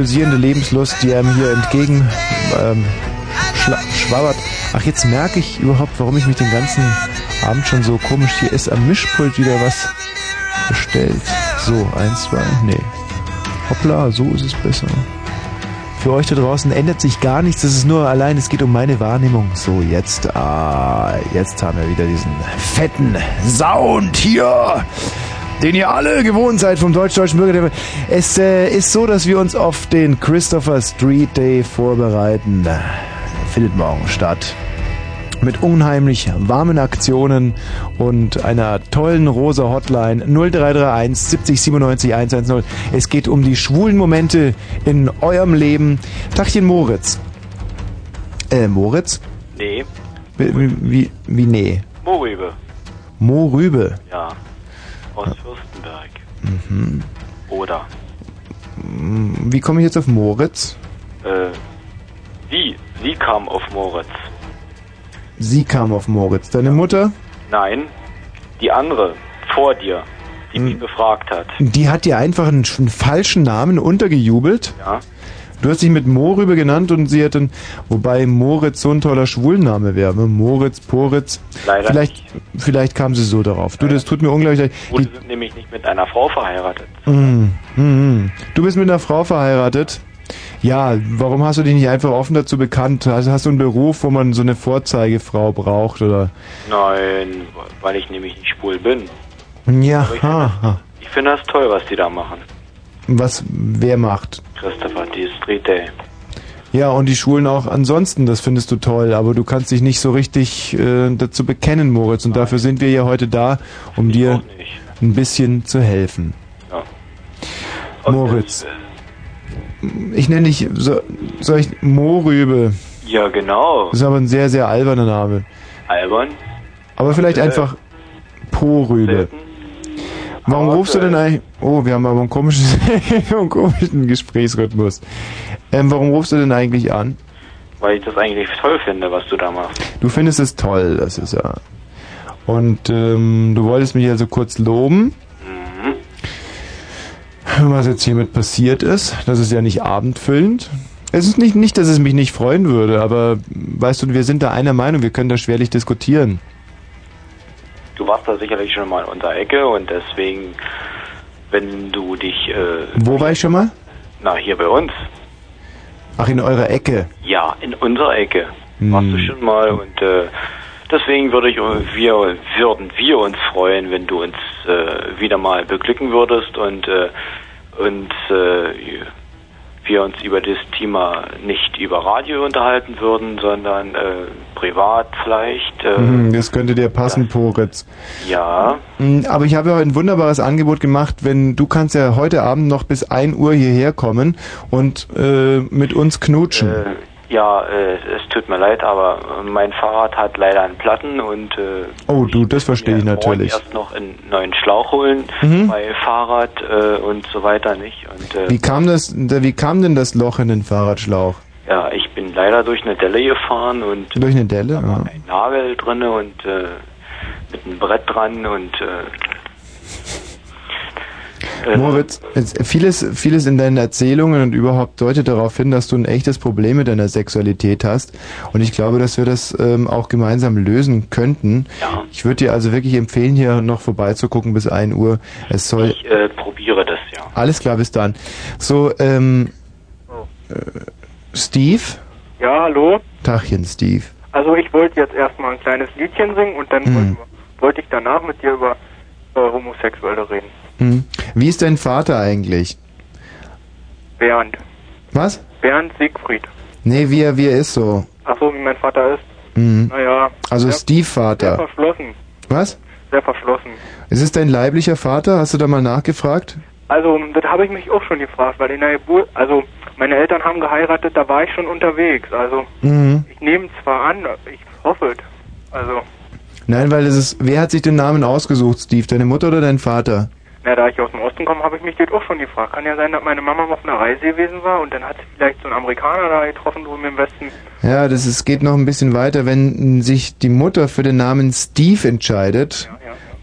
Pulsierende Lebenslust, die einem hier entgegen ähm, schwabbert. Ach, jetzt merke ich überhaupt, warum ich mich den ganzen Abend schon so komisch. Hier ist am Mischpult wieder was bestellt. So, eins, zwei, nee. Hoppla, so ist es besser. Für euch da draußen ändert sich gar nichts. Das ist nur allein, es geht um meine Wahrnehmung. So, jetzt, ah, jetzt haben wir wieder diesen fetten Sound hier, den ihr alle gewohnt seid vom deutsch-deutschen Bürger. Es äh, ist so, dass wir uns auf den Christopher Street Day vorbereiten. Findet morgen statt. Mit unheimlich warmen Aktionen und einer tollen rosa Hotline 0331 70 97 110. Es geht um die schwulen Momente in eurem Leben. Tachchen Moritz. Äh, Moritz? Nee, Wie, wie, wie nee? Morübe. Mo Rübe. Ja. Aus Fürstenberg. Mhm. Wie komme ich jetzt auf Moritz? Äh, wie? Sie kam auf Moritz. Sie kam auf Moritz. Deine Mutter? Nein, die andere, vor dir, die Hm. mich befragt hat. Die hat dir einfach einen, einen falschen Namen untergejubelt. Ja. Du hast dich mit Mo rüber genannt und sie hat dann, wobei Moritz so ein toller Schwulenname wäre. ne? Moritz, Poritz. Leider vielleicht, vielleicht kam sie so darauf. Du, das tut mir unglaublich leid. Wurde sind nämlich nicht mit einer Frau verheiratet. Mm, mm, mm. Du bist mit einer Frau verheiratet. Ja, warum hast du dich nicht einfach offen dazu bekannt? Hast, hast du einen Beruf, wo man so eine Vorzeigefrau braucht oder? Nein, weil ich nämlich nicht schwul bin. Ja, ich ha, ha. Ich finde das toll, was die da machen. Was wer macht? Christopher, die Street Day. Ja, und die Schulen auch ansonsten, das findest du toll, aber du kannst dich nicht so richtig äh, dazu bekennen, Moritz, und dafür sind wir ja heute da, um dir ein bisschen zu helfen. Ja. Moritz. Ich nenne dich, so, soll ich Morübe? Ja, genau. Das ist aber ein sehr, sehr alberner Name. Albern. Aber vielleicht Äh, einfach Po-Rübe. Warum Aber rufst du denn eigentlich... Oh, wir haben aber einen komischen, einen komischen Gesprächsrhythmus. Ähm, warum rufst du denn eigentlich an? Weil ich das eigentlich toll finde, was du da machst. Du findest es toll, das ist ja... Und ähm, du wolltest mich also kurz loben. Was jetzt hiermit passiert ist, das ist ja nicht abendfüllend. Es ist nicht, nicht, dass es mich nicht freuen würde, aber weißt du, wir sind da einer Meinung, wir können da schwerlich diskutieren. Du warst da sicherlich schon mal in unserer Ecke und deswegen, wenn du dich, äh, Wo war ich schon mal? na, hier bei uns, Ach, in eurer Ecke. ja, in unserer Ecke, Hm. warst du schon mal und äh, deswegen würde ich, wir, würden wir uns freuen, wenn du uns äh, wieder mal beglücken würdest und, äh, und äh, wir uns über das Thema nicht über Radio unterhalten würden, sondern äh, privat vielleicht. Äh, Hm, Das könnte dir passen, Poritz. Ja, Hm, Aber ich habe ja ein wunderbares Angebot gemacht, wenn du kannst ja heute Abend noch bis 1 Uhr hierher kommen und äh, mit uns knutschen. Ja, äh, es tut mir leid, aber mein Fahrrad hat leider einen Platten und äh, oh, du, das verstehe ich natürlich. erst noch einen neuen Schlauch holen Mhm. bei Fahrrad äh, und so weiter nicht. Und äh, Wie kam das, da- wie kam denn das Loch in den Fahrradschlauch? ja, ich bin leider durch eine Delle gefahren und Durch eine Delle? Ja. ein Nagel drinne und äh, mit einem Brett dran und äh, Moritz, es- vieles, vieles in deinen Erzählungen und überhaupt deutet darauf hin, dass du ein echtes Problem mit deiner Sexualität hast. Und ich glaube, dass wir das ähm, auch gemeinsam lösen könnten. Ich würde dir also wirklich empfehlen, hier noch vorbeizugucken bis 1 Uhr. Es soll ich äh, probiere das ja. alles klar bis dann. So, ähm, äh, Steve? Ja, hallo. Tachchen, Steve. Also ich wollte jetzt erstmal ein kleines Liedchen singen und dann Hm. wollte, wollte ich danach mit dir über äh, Homosexuelle reden. Hm. Wie ist dein Vater eigentlich? Bernd. Was? Bernd Siegfried. Nee, wie er, wie er ist so. Ach so, wie mein Vater ist. Mhm. Naja. Also sehr, Steve Sehr verschlossen. Was? Sehr verschlossen. Ist es dein leiblicher Vater? Hast du da mal nachgefragt? Also, das habe ich mich auch schon gefragt, weil in der Geburt, also meine Eltern haben geheiratet, da war ich schon unterwegs. Also, Mhm. ich nehme zwar an, ich hoffe es. Also, Nein, weil es ist. Wer hat sich den Namen ausgesucht, Steve? Deine Mutter oder dein Vater? Na, da ich aus dem Osten komme, habe ich mich das auch schon gefragt. Kann ja sein, dass meine Mama auf einer Reise gewesen war und dann hat sie vielleicht so einen Amerikaner da getroffen drüben im Westen. Ja, das ist, geht noch ein bisschen weiter. Wenn sich die Mutter für den Namen Steve entscheidet,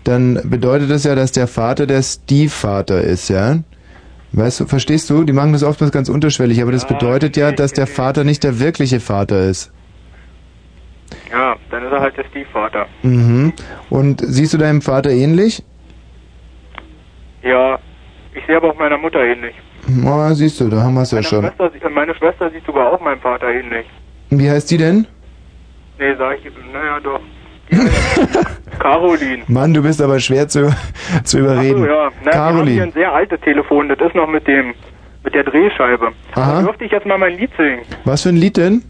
dann bedeutet das ja, dass der Vater der Steve-Vater ist, ja? Weißt du, verstehst du? Die machen das oftmals ganz unterschwellig, aber das bedeutet ja, dass der Vater nicht der wirkliche Vater ist. Ja, dann ist er halt der Stiefvater. Mhm. Und siehst du deinem Vater ähnlich? Ja, ich sehe aber auch meiner Mutter ähnlich. Oh, siehst du, da haben wir es ja schon. Schwester, meine Schwester sieht sogar auch meinem Vater ähnlich. Wie heißt die denn? Nee, sag ich, naja doch. Caroline. Mann, du bist aber schwer zu, zu überreden. Ach so, ja. Na, Wir haben hier Caroline. ein sehr altes Telefon, das ist noch mit dem, mit der Drehscheibe. Aha. Aber dürfte ich jetzt mal mein Lied singen? Was für ein Lied denn?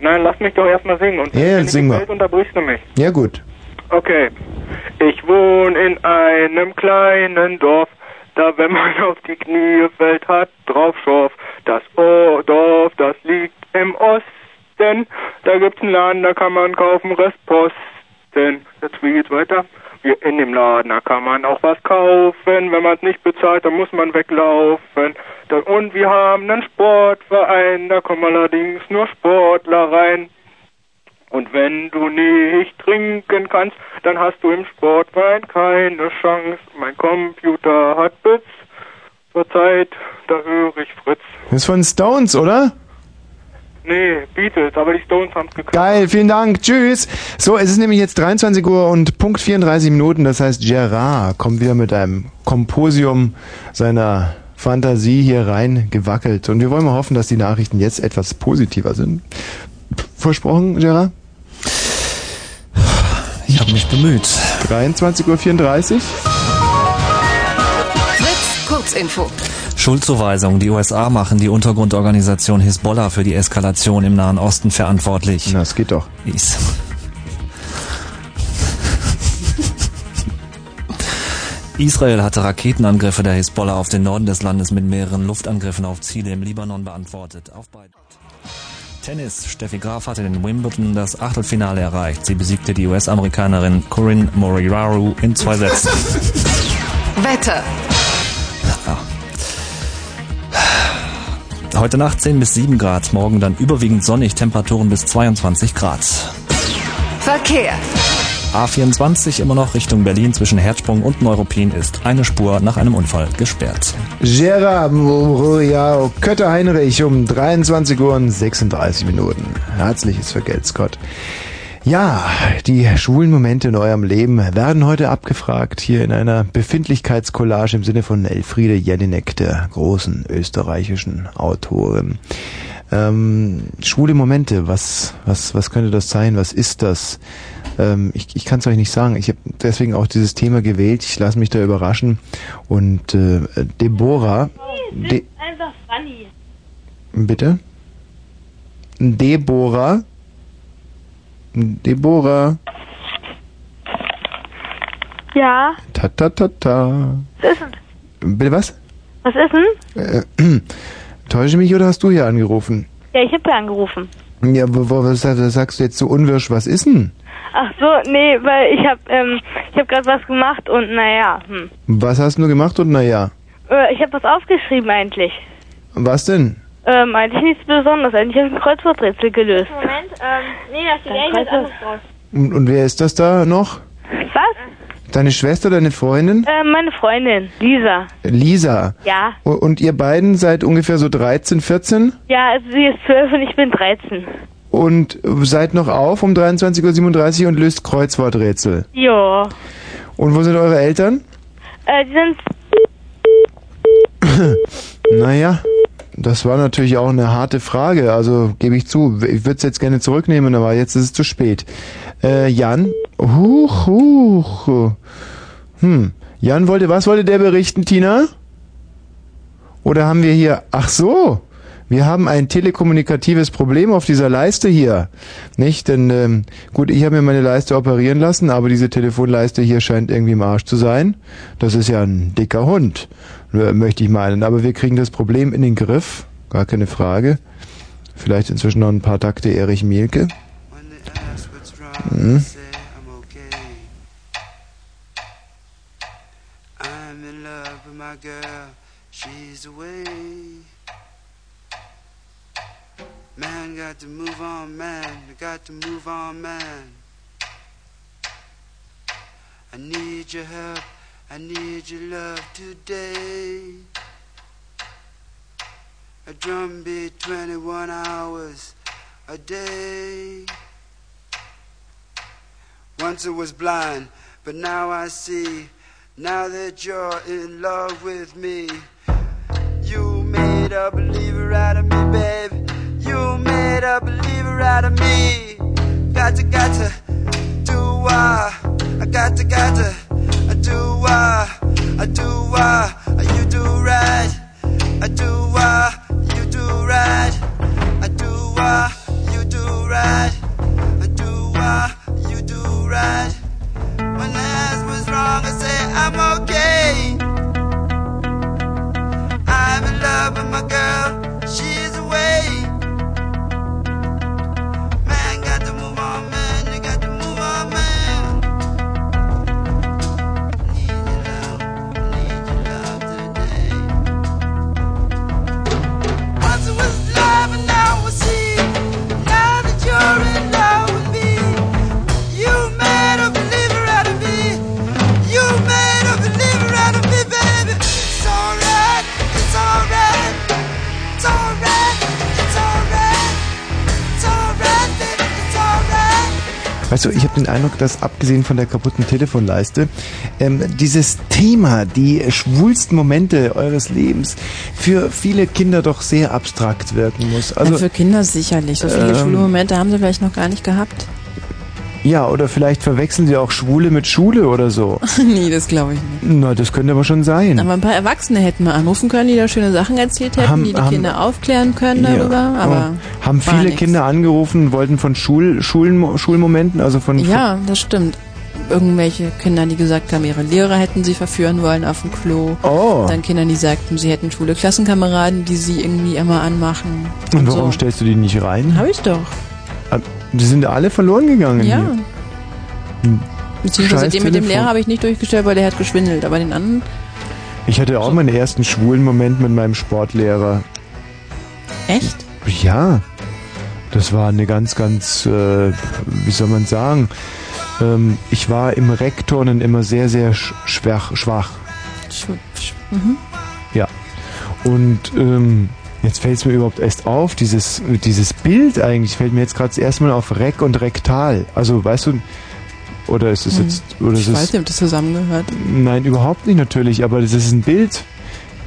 Nein, lass mich doch erstmal singen. Und Ja, wenn ja, sing mal. unterbrichst du mich. Ja, gut. Okay. Ich wohne in einem kleinen Dorf, da wenn man auf die Knie fällt, hat drauf Schorf. Das oh Dorf, das liegt im Osten, da gibt's einen Laden, da kann man kaufen Restposten. Jetzt wie geht's weiter? Wir in dem Laden, da kann man auch was kaufen. Wenn man's nicht bezahlt, dann muss man weglaufen. Und wir haben einen Sportverein, da kommen allerdings nur Sportler rein. Und wenn du nicht trinken kannst, dann hast du im Sportverein keine Chance. Mein Computer hat Bits. Zur Zeit, da höre ich Fritz. Das ist von Stones, oder? Nee, Beatles, aber die Stones haben's gekauft. Geil, vielen Dank. Tschüss. So, es ist nämlich jetzt 23 Uhr und Punkt 34 Minuten. Das heißt, Gerard kommt wieder mit einem Komposium seiner Fantasie hier rein gewackelt. Und wir wollen mal hoffen, dass die Nachrichten jetzt etwas positiver sind. Versprochen, Gerard? Ich habe mich bemüht. 23.34 Uhr. Fritz, Kurzinfo. Schuldzuweisung. Die USA machen die Untergrundorganisation Hisbollah für die Eskalation im Nahen Osten verantwortlich. Na, das geht doch. Is. Israel hatte Raketenangriffe der Hisbollah auf den Norden des Landes mit mehreren Luftangriffen auf Ziele im Libanon beantwortet. Auf beiden. Tennis. Steffi Graf hatte in Wimbledon das Achtelfinale erreicht. Sie besiegte die US-Amerikanerin Corinne Moriraru in zwei Sätzen. Wetter. Heute Nacht 10 bis 7 Grad, morgen dann überwiegend sonnig, Temperaturen bis 22 Grad. Verkehr. A24 immer noch Richtung Berlin zwischen Herzsprung und Neuruppin ist eine Spur nach einem Unfall gesperrt. Gerard Royal Kötter Heinrich um 23 Uhr und 36 Minuten. Herzliches Vergelt's Gott. Ja, die schwulen Momente in eurem Leben werden heute abgefragt hier in einer Befindlichkeitscollage im Sinne von Elfriede Jelinek, der großen österreichischen Autorin. Ähm, schwule Momente, was, was, was könnte das sein? Was ist das? Ähm, ich ich kann es euch nicht sagen. Ich habe deswegen auch dieses Thema gewählt. Ich lasse mich da überraschen. Und äh, Deborah, De Einfach funny. bitte? Deborah, Deborah, Ja, ta ta ta ta. was ist denn? Bitte was? Was ist denn? Äh, täusche mich oder hast du hier angerufen? Ja, ich habe ja angerufen. Ja, wo, wo, was sagst du jetzt so unwirsch? Was ist denn? Ach so, nee, weil ich habe ähm, ich habe gerade was gemacht und naja, hm. Was hast du gemacht und naja? Äh, ich habe was aufgeschrieben eigentlich. Was denn? Ähm, eigentlich nichts Besonderes. Eigentlich habe ich ein Kreuzworträtsel gelöst. Moment, ähm, nee, da steht eigentlich was anderes drauf. Und, und wer ist das da noch? Deine Schwester, deine Freundin? Ähm, meine Freundin, Lisa. Lisa. Ja. Und ihr beiden seid ungefähr so 13, 14 Ja, also sie ist zwölf und ich bin 13. und seid noch auf um 23.37 Uhr und löst Kreuzworträtsel. Ja. Und wo sind eure Eltern? Äh, die sind Naja, das war natürlich auch eine harte Frage, also gebe ich zu. Ich würde es jetzt gerne zurücknehmen, aber jetzt ist es zu spät. Äh, Jan? Huch, huch. Hm. Jan wollte, was wollte der berichten, Tina? Oder haben wir hier, ach so, wir haben ein telekommunikatives Problem auf dieser Leiste hier. Nicht? Denn, ähm, gut, ich habe mir meine Leiste operieren lassen, aber diese Telefonleiste hier scheint irgendwie im Arsch zu sein. Das ist ja ein dicker Hund, möchte ich meinen. Aber wir kriegen das Problem in den Griff, gar keine Frage. Vielleicht inzwischen noch ein paar Takte Erich Mielke. Mhm. To move on, man, got to move on, man. I need your help, I need your love today. A drum beat 21 hours a day. Once I was blind, but now I see. Now that you're in love with me, you made a believer out of me, babe. You made a believer out of me. Got to, got to do why. I got to, got to do why. I do why. You do right. I do why. You do right. I do why. You do right. I do why. You do right. Weißt du, ich habe den Eindruck, dass abgesehen von der kaputten Telefonleiste, ähm, dieses Thema, die schwulsten Momente eures Lebens, für viele Kinder doch sehr abstrakt wirken muss. Also, Also für Kinder sicherlich. So viele ähm, schwule Momente haben sie vielleicht noch gar nicht gehabt. Ja, oder vielleicht verwechseln sie auch Schwule mit Schule oder so. nee, das glaube ich nicht. Na, das könnte aber schon sein. Aber ein paar Erwachsene hätten mal anrufen können, die da schöne Sachen erzählt hätten, Haben- die die haben- Kinder aufklären können Ja. darüber. Aber Oh. haben viele nix. Kinder angerufen, wollten von Schul, Schulen, Schulmomenten, also von Ja, das stimmt. Irgendwelche Kinder, die gesagt haben, ihre Lehrer hätten sie verführen wollen auf dem Klo. Oh. Dann Kinder, die sagten, sie hätten schwule Klassenkameraden, die sie irgendwie immer anmachen. Und warum so. stellst du die nicht rein? Hab ich doch. Ah, Die sind alle verloren gegangen Ja. hier. Hm. Beziehungsweise den mit dem. Lehrer habe ich nicht durchgestellt, weil der hat geschwindelt. Aber den anderen, Ich hatte auch meinen ersten schwulen Moment mit meinem Sportlehrer. echt? Ja, das war eine ganz, ganz, äh, wie soll man sagen, ähm, ich war im Rektornen immer sehr, sehr sch schwach. schwach. Sch sch mhm. Ja. Und ähm, jetzt fällt es mir überhaupt erst auf, dieses, dieses Bild eigentlich fällt mir jetzt gerade erstmal auf Rek und Rektal. Also weißt du, oder ist es Hm. jetzt, oder ist Ich es weiß nicht, ob das zusammengehört. Nein, überhaupt nicht natürlich, aber das ist ein Bild.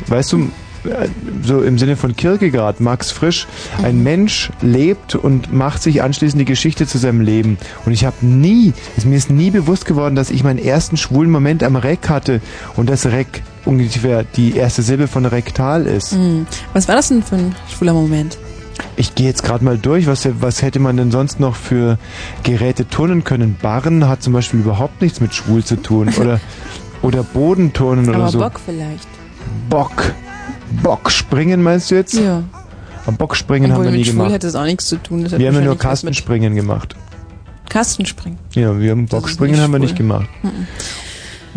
Weißt du, äh, so im Sinne von Kierkegaard, Max Frisch, ein Mensch lebt und macht sich anschließend die Geschichte zu seinem Leben. Und ich habe nie, es mir ist nie bewusst geworden, dass ich meinen ersten schwulen Moment am Reck hatte und das Reck ungefähr die erste Silbe von rektal ist. Hm. Was war das denn für ein schwuler Moment? Ich gehe jetzt gerade mal durch, was, was hätte man denn sonst noch für Geräte turnen können? Barren hat zum Beispiel überhaupt nichts mit schwul zu tun. Oder, oder Bodenturnen oder Aber so. Bock vielleicht. Bock. Bockspringen meinst du jetzt? Ja. Aber Bockspringen haben Obwohl wir nie mit Schwul gemacht. hätte es auch nichts zu tun. Wir haben ja nur Kastenspringen gemacht. Kastenspringen. Ja, wir haben Bockspringen nicht haben wir nicht gemacht. Mhm.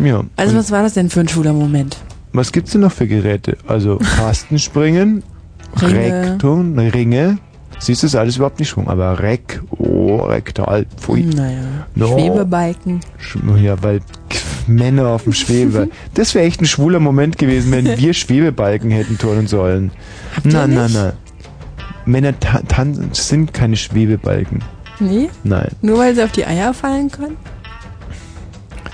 Ja. Also was war das denn für ein schwuler Moment? was gibt's denn noch für Geräte? Also Kastenspringen, Ringe. Rektum, Ringe. Siehst du, ist alles überhaupt nicht schwung. Aber Rek, oh, rektal, pfui. Naja. No. Schwebebalken. Sch- Ja, weil Männer auf dem Schwebe. Das wäre echt ein schwuler Moment gewesen, wenn wir Schwebebalken hätten turnen sollen. Na, na, nicht? na. Männer sind keine Schwebebalken. Nee? Nein. Nur weil sie auf die Eier fallen können?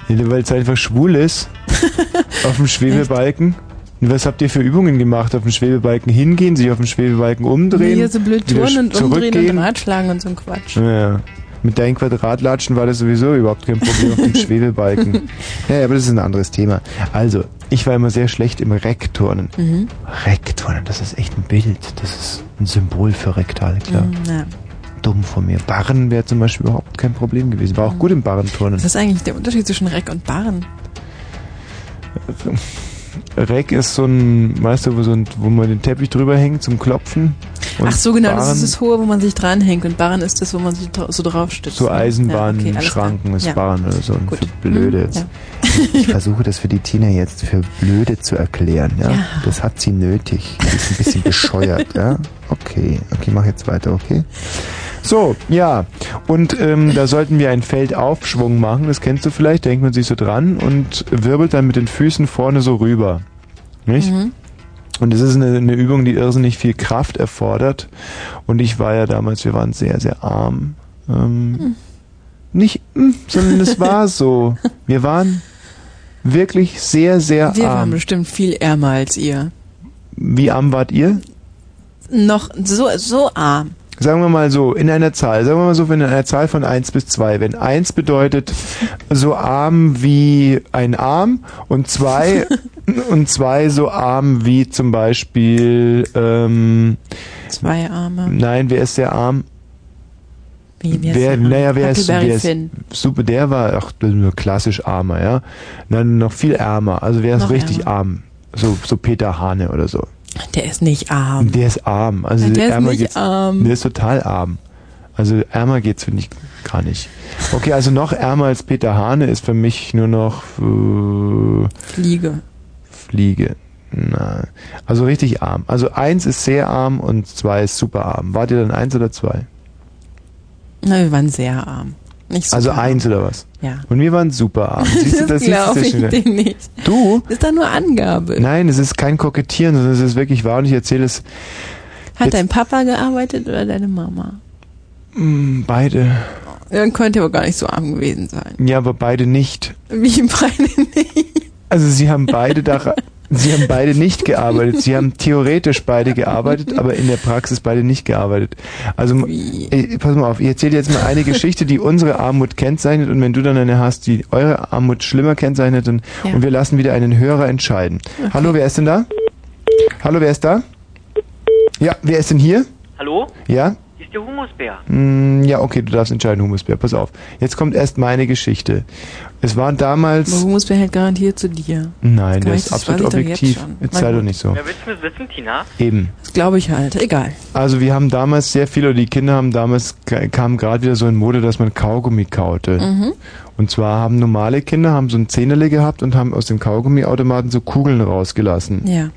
Weil es einfach schwul ist. auf dem Schwebebalken. Und was habt ihr für Übungen gemacht? Auf dem Schwebebalken hingehen, sich auf dem Schwebebalken umdrehen? Hier so blöd turnen und umdrehen und? Ratschlagen und so ein Quatsch. Ja. Mit deinen Quadratlatschen war das sowieso überhaupt kein Problem auf dem Schwebebalken. Ja, aber das ist ein anderes Thema. Also, ich war immer sehr schlecht im Rekturnen. Mhm. Rekturnen, das ist echt ein Bild. Das ist ein Symbol für rektal, klar. Mhm, ja. Dumm von mir. Barren wäre zum Beispiel überhaupt kein Problem gewesen. War auch gut im Barrenturnen. Was ist eigentlich der Unterschied zwischen Reck und Barren? Reck ist so ein, weißt du, wo, so ein, wo man den Teppich drüber hängt zum Klopfen. Und Ach so, genau, das Barren- ist das Hohe, wo man sich dranhängt und Barren ist das, wo man sich so draufstützt. So ne? Ja, okay, Eisenbahnschranken ist ja. Bahn oder so. Gut. Für Blöde Mhm, jetzt. Ich versuche das für die Tina jetzt für blöde zu erklären, ja? Ja. Das hat sie nötig. Die ist ein bisschen bescheuert, ja? Okay, okay, mach jetzt weiter, okay? So, ja. Und ähm, da sollten wir einen Feldaufschwung machen, das kennst du vielleicht, denkt man sich so dran und wirbelt dann mit den Füßen vorne so rüber. Nicht? Mhm. Und es ist eine, eine Übung, die irrsinnig viel Kraft erfordert. Und ich war ja damals, wir waren sehr, sehr arm. Ähm, Nicht, mm, sondern es war so. Wir waren wirklich sehr, sehr Wir waren arm. bestimmt viel ärmer als ihr. Wie arm wart ihr? Noch so, so arm. Sagen wir mal so, in einer Zahl, sagen wir mal so, in einer Zahl von 1 bis 2. Wenn 1 bedeutet so arm wie ein Arm und 2 und 2 so arm wie zum Beispiel ähm, Zwei Arme. Nein, wer ist sehr arm? Wie, wer ist wer, der arm? naja, wer ist, wer ist super, der war ach, ist nur klassisch armer, ja. Dann noch viel ärmer, also wer ist Noch richtig arm? So, so Peter Hane oder so. Der ist nicht arm. Der ist arm. Also Ja, der ist ärmer nicht geht's, arm. Der ist total arm. Also ärmer geht's finde ich gar nicht. Okay, also noch ärmer als Peter Hane ist für mich nur noch äh, Fliege. Fliege. Na, also richtig arm. Also eins ist sehr arm und zwei ist super arm. Wart ihr dann eins oder zwei? Na, wir waren sehr arm. Nicht so also eins oder was? Ja. Und wir waren super arm. Siehst du, das du glaube ich dir nicht. Du? Das ist doch nur Angabe. Nein, es ist kein Kokettieren, sondern es ist wirklich wahr und ich erzähle es Hat dein Papa gearbeitet oder deine Mama? mh, beide. Dann könnte aber gar nicht so arm gewesen sein. Ja, aber beide nicht. Wie beide nicht. Also sie haben beide da, sie haben beide nicht gearbeitet. Sie haben theoretisch beide gearbeitet, aber in der Praxis beide nicht gearbeitet. Also äh, pass mal auf, ich erzähle jetzt mal eine Geschichte, die unsere Armut kennzeichnet und wenn du dann eine hast, die eure Armut schlimmer kennzeichnet und, Ja. und wir lassen wieder einen Hörer entscheiden. Okay. Hallo, wer ist denn da? Hallo, wer ist da? Ja, wer ist denn hier? Hallo? Ja? Ist der Humusbär. Mm, Ja, okay, du darfst entscheiden, Humusbär. Pass auf. Jetzt kommt erst meine Geschichte. Es war damals. Aber Humusbär hält garantiert zu dir. Nein, der Kann ist das absolut jetzt objektiv. Jetzt Na sei doch nicht so. Wer willst du wissen, Tina? Eben. Das glaube ich halt. Egal. Also wir haben damals sehr viel, oder die Kinder haben damals, kam gerade wieder so in Mode, dass man Kaugummi kaute. Mhm. Und zwar haben normale Kinder haben so ein Zehnerle gehabt und haben aus dem Kaugummiautomaten so Kugeln rausgelassen. Ja.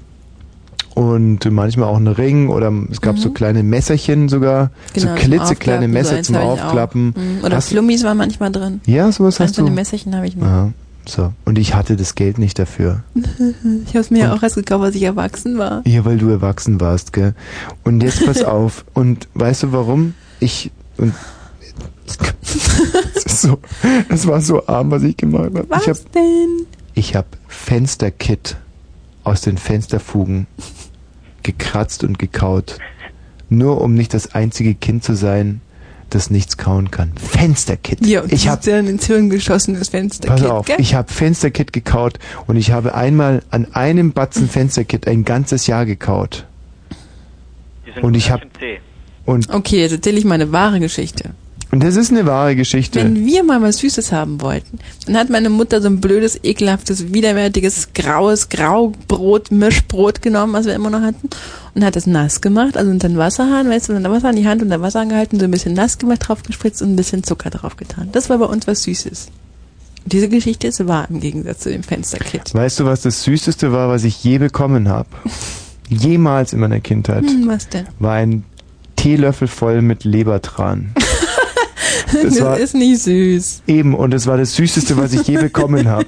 Und manchmal auch einen Ring oder es gab so kleine Messerchen sogar, Genau, so klitzekleine Messer zum habe. Aufklappen. Mhm. Oder Hast- Flummis waren manchmal drin. Ja, sowas hast du. den Messerchen habe ich noch. Ja, so. Und ich hatte das Geld nicht dafür. Ich habe es mir ja auch erst gekauft, als ich erwachsen war. Ja, weil du erwachsen warst, gell? Und jetzt pass auf. Und weißt du warum? Ich und das, ist so, das war so arm, was ich gemacht habe. Was Ich habe denn? ich hab Fensterkit aus den Fensterfugen gekratzt und gekaut. Nur um nicht das einzige Kind zu sein, das nichts kauen kann. Fensterkit. Ja, und ich habe habe dann ins Hirn geschossenes Fenster. Pass auf, ich habe Fensterkit gekaut und ich habe einmal an einem Batzen Fensterkit ein ganzes Jahr gekaut. Die sind Und ich ganz hab- schön zäh. Und, Okay, jetzt erzähle ich mal eine wahre Geschichte. Und das ist eine wahre Geschichte. Wenn wir mal was Süßes haben wollten, dann hat meine Mutter so ein blödes, ekelhaftes, widerwärtiges, graues Graubrot, Mischbrot genommen, was wir immer noch hatten, und hat es nass gemacht, also unter den Wasserhahn, weißt du, unter Wasser in die Hand, unter Wasser angehalten, so ein bisschen nass gemacht, drauf gespritzt und ein bisschen Zucker drauf getan. Das war bei uns was Süßes. Diese Geschichte ist wahr im Gegensatz zu dem Fensterkit. Weißt du, was das Süßeste war, was ich je bekommen habe? Jemals in meiner Kindheit. Hm, was denn? War ein Teelöffel voll mit Lebertran. Das, war- ist nicht süß. Eben, und es war das Süßeste, was ich je bekommen habe.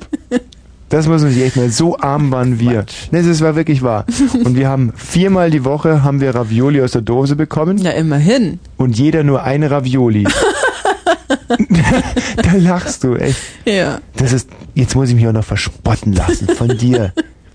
Das muss man sich echt mal, so arm waren wir. Ne, das war wirklich wahr. Und wir haben viermal die Woche haben wir Ravioli aus der Dose bekommen. Ja, immerhin. Und jeder nur eine Ravioli. da lachst du, echt. Ja. Das ist, jetzt muss ich mich auch noch verspotten lassen von dir.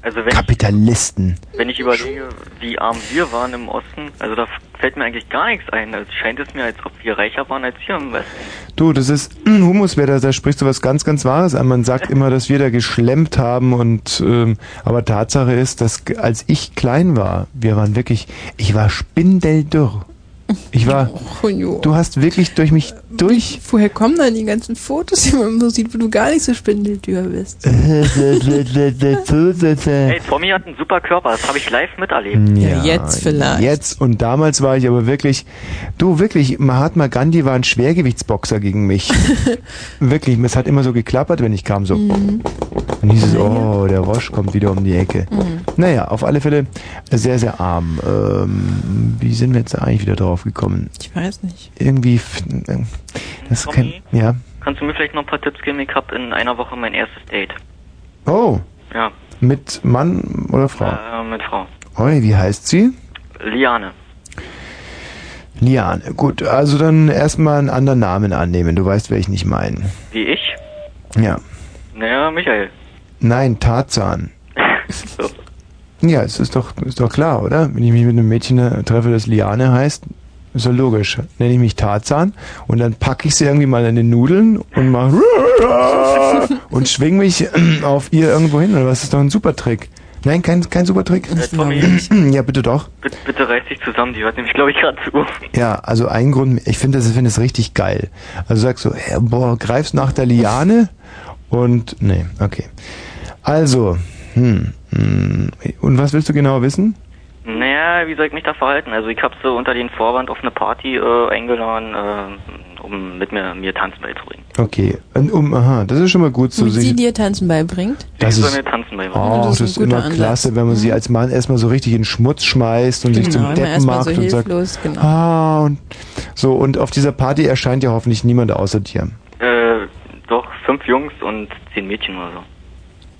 Also wenn Kapitalisten. ich, wenn ich überlege, wie arm wir waren im Osten, also da fällt mir eigentlich gar nichts ein. Also scheint es mir, als ob wir reicher waren als hier im Westen. Du, das ist Humuswetter, da sprichst du was ganz, ganz Wahres an. Man sagt immer, dass wir da geschlemmt haben und ähm, aber Tatsache ist, dass als ich klein war, wir waren wirklich, ich war spindeldürr. Ich war, Oh, du hast wirklich durch mich durch. Woher kommen dann die ganzen Fotos, die man so sieht, wo du gar nicht so spindeldür bist? Hey, Tommy hat einen super Körper, das habe ich live miterlebt. Ja, jetzt vielleicht. Jetzt und damals war ich aber wirklich, du wirklich, Mahatma Gandhi war ein Schwergewichtsboxer gegen mich. wirklich, es hat immer so geklappert, wenn ich kam, so. Mhm. Und hieß es, oh, der Wosch kommt wieder um die Ecke. Mhm. Naja, auf alle Fälle sehr, sehr arm. Ähm, wie sind wir jetzt da eigentlich wieder drauf gekommen? Ich weiß nicht. Irgendwie, äh, das kann, ja. Kannst du mir vielleicht noch ein paar Tipps geben? Ich habe in einer Woche mein erstes Date. Oh, Ja, mit Mann oder Frau? äh, mit Frau. Oi, wie heißt sie? Liane. Liane. Gut, also dann erstmal einen anderen Namen annehmen. Du weißt, wer ich nicht meine. Wie ich? Ja. Naja, Michael. Nein, Tarzan. So. Ja, es ist doch, ist doch klar, oder? Wenn ich mich mit einem Mädchen äh, treffe, das Liane heißt, ist ja logisch. Nenne ich mich Tarzan und dann packe ich sie irgendwie mal in den Nudeln und mach und schwing mich äh, auf ihr irgendwo hin. Oder was ist doch ein super Trick? Nein, kein, kein super Trick. Äh, ja, bitte doch. Bitte, bitte reiß dich zusammen, die hört nämlich, glaube ich, gerade zu. Ja, also ein Grund, ich finde das, ich finde das richtig geil. Also sagst so, hey, boah, greifst nach der Liane und, nee, okay. Also, hm, hm, und was willst du genau wissen? Naja, wie soll ich mich da verhalten? Also ich habe sie unter den Vorwand auf eine Party äh, eingeladen, äh, um mit mir, mir Tanzen beizubringen. Okay, und um, aha, das ist schon mal gut zu Wie sie sehen. dir Tanzen beibringt? Das Sie soll ist, mir Tanzen beibringen. oh, Das das ist immer Ansatz. klasse, wenn man sie als Mann erstmal so richtig in den Schmutz schmeißt und sich Genau, zum immer Deppen macht so und sagt, genau. ah, und so, und auf dieser Party erscheint ja hoffentlich niemand außer dir. Äh, doch, fünf Jungs und zehn Mädchen oder so.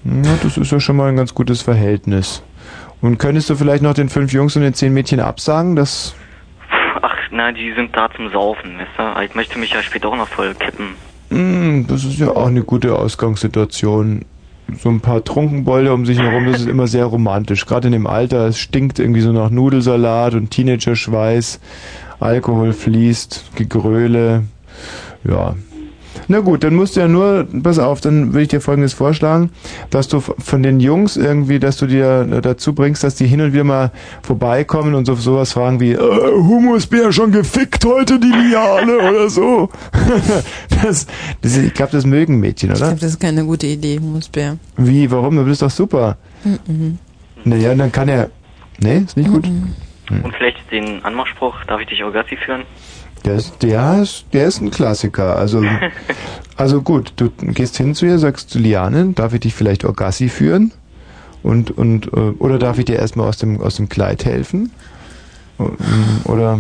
Ja, das ist ja schon mal ein ganz gutes Verhältnis. Und könntest du vielleicht noch den fünf Jungs und den zehn Mädchen absagen? Das, Ach, na, die sind da zum Saufen, weißt du? Ich möchte mich ja später auch noch voll kippen. Hm, das ist ja auch eine gute Ausgangssituation. So ein paar Trunkenbolde um sich herum, das ist immer sehr romantisch. Gerade in dem Alter, es stinkt irgendwie so nach Nudelsalat und Teenager-Schweiß. Alkohol fließt, Gegröle. Ja. Na gut, dann musst du ja nur, pass auf, dann würde ich dir folgendes vorschlagen, dass du f- von den Jungs irgendwie, dass du dir äh, dazu bringst, dass die hin und wieder mal vorbeikommen und so sowas fragen wie, äh, Humusbär schon gefickt heute, die Liane oder so. das, das, ich glaube, das mögen Mädchen, Ich oder? glaube, das ist keine gute Idee, Humusbär. Wie, warum? Du bist doch super. Mhm. Naja, dann kann er, nee, ist nicht gut. Hm. Und vielleicht den Anmachspruch, darf ich dich auch Gassi führen? Der ist, der ist, der ist ein Klassiker. Also, also gut, du gehst hin zu ihr, sagst zu Liane, darf ich dich vielleicht Orgassi führen? Und, und, äh, oder darf ich dir erstmal aus dem, aus dem Kleid helfen? Ähm, Oder,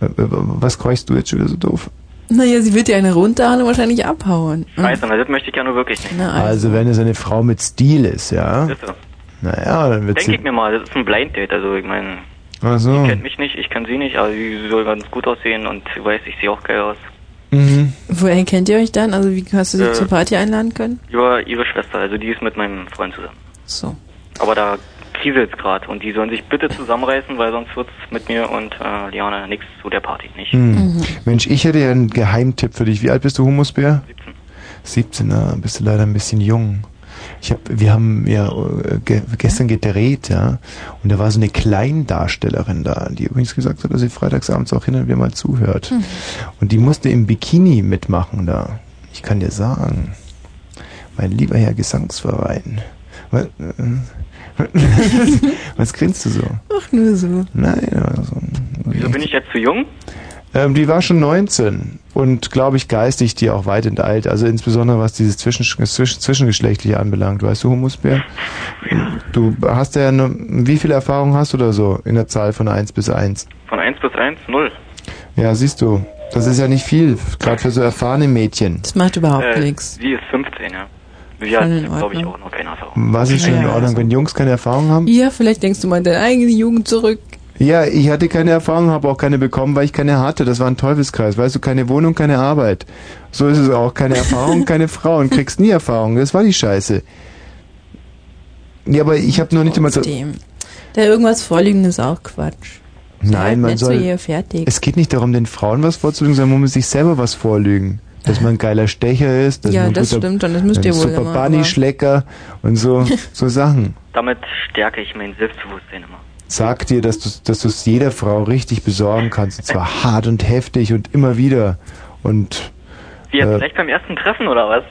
äh, äh, was keuchst du jetzt schon wieder so doof? Naja, sie wird dir eine runterhauen und wahrscheinlich abhauen. Scheiße, na, das möchte ich ja nur wirklich nicht. Na, Also, wenn es eine Frau mit Stil ist, ja? Ist so. Naja, dann wird Denke sie, ich mir mal, das ist ein Blind Date, also ich meine, ach so. sie kennt mich nicht, ich kenne sie nicht, aber sie soll ganz gut aussehen und sie weiß, ich sehe auch geil aus. Mhm. Woher kennt ihr euch dann? Also wie hast du sie Äh. zur Party einladen können? Über ihre Schwester, also die ist mit meinem Freund zusammen. So. Aber da kriselt's gerade und die sollen sich bitte zusammenreißen, weil sonst wird's mit mir und äh, Liane nichts zu der Party, nicht? Hm. Mensch, ich hätte ja einen Geheimtipp für dich. Wie alt bist du, Humusbär? 17. 17, na, bist du leider ein bisschen jung. Ich hab, wir haben ja äh, ge gestern gedreht, ja, und da war so eine Kleindarstellerin da, die übrigens gesagt hat, dass sie freitagsabends auch hin und wieder mal zuhört. Hm. Und die musste im Bikini mitmachen da. Ich kann dir sagen, mein lieber Herr Gesangsverein. Was, äh, was grinst du so? Ach, nur so. Nein, also, Wieso bin ich jetzt zu jung? Ähm, die war schon 19 und glaube ich geistig die auch weit enteilt. Also insbesondere was dieses Zwischen, Zwischen, Zwischengeschlechtliche anbelangt. Weißt du, Humusbär? Du hast ja eine, wie viel Erfahrung hast du da so in der Zahl von 1 bis 1? Von 1 bis 1, 0. Ja, siehst du. Das ist ja nicht viel, gerade für so erfahrene Mädchen. Das macht überhaupt äh, nichts. Sie ist 15, ja. In glaube ich, auch noch keine Erfahrung. Was ist schon in Ja, Ordnung, wenn Jungs keine Erfahrung haben? Ja, vielleicht denkst du mal an deine eigene Jugend zurück. Ja, ich hatte keine Erfahrung, habe auch keine bekommen, weil ich keine hatte. Das war ein Teufelskreis. Weißt du, keine Wohnung, keine Arbeit. So ist es auch. Keine Erfahrung, keine Frauen. Kriegst nie Erfahrung. Das war die Scheiße. Ja, aber ich habe noch nicht einmal. Da irgendwas vorliegen ist auch Quatsch. Nein, man soll... hier fertig. Es geht nicht darum, den Frauen was vorzulügen, sondern man muss sich selber was vorlügen. Dass man ein geiler Stecher ist, dass Ja, man ein das guter, stimmt und das müsst ihr wohl super immer, Bunny aber- Schlecker und so, so Sachen. Damit stärke ich mein Selbstbewusstsein immer. Sag dir, dass du dass es jeder Frau richtig besorgen kannst. Und zwar hart und heftig und immer wieder. Und Wie jetzt Äh, gleich beim ersten Treffen oder was?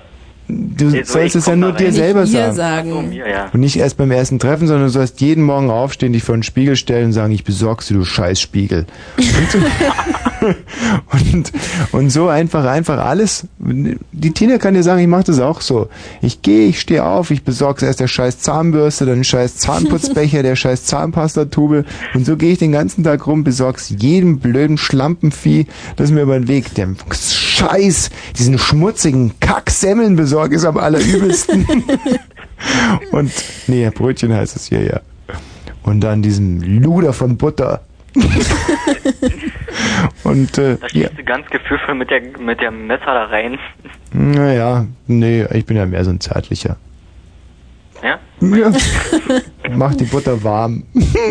du Nee, so, sollst ich es ja nur dir selber sagen. sagen. So, mir, ja. Und nicht erst beim ersten Treffen, sondern du sollst jeden Morgen aufstehen, dich vor den Spiegel stellen und sagen, ich besorg's dir, du Scheißspiegel. Und, und, so einfach, einfach alles. Die Tina kann dir sagen, ich mache das auch so. Ich gehe, ich stehe auf, ich besorge erst der scheiß Zahnbürste, dann scheiß Zahnputzbecher, der scheiß Zahnpastatube und so gehe ich den ganzen Tag rum, besorg's jedem blöden Schlampenvieh, das mir über den Weg, der Scheiß, diesen schmutzigen Kacksemmeln besorgt, ist am allerübelsten. und, nee, Brötchen heißt es hier, ja. Und dann diesen Luder von Butter. und äh, Da du ganz gefühlvoll mit der, mit der Messer da rein. naja, nee, ich bin ja mehr so ein zärtlicher. Ja? Ja. Mach die Butter warm.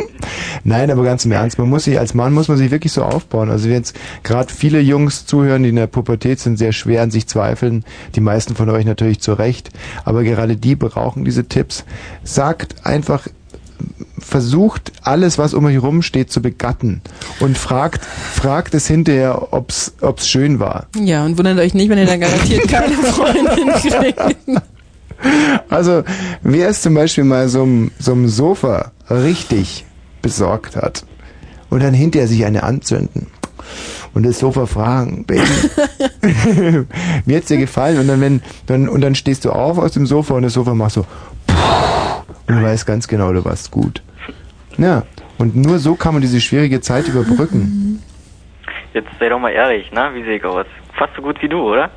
Nein, aber ganz im Ernst, man muss sich als Mann muss man sich wirklich so aufbauen. Also wenn jetzt gerade viele Jungs zuhören, die in der Pubertät sind, sehr schwer an sich zweifeln, die meisten von euch natürlich zu Recht, aber gerade die brauchen diese Tipps. Sagt einfach versucht alles, was um euch herum steht, zu begatten und fragt, fragt es hinterher, ob's, ob's schön war. Ja, und wundert euch nicht, wenn ihr da garantiert keine Freundin kriegt. Also, wer es zum Beispiel mal so einem so einem Sofa richtig besorgt hat und dann hinterher sich eine anzünden und das Sofa fragen, Baby, wie hat's dir gefallen? Und dann, wenn, dann, und dann stehst du auf aus dem Sofa und das Sofa macht so, und du weißt ganz genau, du warst gut. Ja, und nur so kann man diese schwierige Zeit überbrücken. Jetzt sei doch mal ehrlich, na, wie sehe ich aus? Fast so gut wie du, oder?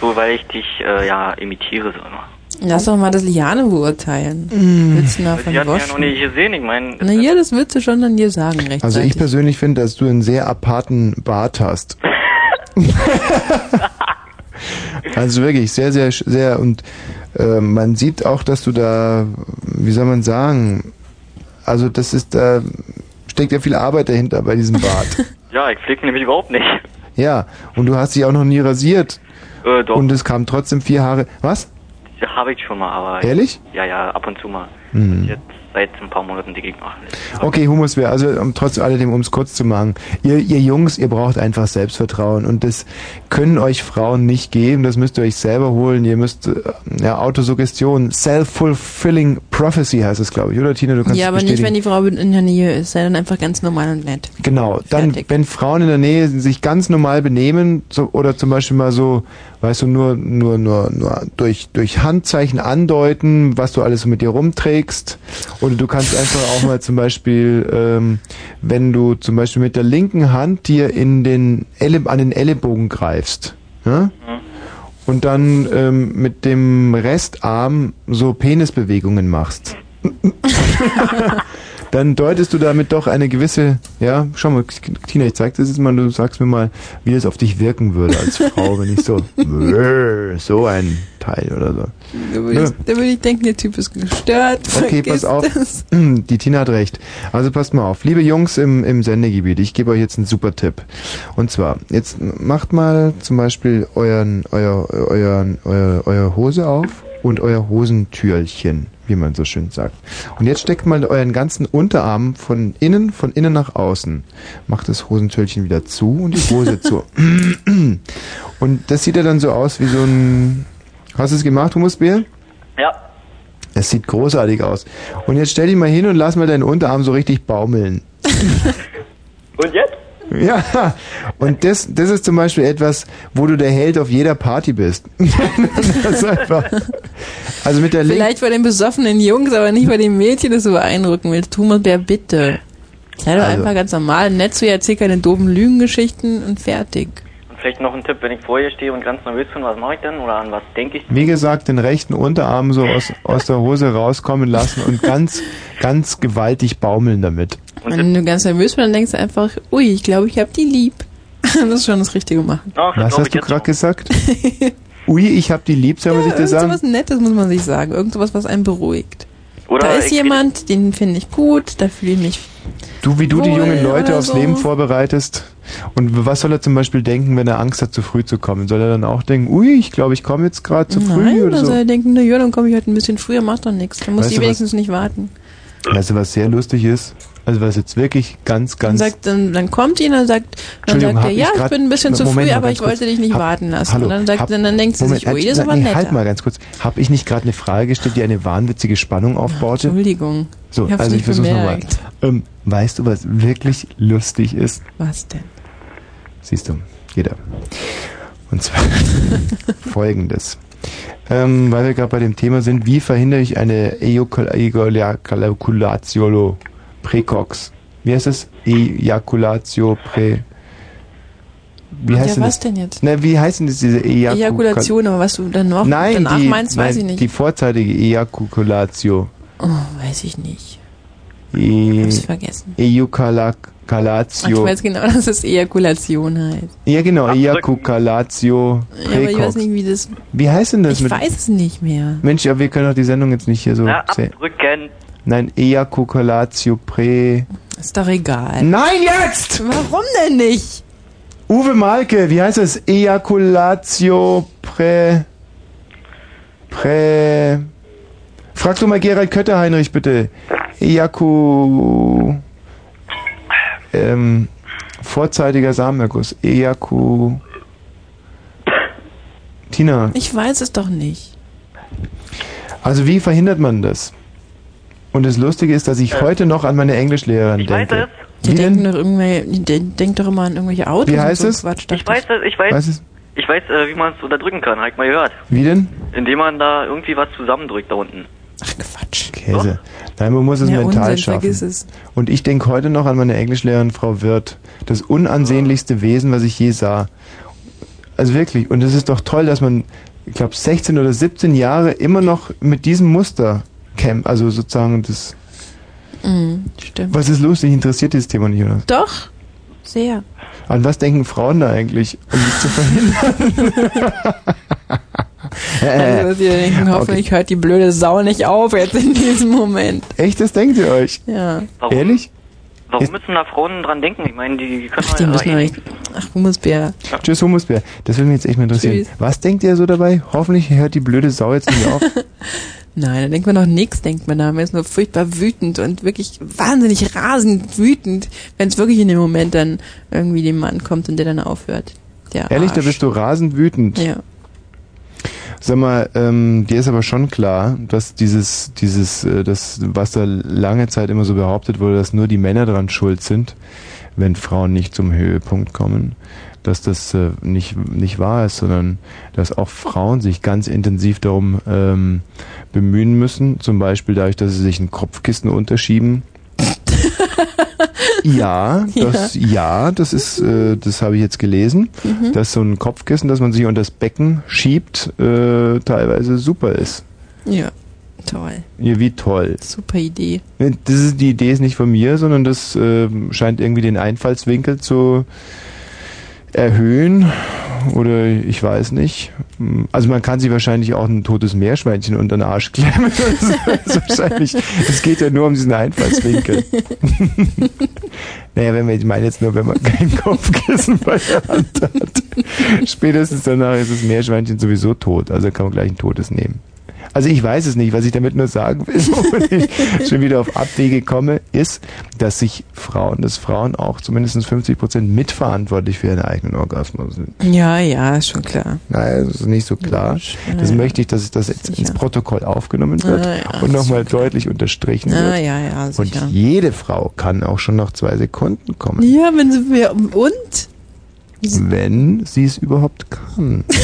So, weil ich dich, äh, ja, imitiere so immer. Lass doch mal das Liane beurteilen. Mm. Willst du nach Die von hat mich ja noch nie gesehen, ich meine, Na ja, das würdest du schon dann dir sagen, rechtzeitig. Also ich persönlich finde, dass du einen sehr aparten Bart hast. also wirklich sehr, sehr, sehr und äh, man sieht auch, dass du da, wie soll man sagen, also das ist, da steckt ja viel Arbeit dahinter bei diesem Bart. ja, ich pflege nämlich überhaupt nicht. ja, und du hast dich auch noch nie rasiert. Äh, doch. Und es kamen trotzdem vier Haare. Was? Ja, habe ich schon mal, aber... Ehrlich? Ja, ja, ab und zu mal. Hm. Jetzt seit ein paar Monaten die Gegner. Okay, Humuswehr, also um, trotz alledem, um es kurz zu machen, ihr, ihr Jungs, ihr braucht einfach Selbstvertrauen und das können euch Frauen nicht geben, das müsst ihr euch selber holen, ihr müsst, äh, ja, Autosuggestion, Self-Fulfilling Prophecy heißt es, glaube ich, oder Tina, du kannst ja, aber nicht, wenn die Frau in der Nähe ist. Sei dann einfach ganz normal und nett. Genau, dann, wenn Frauen in der Nähe sich ganz normal benehmen so, oder zum Beispiel mal so, weißt du, nur, nur, nur, nur durch, durch Handzeichen andeuten, was du alles mit dir rumträgst. Oder du kannst einfach auch mal zum Beispiel, ähm, wenn du zum Beispiel mit der linken Hand dir in den Elle an den Ellenbogen greifst, ja? und dann ähm, mit dem Restarm so Penisbewegungen machst. dann deutest du damit doch eine gewisse, ja, schau mal, Tina, ich zeig das jetzt mal, du sagst mir mal, wie das auf dich wirken würde als Frau, wenn ich so, so ein Teil oder so. Da würde, ich, da würde ich denken, der Typ ist gestört. Okay, pass auf. Das. Die Tina hat recht. Also passt mal auf. Liebe Jungs im, im Sendegebiet, ich gebe euch jetzt einen super Tipp. Und zwar, jetzt macht mal zum Beispiel euren, euer, euer, euer, euer Hose auf und euer Hosentürchen, wie man so schön sagt. Und jetzt steckt mal euren ganzen Unterarm von innen, von innen nach außen. Macht das Hosentürchen wieder zu und die Hose zu. Und das sieht ja dann so aus wie so ein, hast du es gemacht, Humusbär? Ja. Es sieht großartig aus. Und jetzt stell dich mal hin und lass mal deinen Unterarm so richtig baumeln. Und jetzt? Ja, und das, das ist zum Beispiel etwas, wo du der Held auf jeder Party bist. einfach, also mit der Link Vielleicht bei den besoffenen Jungs, aber nicht bei den Mädchen, das du beeindrucken willst. Thomas Bär, bitte. Sei doch Also. einfach ganz normal, nett zu ihr, erzähl keine doofen Lügengeschichten und fertig. Vielleicht noch ein Tipp, wenn ich vor ihr stehe und ganz nervös bin, was mache ich denn? Oder an was denke ich? wie gesagt, den rechten Unterarm so aus, aus der Hose rauskommen lassen und ganz, ganz gewaltig baumeln damit. Und wenn du ganz nervös bist, dann denkst du einfach, ui, ich glaube, ich hab die lieb. das ist schon das Richtige machen. Was hast du gerade gesagt? Ui, ich hab die lieb, soll man sich das Irgend sagen? sowas Nettes muss man sich sagen. Irgend sowas, was einen beruhigt. Oder da ist jemand, den finde ich gut, da fühle ich mich Du, wie du die jungen Leute aufs so. Leben vorbereitest. Und was soll er zum Beispiel denken, wenn er Angst hat, zu früh zu kommen? Soll er dann auch denken, ui, ich glaube, ich komme jetzt gerade zu früh Nein, oder dann so? soll er denken, na ja, dann komme ich halt ein bisschen früher, macht doch nichts. Dann muss Weißt ich du was? wenigstens nicht warten. Weißt du, was sehr lustig ist? Also was jetzt wirklich ganz, Dann, ganz... sagt, dann, dann kommt ihn, dann sagt, dann sagt er, ja, ich ich bin ein bisschen zu Moment früh, aber ich wollte dich nicht Hab- warten lassen. Hallo, und dann, sagt, hab- dann, dann denkt sie Moment, sich, ui, das ist aber nee, netter. halt mal ganz kurz. Habe ich nicht gerade eine Frage gestellt, die eine wahnwitzige Spannung aufbaute? Entschuldigung. So, Ich also ich nicht versuch's nochmal. Ähm, weißt du, was wirklich lustig ist? Was denn? Siehst du, jeder. Und zwar folgendes. Ähm, weil wir gerade bei dem Thema sind, wie verhindere ich eine Ejaculatio precox? Wie heißt das? Ejaculatio pre... Wie heißt ja, denn was das? denn jetzt? Na, wie heißt denn das, diese Ejakul Ejakulation, aber was du dann noch Nein, danach die, meinst, weiß nein, ich nicht. die vorzeitige Ejakulatio. Oh, weiß ich nicht. E Hab's vergessen. Ach, Ejakulatio. ich weiß genau, dass es Ejakulation heißt. Ja, genau, Ejakulatio Ja, aber ich weiß nicht, wie das. Wie heißt denn das? Ich mit weiß es nicht mehr. Mensch, aber wir können doch die Sendung jetzt nicht hier so Na, abrücken. Nein, Ejakulatio pre... Ist doch egal. Nein, jetzt! Warum denn nicht? Uwe Malke, wie heißt das? Ejakulatio pre... Prä... Frag du mal Gerald Kötter-Heinrich bitte. Ejaku... Ähm... Vorzeitiger Samenerguss. Ejaku... Tina, Ich weiß es doch nicht. also wie verhindert man das? Und das Lustige ist, dass ich heute noch an meine Englischlehrerin Ich weiß denke. es. Die denken doch irgendwelche, die de- denkt doch immer an irgendwelche Autos Wie heißt und so es? Quatsch. Ich weiß es, ich weiß. Was ist- Ich weiß, äh, wie man es unterdrücken kann, hab ich mal gehört. Wie denn? Indem man da irgendwie was zusammendrückt da unten. Käse. Nein, man muss es Ja, mental Unsinn, schaffen. vergiss es. Und ich denke heute noch an meine Englischlehrerin Frau Wirth. Das unansehnlichste Wesen, was ich je sah. Also wirklich. Und es ist doch toll, dass man, ich glaube, 16 oder 17 Jahre immer noch mit diesem Muster camp, also sozusagen das. Mhm, stimmt. Was ist los? Dich interessiert dieses Thema nicht, oder? Doch, sehr. An was denken Frauen da eigentlich, um dich zu verhindern? Also, was ihr denken, hoffentlich hört die blöde Sau nicht auf jetzt in diesem Moment. Echt, das denkt ihr euch? Ja. Warum? Ehrlich? Warum müssen da Frauen dran denken? Ich meine, die können Ach, die ja müssen eh. Ach, Humusbär. Tschüss, Humusbär. Das würde mich jetzt echt mal interessieren. Tschüss. Was denkt ihr so dabei? Hoffentlich hört die blöde Sau jetzt nicht auf. Nein, da denkt man doch nichts, denkt man da. Man ist nur furchtbar wütend und wirklich wahnsinnig rasend wütend, wenn es wirklich in dem Moment dann irgendwie dem Mann kommt und der dann aufhört. Der Ehrlich, da Arsch. bist du rasend wütend. Ja. Sag mal, ähm, dir ist aber schon klar, dass dieses, dieses, äh, das, was da lange Zeit immer so behauptet wurde, dass nur die Männer dran schuld sind, wenn Frauen nicht zum Höhepunkt kommen, dass das äh, nicht, nicht wahr ist, sondern dass auch Frauen sich ganz intensiv darum ähm, bemühen müssen, zum Beispiel dadurch, dass sie sich ein Kopfkissen unterschieben. ja, das, ja. das ist, äh, das habe ich jetzt gelesen, Mhm. dass so ein Kopfkissen, das man sich unter das Becken schiebt, äh, teilweise super ist. Ja, toll. Ja, wie toll. Super Idee. Das ist, die Idee ist nicht von mir, sondern das äh, scheint irgendwie den Einfallswinkel zu erhöhen oder ich weiß nicht. Also man kann sich wahrscheinlich auch ein totes Meerschweinchen unter den Arsch klemmen. Es geht ja nur um diesen Einfallswinkel. naja, wenn man, ich meine jetzt nur, wenn man kein Kopfkissen bei der Hand hat. Spätestens danach ist das Meerschweinchen sowieso tot, also kann man gleich ein totes nehmen. Also ich weiß es nicht, was ich damit nur sagen will, wo ich schon wieder auf Abwege komme, ist, dass sich Frauen, dass Frauen auch zumindest 50 Prozent mitverantwortlich für ihren eigenen Orgasmus sind. Ja, ja, ist schon klar. Naja, das ist nicht so klar. Das ja. möchte ich, dass das jetzt ins Protokoll aufgenommen wird Ah, ja, und nochmal deutlich unterstrichen Ah, wird. ja, ja, und sicher. jede Frau kann auch schon nach zwei Sekunden kommen, Ja, wenn sie und? wenn sie es überhaupt kann.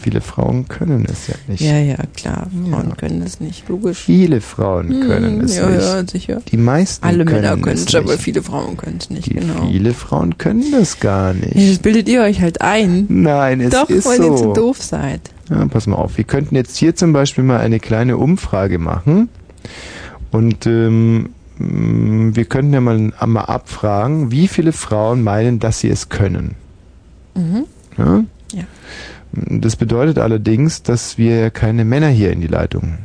Viele Frauen können es ja nicht. Ja, ja, klar. Frauen können das nicht, logisch. Viele Frauen können Hm, es ja, nicht. ja, sicher. Die meisten Alle können Männer können es es, aber viele Frauen können es nicht, Die genau. Viele Frauen können das gar nicht. Ja, das bildet ihr euch halt ein. Nein, es Doch, ist weil so. ihr zu doof seid. Ja, pass mal auf. Wir könnten jetzt hier zum Beispiel mal eine kleine Umfrage machen. Und ähm, mh, wir könnten ja mal, mal abfragen, wie viele Frauen meinen, dass sie es können. Mhm. Ja? Ja. Das bedeutet allerdings, dass wir keine Männer hier in die Leitung.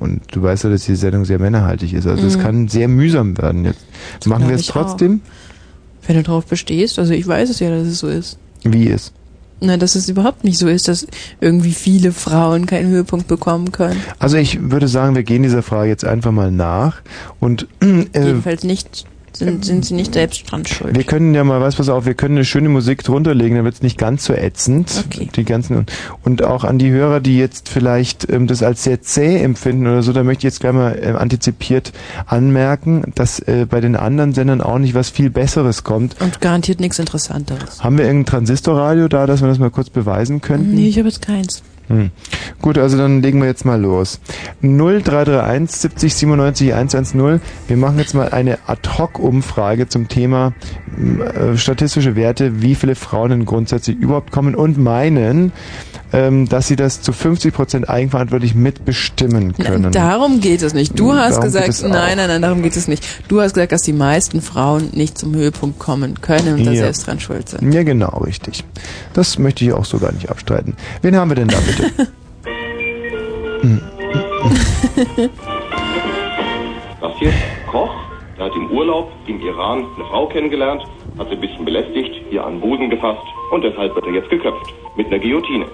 Und du weißt ja, dass die Sendung sehr männerhaltig ist. Also es Mhm. kann sehr mühsam werden jetzt. Machen wir es trotzdem? Wenn du drauf bestehst, also ich weiß es ja, dass es so ist. Wie es? Na, dass es überhaupt nicht so ist, dass irgendwie viele Frauen keinen Höhepunkt bekommen können. Also ich würde sagen, wir gehen dieser Frage jetzt einfach mal nach und äh, Jedenfalls nicht sind, sind sie nicht selbst dran schuld. Wir können ja mal, was pass auf, wir können eine schöne Musik drunter legen, dann wird's nicht ganz so ätzend. Die ganzen und auch an die Hörer, die jetzt vielleicht ähm, das als sehr zäh empfinden oder so, da möchte ich jetzt gleich mal ähm, antizipiert anmerken, dass äh, bei den anderen Sendern auch nicht was viel Besseres kommt. Und garantiert nichts Interessanteres. Haben wir irgendein Transistorradio da, dass wir das mal kurz beweisen könnten? Nee, ich habe jetzt keins. Hm. Gut, also dann legen wir jetzt mal los. 0331 70 97 110. Wir machen jetzt mal eine Ad-Hoc-Umfrage zum Thema äh, statistische Werte, wie viele Frauen denn grundsätzlich überhaupt kommen und meinen, ähm, dass sie das zu 50 Prozent eigenverantwortlich mitbestimmen können. Nein, darum geht es nicht. Du Hm, hast darum gesagt, nein, nein, nein, darum geht es nicht. Du hast gesagt, dass die meisten Frauen nicht zum Höhepunkt kommen können und da Ja. selbst dran schuld sind. Ja, genau, richtig. Das möchte ich auch so gar nicht abstreiten. Wen haben wir denn da bitte? Hm. Das hier ist Koch, der hat im Urlaub im Iran eine Frau kennengelernt, hat sie ein bisschen belästigt, ihr an den Busen gefasst und deshalb wird er jetzt geköpft. Mit einer Guillotine.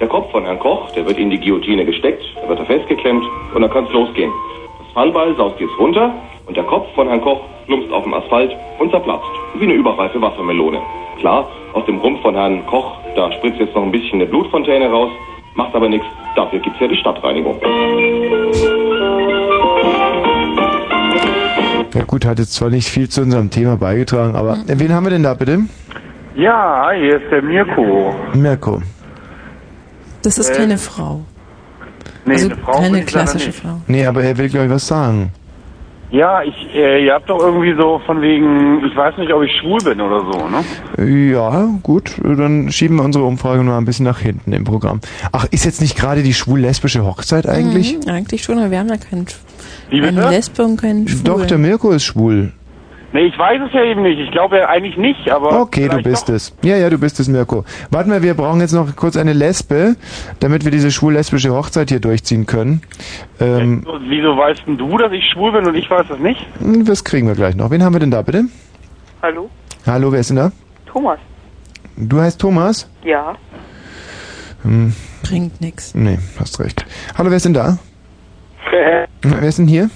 Der Kopf von Herrn Koch, der wird in die Guillotine gesteckt, da wird er festgeklemmt und dann kann es losgehen. Das Fallbeil saust jetzt runter und der Kopf von Herrn Koch plumpst auf dem Asphalt und zerplatzt. Wie eine überreife Wassermelone. Klar, aus dem Rumpf von Herrn Koch, da spritzt jetzt noch ein bisschen eine Blutfontäne raus, macht aber nichts, dafür gibt's ja die Stadtreinigung. Ja gut, hat jetzt zwar nicht viel zu unserem Thema beigetragen, aber äh, wen haben wir denn da bitte? Ja, hier ist der Mirko. Mirko. Das ist Äh, keine Frau. Nee, also eine Frau keine klassische. Frau. Nee, aber er will, glaube ich, was sagen. Ja, ich, äh, ihr habt doch irgendwie so von wegen, ich weiß nicht, ob ich schwul bin oder so, ne? Ja, gut, dann schieben wir unsere Umfrage nur ein bisschen nach hinten im Programm. Ach, ist jetzt nicht gerade die schwul-lesbische Hochzeit eigentlich? Mhm, eigentlich schon, aber wir haben ja keinen Wie bitte? Lesbe und keinen Schwulen. Doch, der Mirko ist schwul. Nee, ich weiß es ja eben nicht. Ich glaube ja eigentlich nicht, aber. Okay, du bist doch. es. Ja, ja, du bist es, Mirko. Warte mal, wir brauchen jetzt noch kurz eine Lesbe, damit wir diese schwul-lesbische Hochzeit hier durchziehen können. Ähm, So, Wieso weißt denn du, dass ich schwul bin und ich weiß es nicht? das kriegen wir gleich noch. Wen haben wir denn da, bitte? Hallo? Hallo, wer ist denn da? Thomas. Du heißt Thomas? Ja. Hm, Bringt nix. nee, hast recht. Hallo, wer ist denn da? Wer ist denn hier?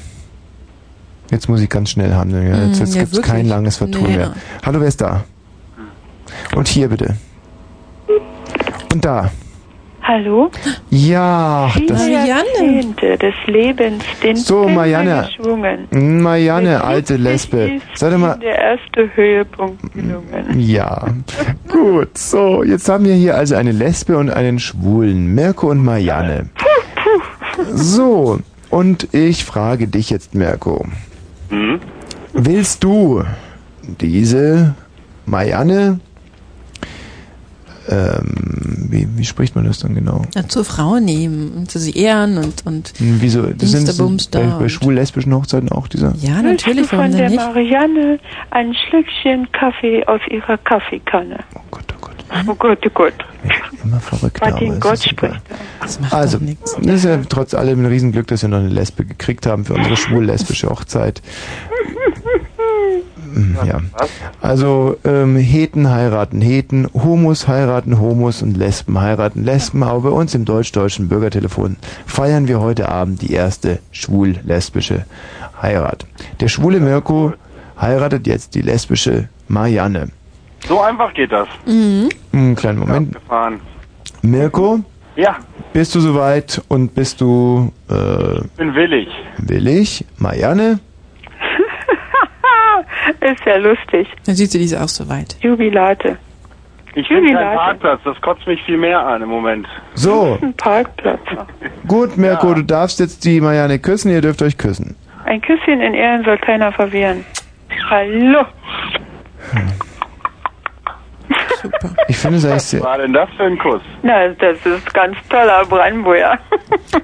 Jetzt muss ich ganz schnell handeln. Ja. Jetzt, Mm, jetzt ja, gibt's wirklich. kein langes Vertun Nee. mehr. Hallo, wer ist da? Und hier bitte. Und da. Hallo? Ja, das. Jahrzehnte des Lebens, den So, Marianne. geschwungen. Marianne, alte Lesbe. Sag doch mal. Der erste Höhepunkt gelungen. Ja, gut. So, jetzt haben wir hier also eine Lesbe und einen Schwulen. Mirko und Marianne. So, und ich frage dich jetzt, Mirko. Hm? Willst du diese Marianne, ähm, wie, wie spricht man das dann genau? Ja, zur Frau nehmen und zu sie ehren und, und Hm, Wieso? Das sind, Bumster bei, bei schwul-lesbischen Hochzeiten auch dieser? Ja, Willst natürlich, du von der nicht? Marianne ein Schlückchen Kaffee aus ihrer Kaffeekanne? Oh Gott, oh Gott. Oh Gott, oh Gott. Immer verrückt. Martin Gott spricht. Also, das ist ja trotz allem ein Riesenglück, dass wir noch eine Lesbe gekriegt haben für unsere schwul-lesbische Hochzeit. Mm, Ja. Also ähm, Heten heiraten Heten, Homos heiraten Homos und Lesben heiraten Lesben. Aber bei uns im deutsch-deutschen Bürgertelefon feiern wir heute Abend die erste schwul-lesbische Heirat. Der schwule Mirko heiratet jetzt die lesbische Marianne. So einfach geht das. Mhm. Einen kleinen Moment. Gefahren. Mirko, Ja, bist du soweit und bist du äh, bin willig. willig? Marianne? Ist ja lustig. Dann sieht sie diese auch so weit. Jubilate. Ich bin kein Jubilate. Parkplatz, das kotzt mich viel mehr an im Moment. So, Ein Parkplatz. gut, Mirko, du darfst jetzt die Marianne küssen, ihr dürft euch küssen. Ein Küsschen in Ehren soll keiner verwehren. Hallo. Ich finde es eigentlich Was sehr, war denn das für ein Kuss? Na, das ist ganz toller Brandenburger.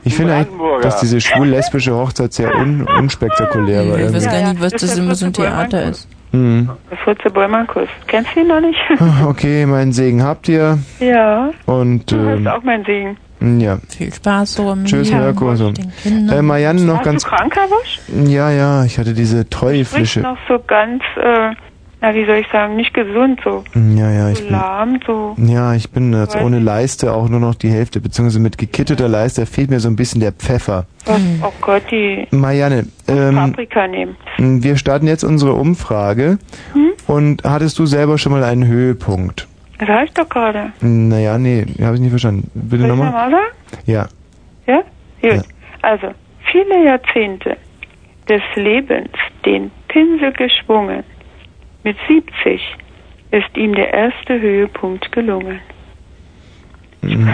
ich finde eigentlich, dass diese schwul-lesbische Hochzeit sehr un, unspektakulär war. Ich weiß gar nicht, was Das immer so ein Theater ist. Hm. Der Fritze Bäumerkuss. Kennst du ihn noch nicht? Okay, meinen Segen habt ihr ja. und Du hast ähm, auch mein Segen. ja. Viel Spaß so im Tschüss, Leben Mirko. So. Äh, Marianne noch Warst ganz. du krank, Herr Wosch? Ja, ja, ich hatte diese Sprichst teuflische. noch so ganz äh, na wie soll ich sagen, nicht gesund so. Ja, ja, ich so bin, lahm, so. ja, ich bin jetzt Weiß ohne. Leiste auch nur noch die Hälfte, beziehungsweise mit gekitteter Leiste fehlt mir so ein bisschen der Pfeffer. Oh, oh Gott, die Marianne, ähm, Paprika nehmen. wir starten jetzt unsere Umfrage. Hm? Und hattest du selber schon mal einen Höhepunkt? Das sag ich doch gerade. Naja, nee, habe ich nicht verstanden. Bitte nochmal? Ja. Ja? Gut. Also, viele Jahrzehnte des Lebens den Pinsel geschwungen. Mit 70 ist ihm der erste Höhepunkt gelungen. Mhm.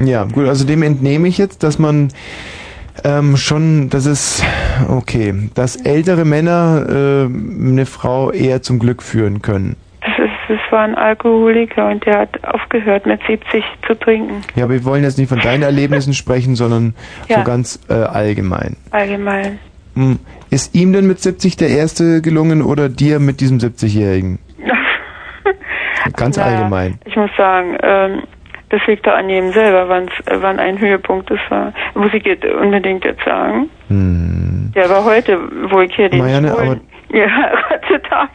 Ja, gut, also dem entnehme ich jetzt, dass man ähm, schon, das ist okay, dass ältere Männer äh, eine Frau eher zum Glück führen können. Das, ist, das war ein Alkoholiker und der hat aufgehört mit 70 zu trinken. Ja, aber wir wollen jetzt nicht von deinen Erlebnissen sprechen, sondern Ja. so ganz äh, allgemein. Allgemein. Hm. Ist ihm denn mit 70 der erste gelungen oder dir mit diesem 70-Jährigen? Ganz Na, allgemein. Ich muss sagen, ähm, das liegt da an jedem selber, wann's, wann ein Höhepunkt ist. war. Muss ich jetzt unbedingt jetzt sagen. Hm. Der war heute, wo ich hier den Marianne, Schwulen geheiratet habe.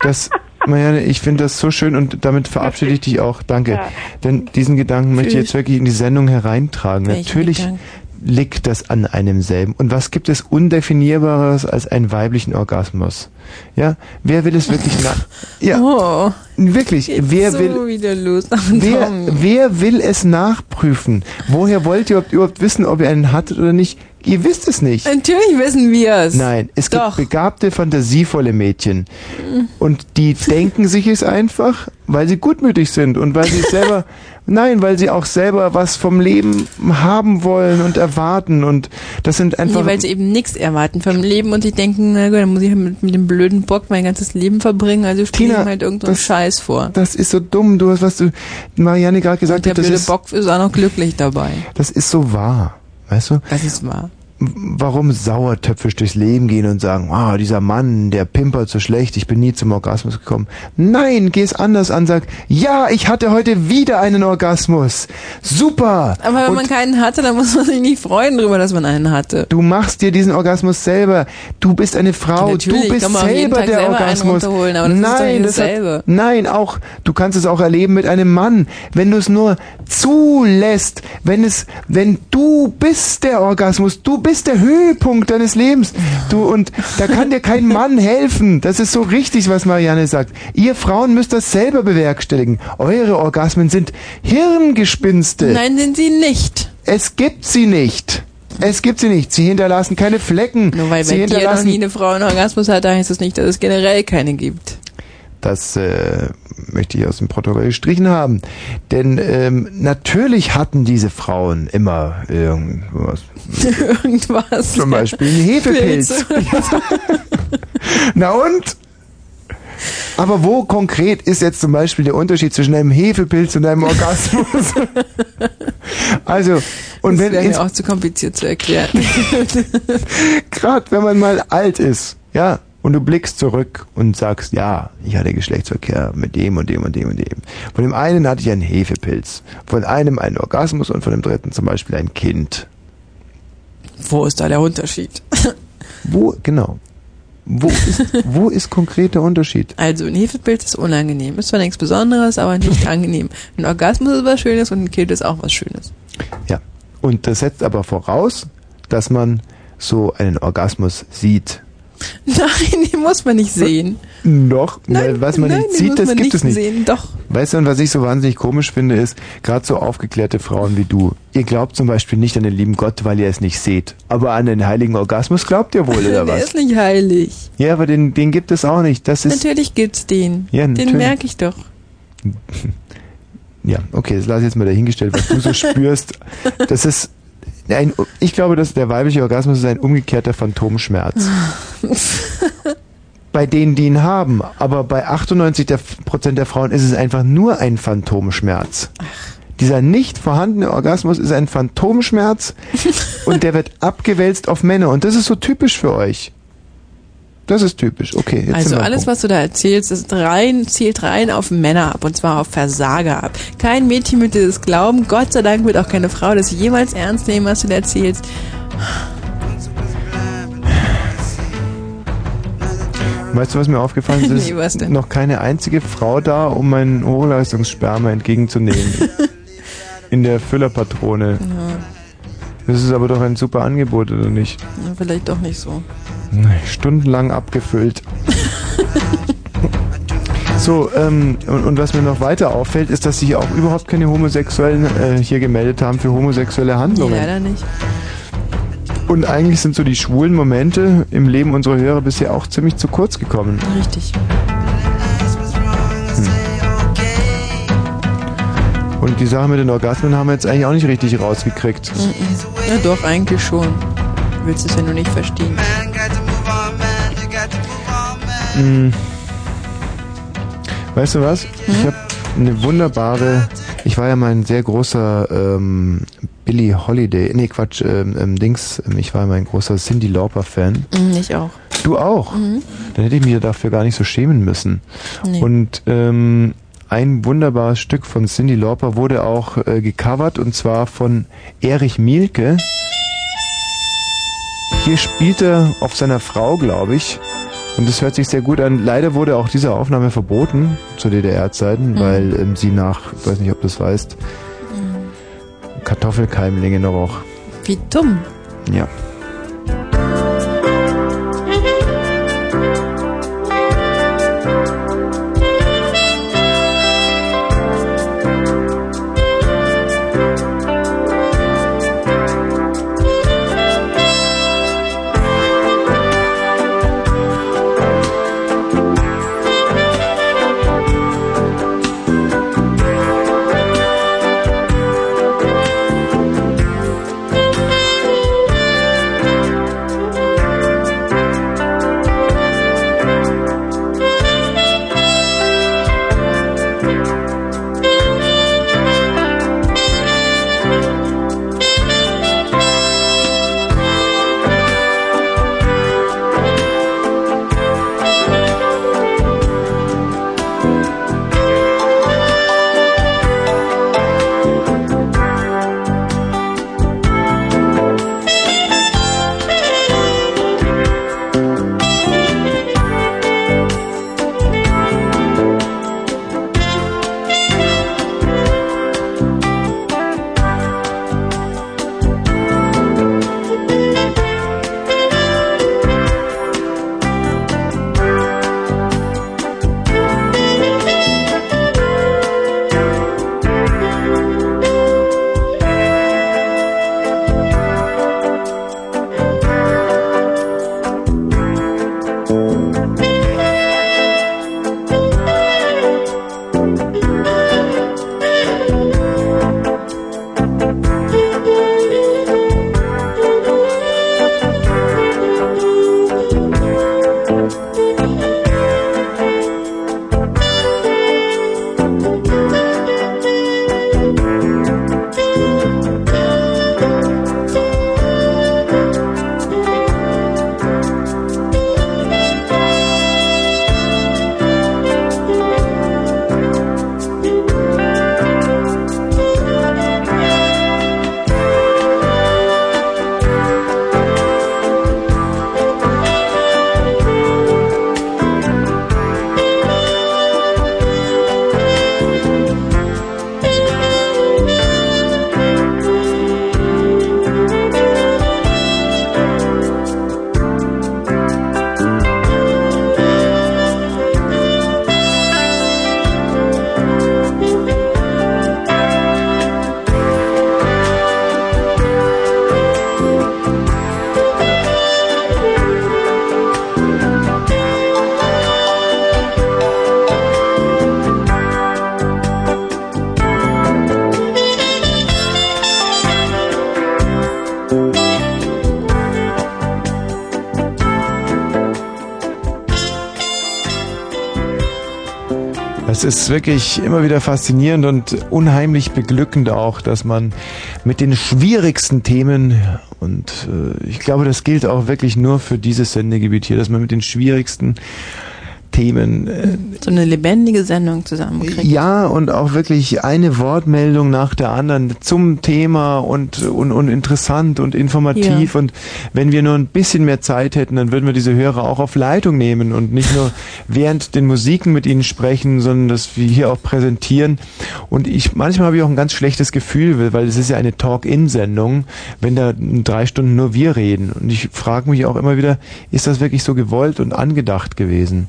Das, Marianne, ich finde das so schön und damit verabschiede ich dich auch. Danke. Ja. Denn diesen Gedanken möchte ich Tschüss. jetzt wirklich in die Sendung hereintragen. Welchen Natürlich Gedanken? Liegt das an einem selben. Und was gibt es Undefinierbares als einen weiblichen Orgasmus? Ja, wer will es wirklich nach? Ja, Oh, wirklich. Wer so will? los. Wer, wer will es nachprüfen? Woher wollt ihr überhaupt- überhaupt wissen, ob ihr einen hattet oder nicht? Ihr wisst es nicht. Natürlich wissen wir es. Nein, es gibt begabte, fantasievolle Mädchen. Und die denken sich es einfach, weil sie gutmütig sind und weil sie selber, nein, weil sie auch selber was vom Leben haben wollen und erwarten. Und das sind einfach. Nee, weil sie eben nichts erwarten vom Leben und sie denken, na gut, dann muss ich halt mit, mit dem blöden Bock mein ganzes Leben verbringen, also spiele Tina, ihm halt irgendeinen das- Scheiß vor. das ist so dumm, du hast, was du Marianne gerade gesagt Der hat, blöde ist, Bock ist auch noch glücklich dabei. das ist so wahr. Weißt du? Das ist wahr. Warum sauertöpfisch durchs Leben gehen und sagen, ah, dieser Mann, der pimpert so schlecht, ich bin nie zum Orgasmus gekommen. Nein, geh es anders an, sag, ja, ich hatte heute wieder einen Orgasmus. Super. Aber wenn und man keinen hatte, dann muss man sich nicht freuen darüber, dass man einen hatte. du machst dir diesen Orgasmus selber. Du bist eine Frau, Natürlich, du bist selber der selber Orgasmus. das nein, das hat, nein, auch du kannst es auch erleben mit einem Mann, wenn du es nur zulässt, wenn es wenn du bist der Orgasmus, du bist der Höhepunkt deines Lebens. Du und da kann dir kein Mann helfen. Das ist so richtig, was Marianne sagt. Ihr Frauen müsst das selber bewerkstelligen. Eure Orgasmen sind Hirngespinste. Nein, sind sie nicht. Es gibt sie nicht. Es gibt sie nicht. Sie hinterlassen keine Flecken. Nur weil sie bei dir noch hinterlassen nie eine Frau einen Orgasmus hatte, heißt das nicht, dass es generell keine gibt. Das äh, möchte ich aus dem Protokoll gestrichen haben. Denn ähm, natürlich hatten diese Frauen immer irgendwas. Irgendwas. Zum Beispiel einen Hefepilz. Na und? Aber wo konkret ist jetzt zum Beispiel der Unterschied zwischen einem Hefepilz und einem Orgasmus? also, und das wenn wäre ins, mir auch zu kompliziert zu erklären. gerade wenn man mal alt ist, ja, und du blickst zurück und sagst, ja, ich hatte Geschlechtsverkehr mit dem und dem und dem und dem. Von dem einen hatte ich einen Hefepilz, von einem einen Orgasmus und von dem dritten zum Beispiel ein Kind. Wo ist da der Unterschied? Wo, genau. Wo ist, wo ist konkret der Unterschied? Also ein Hefepilz ist unangenehm. Ist zwar nichts Besonderes, aber nicht angenehm. Ein Orgasmus ist was Schönes und ein Kind ist auch was Schönes. Ja. Und das setzt aber voraus, dass man so einen Orgasmus sieht. Nein, den muss man nicht sehen. Noch? Nein, Weil was man nein, nicht sieht, das gibt nicht es nicht. sehen, doch. Weißt du, und was ich so wahnsinnig komisch finde, ist, gerade so aufgeklärte Frauen wie du, ihr glaubt zum Beispiel nicht an den lieben Gott, weil ihr es nicht seht. Aber an den heiligen Orgasmus glaubt ihr wohl, oder Der was? ist nicht heilig. Ja, aber den, den gibt es auch nicht. Das ist. Natürlich gibt's den. Ja, den merke ich doch. Ja, okay, das lasse ich jetzt mal dahingestellt, was du so spürst. Das ist. Ein, ich glaube, dass der weibliche Orgasmus ist ein umgekehrter Phantomschmerz. bei denen, die ihn haben. Aber bei 98 der Prozent der Frauen ist es einfach nur ein Phantomschmerz. Dieser nicht vorhandene Orgasmus ist ein Phantomschmerz und der wird abgewälzt auf Männer. Und das ist so typisch für euch. Das ist typisch. Okay, jetzt Also alles, was du da erzählst, ist rein, zielt rein auf Männer ab und zwar auf Versager ab. Kein Mädchen wird dir das glauben. Gott sei Dank wird auch keine Frau das jemals ernst nehmen, was du da erzählst. Weißt du, was mir aufgefallen ist? Nee, ist noch keine einzige Frau da, um meinen Hochleistungssperma entgegenzunehmen. In der Füllerpatrone. Ja, Das ist aber doch ein super Angebot, oder nicht? na, vielleicht doch nicht so. Stundenlang abgefüllt. So, ähm, und, und was mir noch weiter auffällt, ist, dass sich auch überhaupt keine Homosexuellen äh, hier gemeldet haben für homosexuelle Nee, Handlungen. leider nicht. Und eigentlich sind so die schwulen Momente im Leben unserer Hörer bisher auch ziemlich zu kurz gekommen. Richtig. Die Sache mit den Orgasmen haben wir jetzt eigentlich auch nicht richtig rausgekriegt. Mhm. Ja, doch, eigentlich schon. Du willst es ja nur nicht verstehen. Hm. Weißt du was? Ich habe eine wunderbare. Ich war ja mal ein sehr großer ähm, Billie Holiday. Nee, Quatsch, ähm, ähm, Dings. ähm, Ich war mal ein großer Cindy Lauper-Fan. Mhm, ich auch. Du auch? Mhm. Dann hätte ich mich dafür gar nicht so schämen müssen. Nee. Und ähm, ein wunderbares Stück von Cindy Lauper wurde auch äh, gecovert und zwar von Erich Mielke. Hier spielt er auf seiner Frau, glaube ich. Und das hört sich sehr gut an. Leider wurde auch diese Aufnahme verboten zu DDR-Zeiten, Mhm. weil ähm, sie nach, ich weiß nicht, ob du das weißt, Kartoffelkeimlinge noch auch. Wie dumm. Ja. Es ist wirklich immer wieder faszinierend und unheimlich beglückend auch, dass man mit den schwierigsten Themen, und äh, ich glaube, das gilt auch wirklich nur für dieses Sendegebiet hier, dass man mit den schwierigsten Themen. äh, So eine lebendige Sendung zusammenkriegt. Ja, und auch wirklich eine Wortmeldung nach der anderen zum Thema und, und, und interessant und informativ. Ja. Und wenn wir nur ein bisschen mehr Zeit hätten, dann würden wir diese Hörer auch auf Leitung nehmen und nicht nur während den Musiken mit ihnen sprechen, sondern dass wir hier auch präsentieren. Und ich, manchmal habe ich auch ein ganz schlechtes Gefühl, weil es ist ja eine Talk-In-Sendung, wenn da drei Stunden nur wir reden. Und ich frage mich auch immer wieder, ist das wirklich so gewollt und angedacht gewesen?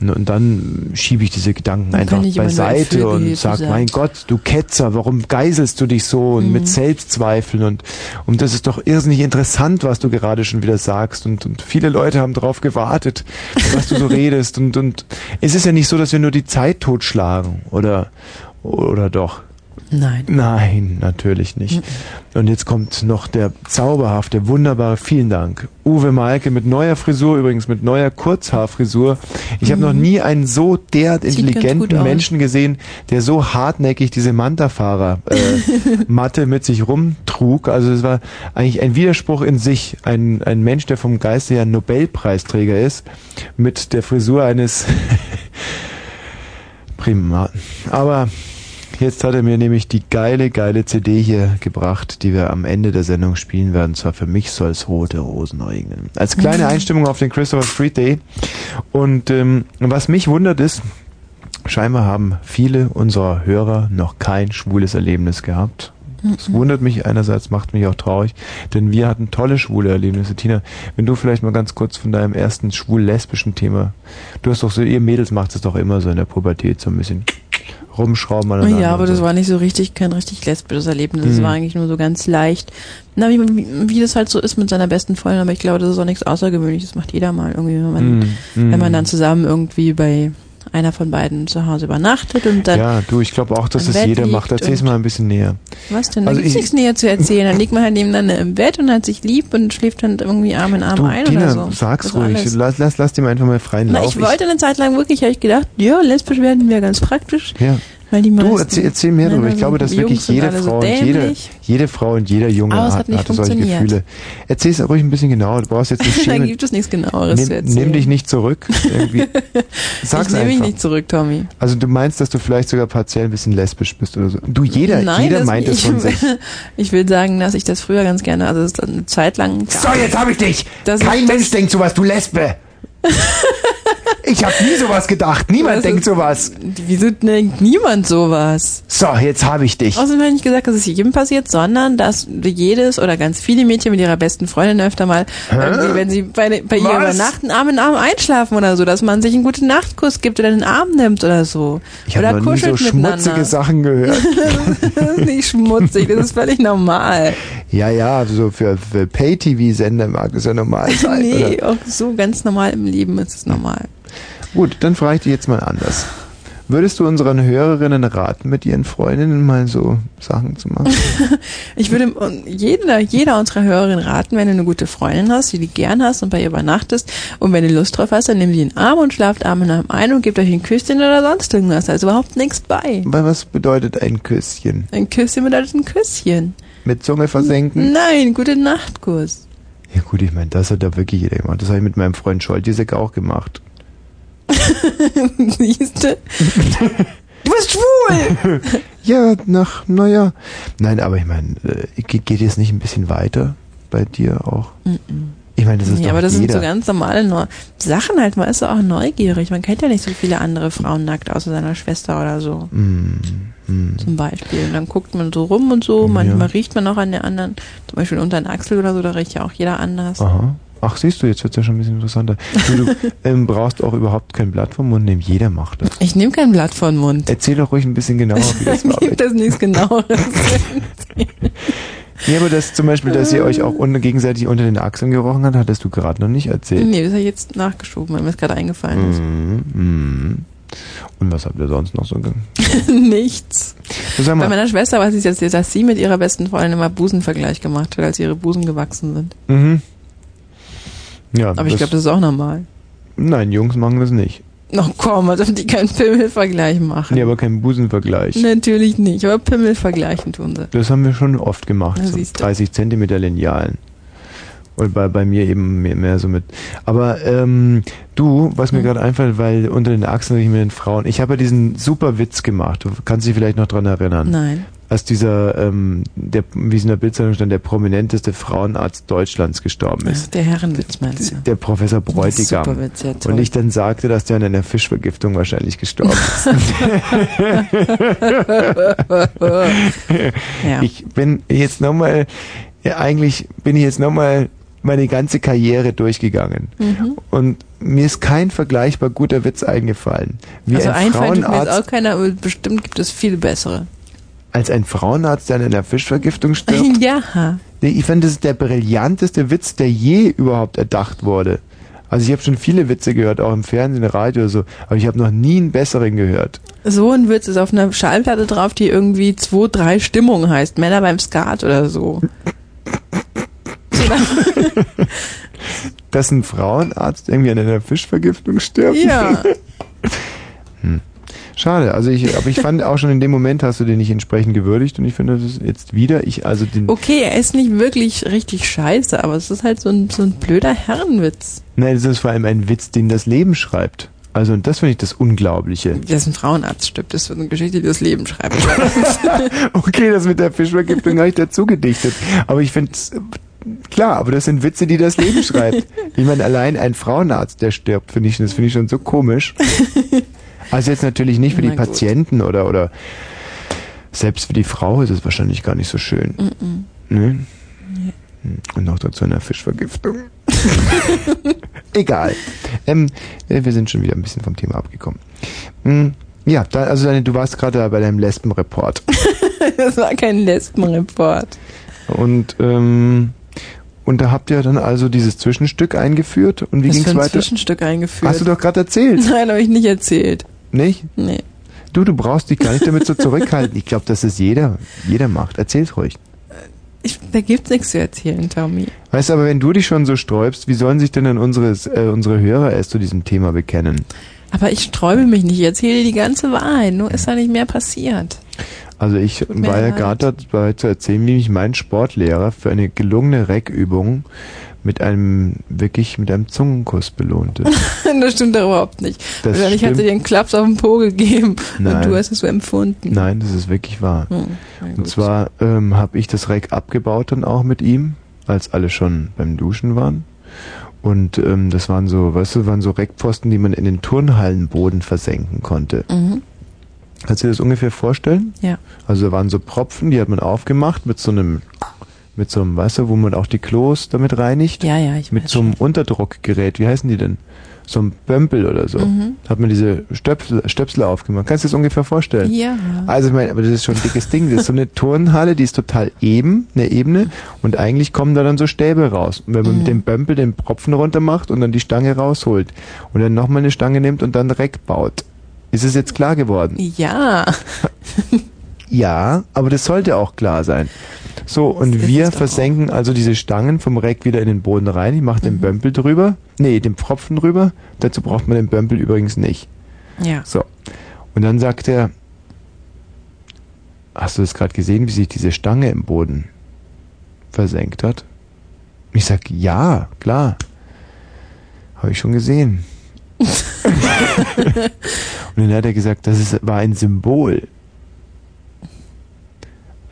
Und, und dann schiebe ich diese Gedanken kann einfach beiseite und hier sag, sagen. mein Gott, du Ketzer, warum geiselst du dich so und Mhm. mit Selbstzweifeln und, und das ist doch irrsinnig interessant, was du gerade schon wieder sagst und, und viele Leute haben drauf gewartet, was du so redest und, und es ist ja nicht so, dass wir nur die Zeit totschlagen oder, oder doch? Nein. Nein, natürlich nicht. Und jetzt kommt noch der zauberhafte, wunderbare, vielen Dank. Uwe Malke mit neuer Frisur, übrigens mit neuer Kurzhaarfrisur. Ich habe Mhm. noch nie einen so derart intelligenten. Menschen gesehen, der so hartnäckig diese Manta-Fahrer äh, Matte mit sich rumtrug. Also es war eigentlich ein Widerspruch in sich. Ein, ein Mensch, der vom Geiste her Nobelpreisträger ist, mit der Frisur eines Primaten. Aber Jetzt hat er mir nämlich die geile, geile CD hier gebracht, die wir am Ende der Sendung spielen werden. Zwar für mich soll es Rote Rosen regnen. Als kleine Mhm. Einstimmung auf den Christopher Street Day. Und ähm, was mich wundert ist, scheinbar haben viele unserer Hörer noch kein schwules Erlebnis gehabt. Das wundert mich einerseits, macht mich auch traurig, denn wir hatten tolle schwule Erlebnisse. Tina, wenn du vielleicht mal ganz kurz von deinem ersten schwul-lesbischen Thema, du hast doch so, ihr Mädels macht es doch immer so in der Pubertät, so ein bisschen rumschrauben aneinander. Ja, aber das war nicht so richtig, kein richtig lesbisches Erlebnis. Das Mhm. war eigentlich nur so ganz leicht. Na, wie, wie, das halt so ist mit seiner besten Freundin, aber ich glaube, das ist auch nichts Außergewöhnliches. Das macht jeder mal irgendwie, wenn man, Mhm. Mhm. wenn man dann zusammen irgendwie bei einer von beiden zu Hause übernachtet und dann. Ja, du, ich glaube auch, dass Bett jeder macht. Erzähl's mal ein bisschen näher. Was denn? Da Also gibt's ich- nichts näher zu erzählen. Dann liegt man halt nebeneinander im Bett und hat sich lieb und schläft dann irgendwie Arm in Arm Du, ein Tina, oder so. sag's Das ruhig. alles. Lass, lass, lass dem einfach mal freien Na, Lauf. ich wollte eine Zeit lang wirklich, habe ich gedacht, ja, lesbisch werden wäre ganz praktisch. ja. Weil die Du, erzähl, erzähl mehr darüber. Ich glaube, dass Jungs wirklich jede alle so Frau, und jede, jede Frau und jeder Junge Aber es hat, hat solche. Gefühle. Erzähl's ruhig ein bisschen genauer. Du brauchst jetzt nicht schämen. gibt es nichts genaueres zu Nimm, erzählen. nimm dich nicht zurück. Irgendwie. Sag's ich nehme mich nicht zurück, Tommy. Also du meinst, dass du vielleicht sogar partiell ein bisschen lesbisch bist oder so. Du, jeder, Nein, jeder das- meint es ich, von sich. Ich will sagen, dass ich das früher ganz gerne, also es ist eine Zeit lang. So, jetzt hab ich dich! Kein Mensch denkt sowas, du Lesbe! Ich hab nie sowas gedacht. Niemand Was denkt sowas. Wieso denkt niemand sowas? So, jetzt hab ich dich. Außerdem habe ich nicht gesagt, dass es jedem passiert, sondern dass jedes oder ganz viele Mädchen mit ihrer besten Freundin öfter mal, wenn sie bei, bei ihr übernachten, Arm in Arm einschlafen oder so, dass man sich einen guten Nachtkuss gibt oder den Arm nimmt oder so. Ich oder habe noch nie so schmutzige Sachen gehört. das ist nicht schmutzig, das ist völlig normal. ja, ja, so für, für Pay-TV-Sender mag das ja normal sein. nee, Oder? auch so ganz normal im Leben ist es normal. Gut, dann frage ich dich jetzt mal anders. Würdest du unseren Hörerinnen raten, mit ihren Freundinnen mal so Sachen zu machen? Ich würde jeder, jeder unserer Hörerinnen raten, wenn du eine gute Freundin hast, die du gern hast und bei ihr übernachtest und wenn du Lust drauf hast, dann nimm sie in den Arm und schlaft Arm in Arm ein und gebt euch ein Küsschen oder sonst irgendwas. Da ist überhaupt nichts bei. Weil was bedeutet ein Küsschen? Ein Küsschen bedeutet ein Küsschen. Mit Zunge versenken? Nein, gute Nachtkuss. Ja gut, ich meine, das hat da wirklich jeder gemacht. Das habe ich mit meinem Freund Scholtisek auch gemacht. Siehste? Du bist schwul! ja, nach, naja. Nein, aber ich meine, äh, ge- geht es nicht ein bisschen weiter bei dir auch? Ich meine, das ist ja, aber das jeder. sind so ganz normale Sachen halt. Man ist ja auch neugierig. Man kennt ja nicht so viele andere Frauen nackt, außer seiner Schwester oder so. Mm, mm. Zum Beispiel. Und dann guckt man so rum und so. Manchmal riecht man auch an der anderen. Zum Beispiel unter den Achsel oder so, da riecht ja auch jeder anders. Aha. Ach, siehst du, jetzt wird's ja schon ein bisschen interessanter. Du, du ähm, brauchst auch überhaupt kein Blatt vom Mund nehmen. Jeder macht das. Ich nehme kein Blatt den Mund. Erzähl doch ruhig ein bisschen genauer, wie das war. Gibt das nichts genaueres? Ja, aber das zum Beispiel, dass ihr euch auch unter, gegenseitig unter den Achseln gerochen hat, hattest du gerade noch nicht erzählt. nee, das habe ich jetzt nachgeschoben, weil mir das gerade eingefallen ist. Mhm, mhm. Und was habt ihr sonst noch so ge Nichts. Sag Bei meiner Schwester weiß ich jetzt, dass sie mit ihrer besten Freundin immer Busenvergleich gemacht hat, als ihre Busen gewachsen sind. mhm. Ja, Aber ich glaube, das ist auch normal. Nein, Jungs machen das nicht. Ach komm, als ob die keinen Pimmelvergleich machen. Nee, aber kein Busenvergleich. Natürlich nicht, aber Pimmel vergleichen tun sie. Das haben wir schon oft gemacht. Na, so siehst du. 30 Zentimeter Linealen. Und bei, bei mir eben mehr, mehr so mit. Aber ähm, du, was mir gerade einfällt, weil unter den Achsen ich mit den Frauen, ich habe ja diesen super Witz gemacht. Du kannst dich vielleicht noch dran erinnern. Nein. Als dieser, ähm, der, wie es in der Bildzeitung stand, der prominenteste Frauenarzt Deutschlands gestorben ist. Ach, der Herrenwitz meinst du? Der Professor Bräutigam. Super Witz, ja, toll. Und ich dann sagte, dass der an einer Fischvergiftung wahrscheinlich gestorben ist. Ja. Ich bin jetzt nochmal, ja, eigentlich bin ich jetzt nochmal meine ganze Karriere durchgegangen. Mhm. Und mir ist kein vergleichbar guter Witz eingefallen. Wie also ein einfallen tut mir jetzt Frauenarzt, auch keiner, aber bestimmt gibt es viele bessere. Als ein Frauenarzt, der an einer Fischvergiftung stirbt. ja. Ich finde, das ist der brillanteste Witz, der je überhaupt erdacht wurde. Also ich habe schon viele Witze gehört, auch im Fernsehen, Radio oder so, aber ich habe noch nie einen besseren gehört. So ein Witz ist auf einer Schallplatte drauf, die irgendwie 2, 3 Stimmung heißt. Männer beim Skat oder so. Dass ein Frauenarzt irgendwie an einer Fischvergiftung stirbt. Ja. Schade, also ich, aber ich fand auch schon in dem Moment hast du den nicht entsprechend gewürdigt und ich finde das jetzt wieder, ich, also den, Okay, er ist nicht wirklich richtig scheiße, aber es ist halt so ein, so ein blöder Herrenwitz. nein, das ist vor allem ein Witz, den das Leben schreibt. Also und das finde ich das Unglaubliche. Dass ein Frauenarzt stirbt, das ist eine Geschichte, die das Leben schreibt. Okay, das mit der Fischvergiftung habe ich dazu gedichtet. Aber ich finde klar, aber das sind Witze, die das Leben schreibt. Ich meine, allein ein Frauenarzt, der stirbt, finde ich, das finde ich schon so komisch. Also jetzt natürlich nicht für die Na gut. Patienten oder oder selbst für die Frau ist es wahrscheinlich gar nicht so schön. Mm-mm. Ne? Hm, Und noch dazu eine Fischvergiftung. Egal. Ähm, äh, wir sind schon wieder ein bisschen vom Thema abgekommen. Hm, Ja, da, also deine, du warst gerade bei deinem Lesbenreport. das war kein Lesbenreport. Und ähm, und da habt ihr dann also dieses Zwischenstück eingeführt und wie für ein weiter? Zwischenstück eingeführt? Hast du doch gerade erzählt. Nein, habe ich nicht erzählt. Nicht? Nee. Du, du brauchst dich gar nicht damit so zurückhalten. Ich glaube, dass es jeder, jeder macht. Erzähl's ruhig. Ich, da gibt's nichts zu erzählen, Tommy. Weißt du, aber wenn du dich schon so sträubst, wie sollen sich denn dann unsere, äh, unsere Hörer erst zu diesem Thema bekennen? Aber ich sträube mich nicht. Ich erzähle dir die ganze Wahrheit. Nur ist da nicht mehr passiert. Also ich war ja gerade dabei zu erzählen, wie mich mein Sportlehrer für eine gelungene Reckübung mit einem, wirklich mit einem Zungenkuss belohnte. das stimmt doch überhaupt nicht. Das Wahrscheinlich hat sie stimmt. dir einen Klaps auf den Po gegeben. Nein. Und du hast es so empfunden. Nein, das ist wirklich wahr. Hm, Und zwar ähm, habe ich das Reck abgebaut dann auch mit ihm, als alle schon beim Duschen waren. Und ähm, das waren so, weißt du, waren so Reckpfosten, die man in den Turnhallenboden versenken konnte. Mhm. Kannst du dir das ungefähr vorstellen? Ja. Also da waren so Propfen, die hat man aufgemacht mit so einem, mit so einem, du, wo man auch die Klos damit reinigt. Ja, ja, ich Mit so einem Unterdruckgerät, wie heißen die denn? So ein Bömpel oder so. Mhm. Hat man diese Stöpsel, Stöpsel aufgemacht. Kannst du dir das ungefähr vorstellen? Ja. Also ich meine, aber das ist schon ein dickes Ding. Das ist so eine Turnhalle, die ist total eben, eine Ebene und eigentlich kommen da dann so Stäbe raus. Und wenn man Mhm. mit dem Bömpel den Propfen runter macht und dann die Stange rausholt und dann nochmal eine Stange nimmt und dann Reck baut. Ist es jetzt klar geworden? Ja. Ja, aber das sollte auch klar sein. So, und wir versenken also diese Stangen vom Reck wieder in den Boden rein. Ich mache Mhm. den Bömpel drüber. Nee, den Pfropfen drüber. Dazu braucht man den Bömpel übrigens nicht. Ja. So. Und dann sagt er, hast du das gerade gesehen, wie sich diese Stange im Boden versenkt hat? Ich sag, ja, klar. Habe ich schon gesehen. Und dann hat er gesagt, das ist, war ein Symbol.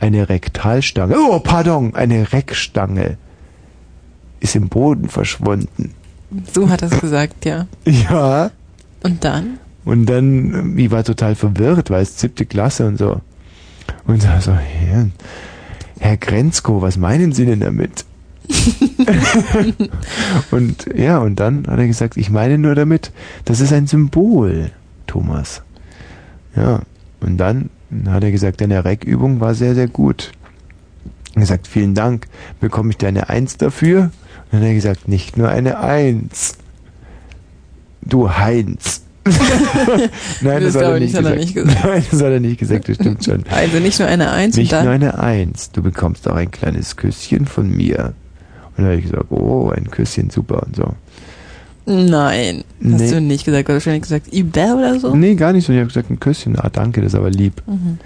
Eine Rektalstange. Oh, pardon, eine Reckstange ist im Boden verschwunden. So hat er es gesagt, ja. Ja. Und dann? Und dann, ähm, ich war total verwirrt, weil es siebte Klasse und so. Und da so, Herr, Herr Grenzko, was meinen Sie denn damit? und ja, und dann hat er gesagt, ich meine nur damit, das ist ein Symbol, Thomas. Ja, und dann hat er gesagt, deine Reckübung war sehr, sehr gut. Er hat gesagt, vielen Dank, bekomme ich deine Eins dafür? Und dann hat er gesagt, nicht nur eine Eins. Du Heinz. Nein, Das das, hat er ich nicht hat gesagt. nicht gesagt. Nein, das hat er nicht gesagt, das stimmt schon. Also nicht nur eine Eins Nicht und dann. nur eine Eins. Du bekommst auch ein kleines Küsschen von mir. Und dann habe ich gesagt, oh, ein Küsschen, super und so. Nein. Hast Nee. du nicht gesagt. Du hast wahrscheinlich gesagt, Iber oder so? Nee, gar nicht so. Ich habe gesagt, ein Küsschen. Ah, danke, das ist aber lieb. Mhm.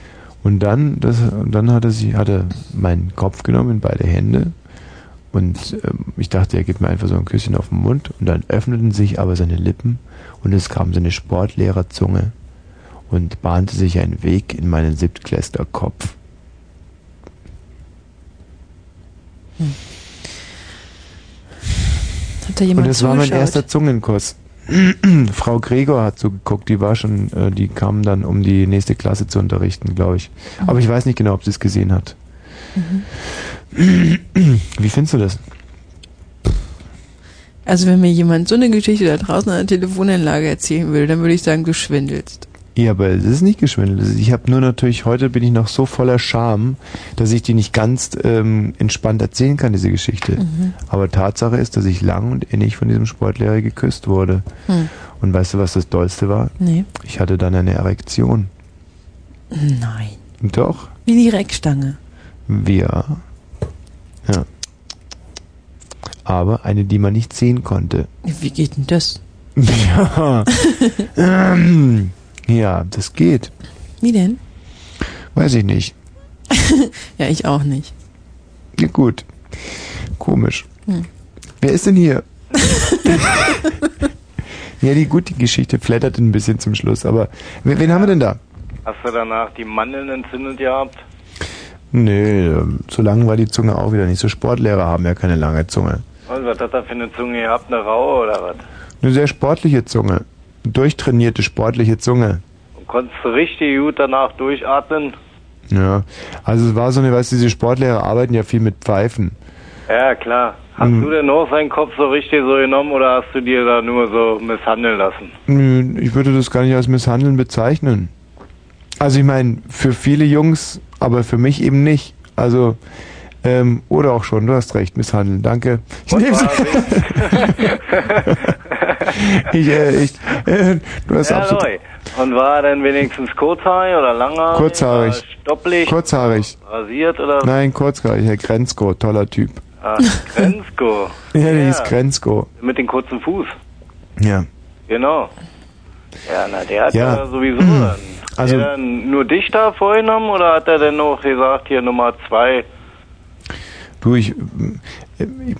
Und dann, das, dann hat er sie, hat er meinen Kopf genommen in beide Hände Und ähm, ich dachte, er gibt mir einfach so ein Küsschen auf den Mund und dann öffneten sich aber seine Lippen und es kam seine Sportlehterzunge und bahnte sich einen Weg in meinen Siebtklässlerkopf. Hm. Hat da jemand Und es war mein erster Zungenkuss. Frau Gregor hat so geguckt, die war schon, äh, die kam dann, um die nächste Klasse zu unterrichten, glaube ich. Mhm. Aber ich weiß nicht genau, ob sie es gesehen hat. Mhm. Wie findest du das? Also wenn mir jemand so eine Geschichte da draußen an der Telefonanlage erzählen will, dann würde ich sagen, du schwindelst. Ja, aber es ist nicht geschwindelt. Also Ich habe nur natürlich, heute bin ich noch so voller Scham, dass ich die nicht ganz ähm, entspannt erzählen kann, diese Geschichte. Mhm. Aber Tatsache ist, dass ich lang und innig von diesem Sportlehrer geküsst wurde. Hm. Und weißt du, was das Dollste war? Nee. Ich hatte dann eine Erektion. Nein. Doch. Wie die Reckstange. Wir. Ja. Aber eine, die man nicht sehen konnte. Wie geht denn das? Ja. Ähm, ja, das geht. Wie denn? Weiß ich nicht. ja, ich auch nicht. Ja, gut. Komisch. Hm. Wer ist denn hier? ja, die gute Geschichte flattert ein bisschen zum Schluss, aber wen, wen haben wir denn da? Hast du danach die Mandeln entzündet gehabt? Nee, ähm, so lang war die Zunge auch wieder nicht. So Sportlehrer haben ja keine lange Zunge. Und was hat er für eine Zunge gehabt? Eine raue oder was? Eine sehr sportliche Zunge. Durchtrainierte sportliche Zunge. Und konntest du richtig gut danach durchatmen? Ja, also es war so eine, weißt du, diese Sportlehrer arbeiten ja viel mit Pfeifen. Ja, klar. Hast Hm. du denn auch seinen Kopf so richtig so genommen oder hast du dir da nur so misshandeln lassen? Nö, Ich würde das gar nicht als Misshandeln bezeichnen. Also ich meine, für viele Jungs, aber für mich eben nicht. Also, ähm, oder auch schon, du hast recht, misshandeln, danke. Ich nehm's. ich, äh, ich, äh, du hast ja, absolut Roy. Und war er denn wenigstens kurzhaarig oder langhaarig? kurzhaarig. Stopplich? Kurzhaarig. Rasiert oder? Nein, kurzhaarig, Herr Grenzko, toller Typ. Ah, Grenzko. Ja, der hieß Grenzko. Mit dem kurzen Fuß. Ja. Genau. Ja, na, der hat Ja. ja, sowieso dann. Also- hat er dann nur dich da vorgenommen oder hat er denn noch gesagt, hier Nummer zwei? Du, ich,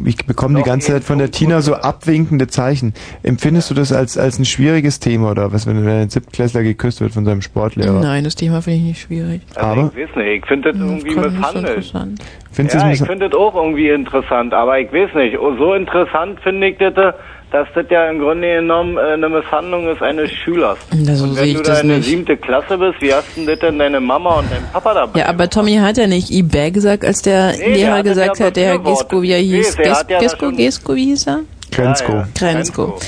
ich bekomme die ganze Zeit von der Tina so abwinkende Zeichen. Empfindest du das als, als ein schwieriges Thema oder was, wenn ein Siebtklässler geküsst wird von seinem Sportlehrer? Nein, das Thema finde ich nicht schwierig. Aber? Ich weiß nicht, ich finde das irgendwie kommt nicht so misshandelt. interessant. Findest ja, es ich finde das auch irgendwie interessant, aber ich weiß nicht. So interessant finde ich das, dass das ja im Grunde genommen äh, eine Misshandlung ist eines Schülers. Ja, so und wenn ich du das da in der siebte Klasse bist, wie hast denn das denn deine Mama und dein Papa dabei? Ja, aber Tommy hat ja nicht eBay gesagt, als der Nee, der Lehrer das gesagt hat, der Herr. Gesko, wie er Nee, hieß. der hat ja Gesko, Gesko, wie hieß er? Grenzko. Ja, ja. Grenzko.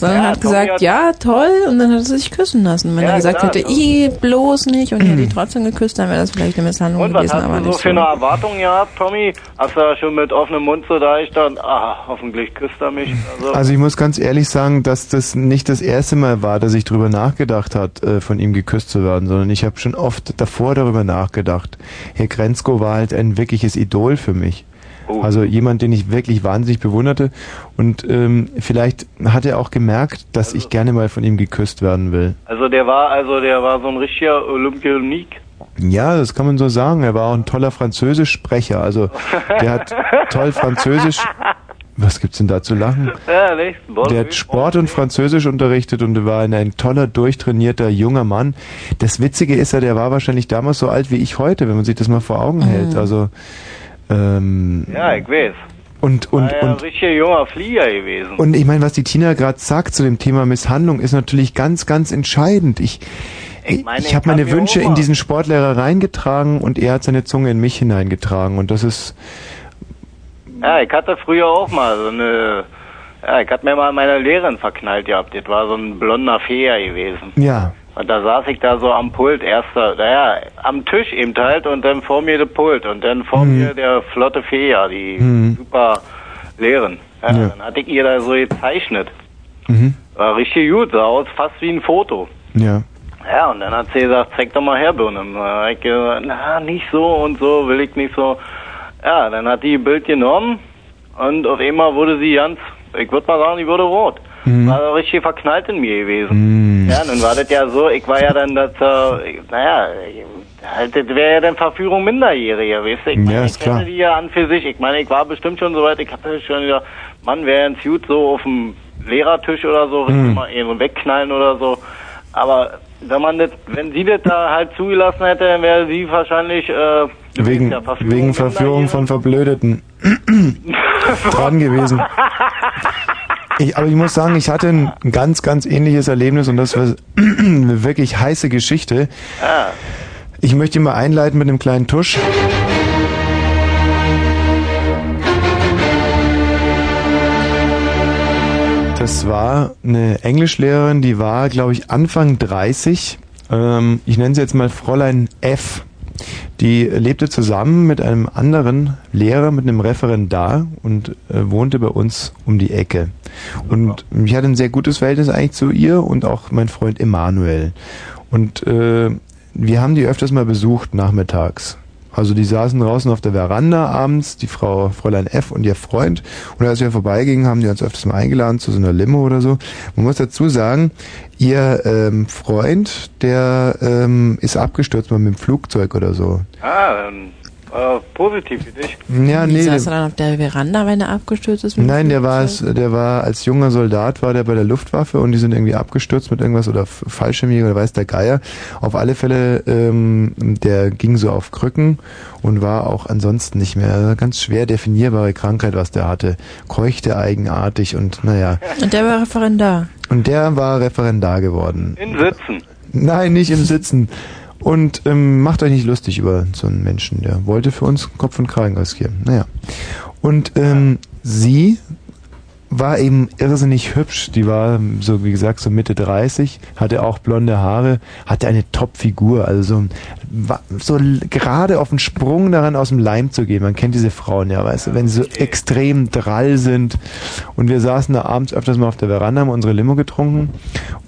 Sondern Ja, hat gesagt, hat- ja, toll, und dann hat er sich küssen lassen. Wenn Ja, er gesagt klar, hätte, i, bloß nicht, und er hätte die trotzdem geküsst, dann wäre das vielleicht eine Misshandlung Und was gewesen, hast aber du so nicht für so. eine Erwartung gehabt, Tommy? Hast du da schon mit offenem Mund so da ich dann, ah, hoffentlich küsst er mich. Also, Also ich muss ganz ehrlich sagen, dass das nicht das erste Mal war, dass ich drüber nachgedacht hat, äh, von ihm geküsst zu werden, sondern ich habe schon oft davor darüber nachgedacht. Herr Grenzko war halt ein wirkliches Idol für mich. Oh. Also jemand, den ich wirklich wahnsinnig bewunderte und ähm, vielleicht hat er auch gemerkt, dass ich gerne mal von ihm geküsst werden will. also der war, also der war so ein richtiger Olympionik. Ja, das kann man so sagen. Er war auch ein toller Französischsprecher. Also der hat toll Französisch. Was gibt's denn da zu lachen? Der hat Sport und Französisch unterrichtet und war ein, ein toller, durchtrainierter junger Mann. Das Witzige ist ja, der war wahrscheinlich damals so alt wie ich heute, wenn man sich das mal vor Augen hält. Also ähm, Ja, ich weiß. und und ja und junger Flieger gewesen. und ich meine, was die Tina gerade sagt zu dem Thema Misshandlung, ist natürlich ganz, ganz entscheidend. Ich, ich, meine, ich habe meine Wünsche in diesen Sportlehrer reingetragen und er hat seine Zunge in mich hineingetragen. Und das ist, Ja, ich hatte früher auch mal so eine, ja, ich hatte mir mal meine Lehrerin verknallt gehabt. Das war so ein blonder Feer gewesen. ja, Und da saß ich da so am Pult, erster, naja, am Tisch eben halt und dann vor mir der Pult und dann vor Mhm. mir der flotte Fee, die Mhm. super Lehrerin. Ja, Ja. Dann hatte ich ihr da so gezeichnet. mhm. War richtig gut, sah aus fast wie ein Foto. ja. Ja, und dann hat sie gesagt, zeig doch mal her, Birne. Ich gesagt, na, nicht so und so, will ich nicht so. Ja, dann hat die ein Bild genommen und auf einmal wurde sie ganz, ich würde mal sagen, die wurde rot. Mhm. War richtig verknallt in mir gewesen. Mhm. Ja, nun war das ja so, ich war ja dann das, äh, naja, Halt, Das wäre ja dann Verführung Minderjähriger, weißt du? Ich meine, Ja, ich kenne die ja an für sich. Ich meine, ich war bestimmt schon so weit, ich hatte schon wieder, Mann, wäre ganz gut so auf dem Lehrertisch oder so, Hm. mal eben wegknallen oder so. Aber wenn man das, wenn sie das da halt zugelassen hätte, dann wäre sie wahrscheinlich, äh, Wegen, ja, Verführung wegen Verführung von Verblödeten dran gewesen. Ich, aber ich muss sagen, ich hatte ein ganz, ganz ähnliches Erlebnis und das war eine wirklich heiße Geschichte. Ah. Ich möchte mal einleiten mit einem kleinen Tusch. Das war eine Englischlehrerin, die war, glaube ich, Anfang 30. Ähm, ich nenne sie jetzt mal Fräulein F. Die lebte zusammen mit einem anderen Lehrer, mit einem Referendar und äh, wohnte bei uns um die Ecke. Und ich hatte ein sehr gutes Verhältnis eigentlich zu ihr und auch mein Freund Emanuel. Und äh, wir haben die öfters mal besucht nachmittags. Also die saßen draußen auf der Veranda abends, die Frau Fräulein F und ihr Freund. Und als wir vorbeigingen, haben die uns öfters mal eingeladen zu so einer Limo oder so. Man muss dazu sagen, ihr ähm, Freund, der ähm, ist abgestürzt mal mit dem Flugzeug oder so. Ah, dann, äh, positiv für dich. Ja, Wie nee. saß er dann auf der Veranda, wenn er abgestürzt ist? Nein, der war es, der war als junger Soldat war der bei der Luftwaffe und die sind irgendwie abgestürzt mit irgendwas oder Fallschirmjäger oder weiß der Geier. Auf alle Fälle, ähm, der ging so auf Krücken und war auch ansonsten nicht mehr eine ganz schwer definierbare Krankheit, was der hatte. Keuchte eigenartig und naja. Und der war Referendar. Und der war Referendar geworden. In Sitzen. Nein, nicht im Sitzen. Und ähm, macht euch nicht lustig über so einen Menschen, der wollte für uns Kopf und Kragen riskieren. Naja. Und ähm, sie war eben irrsinnig hübsch. Die war so, wie gesagt, so Mitte 30, hatte auch blonde Haare, hatte eine Top-Figur, also so, war so gerade auf den Sprung daran aus dem Leim zu gehen. Man kennt diese Frauen ja, weißt du, wenn sie so extrem drall sind. Und wir saßen da abends öfters mal auf der Veranda, haben unsere Limo getrunken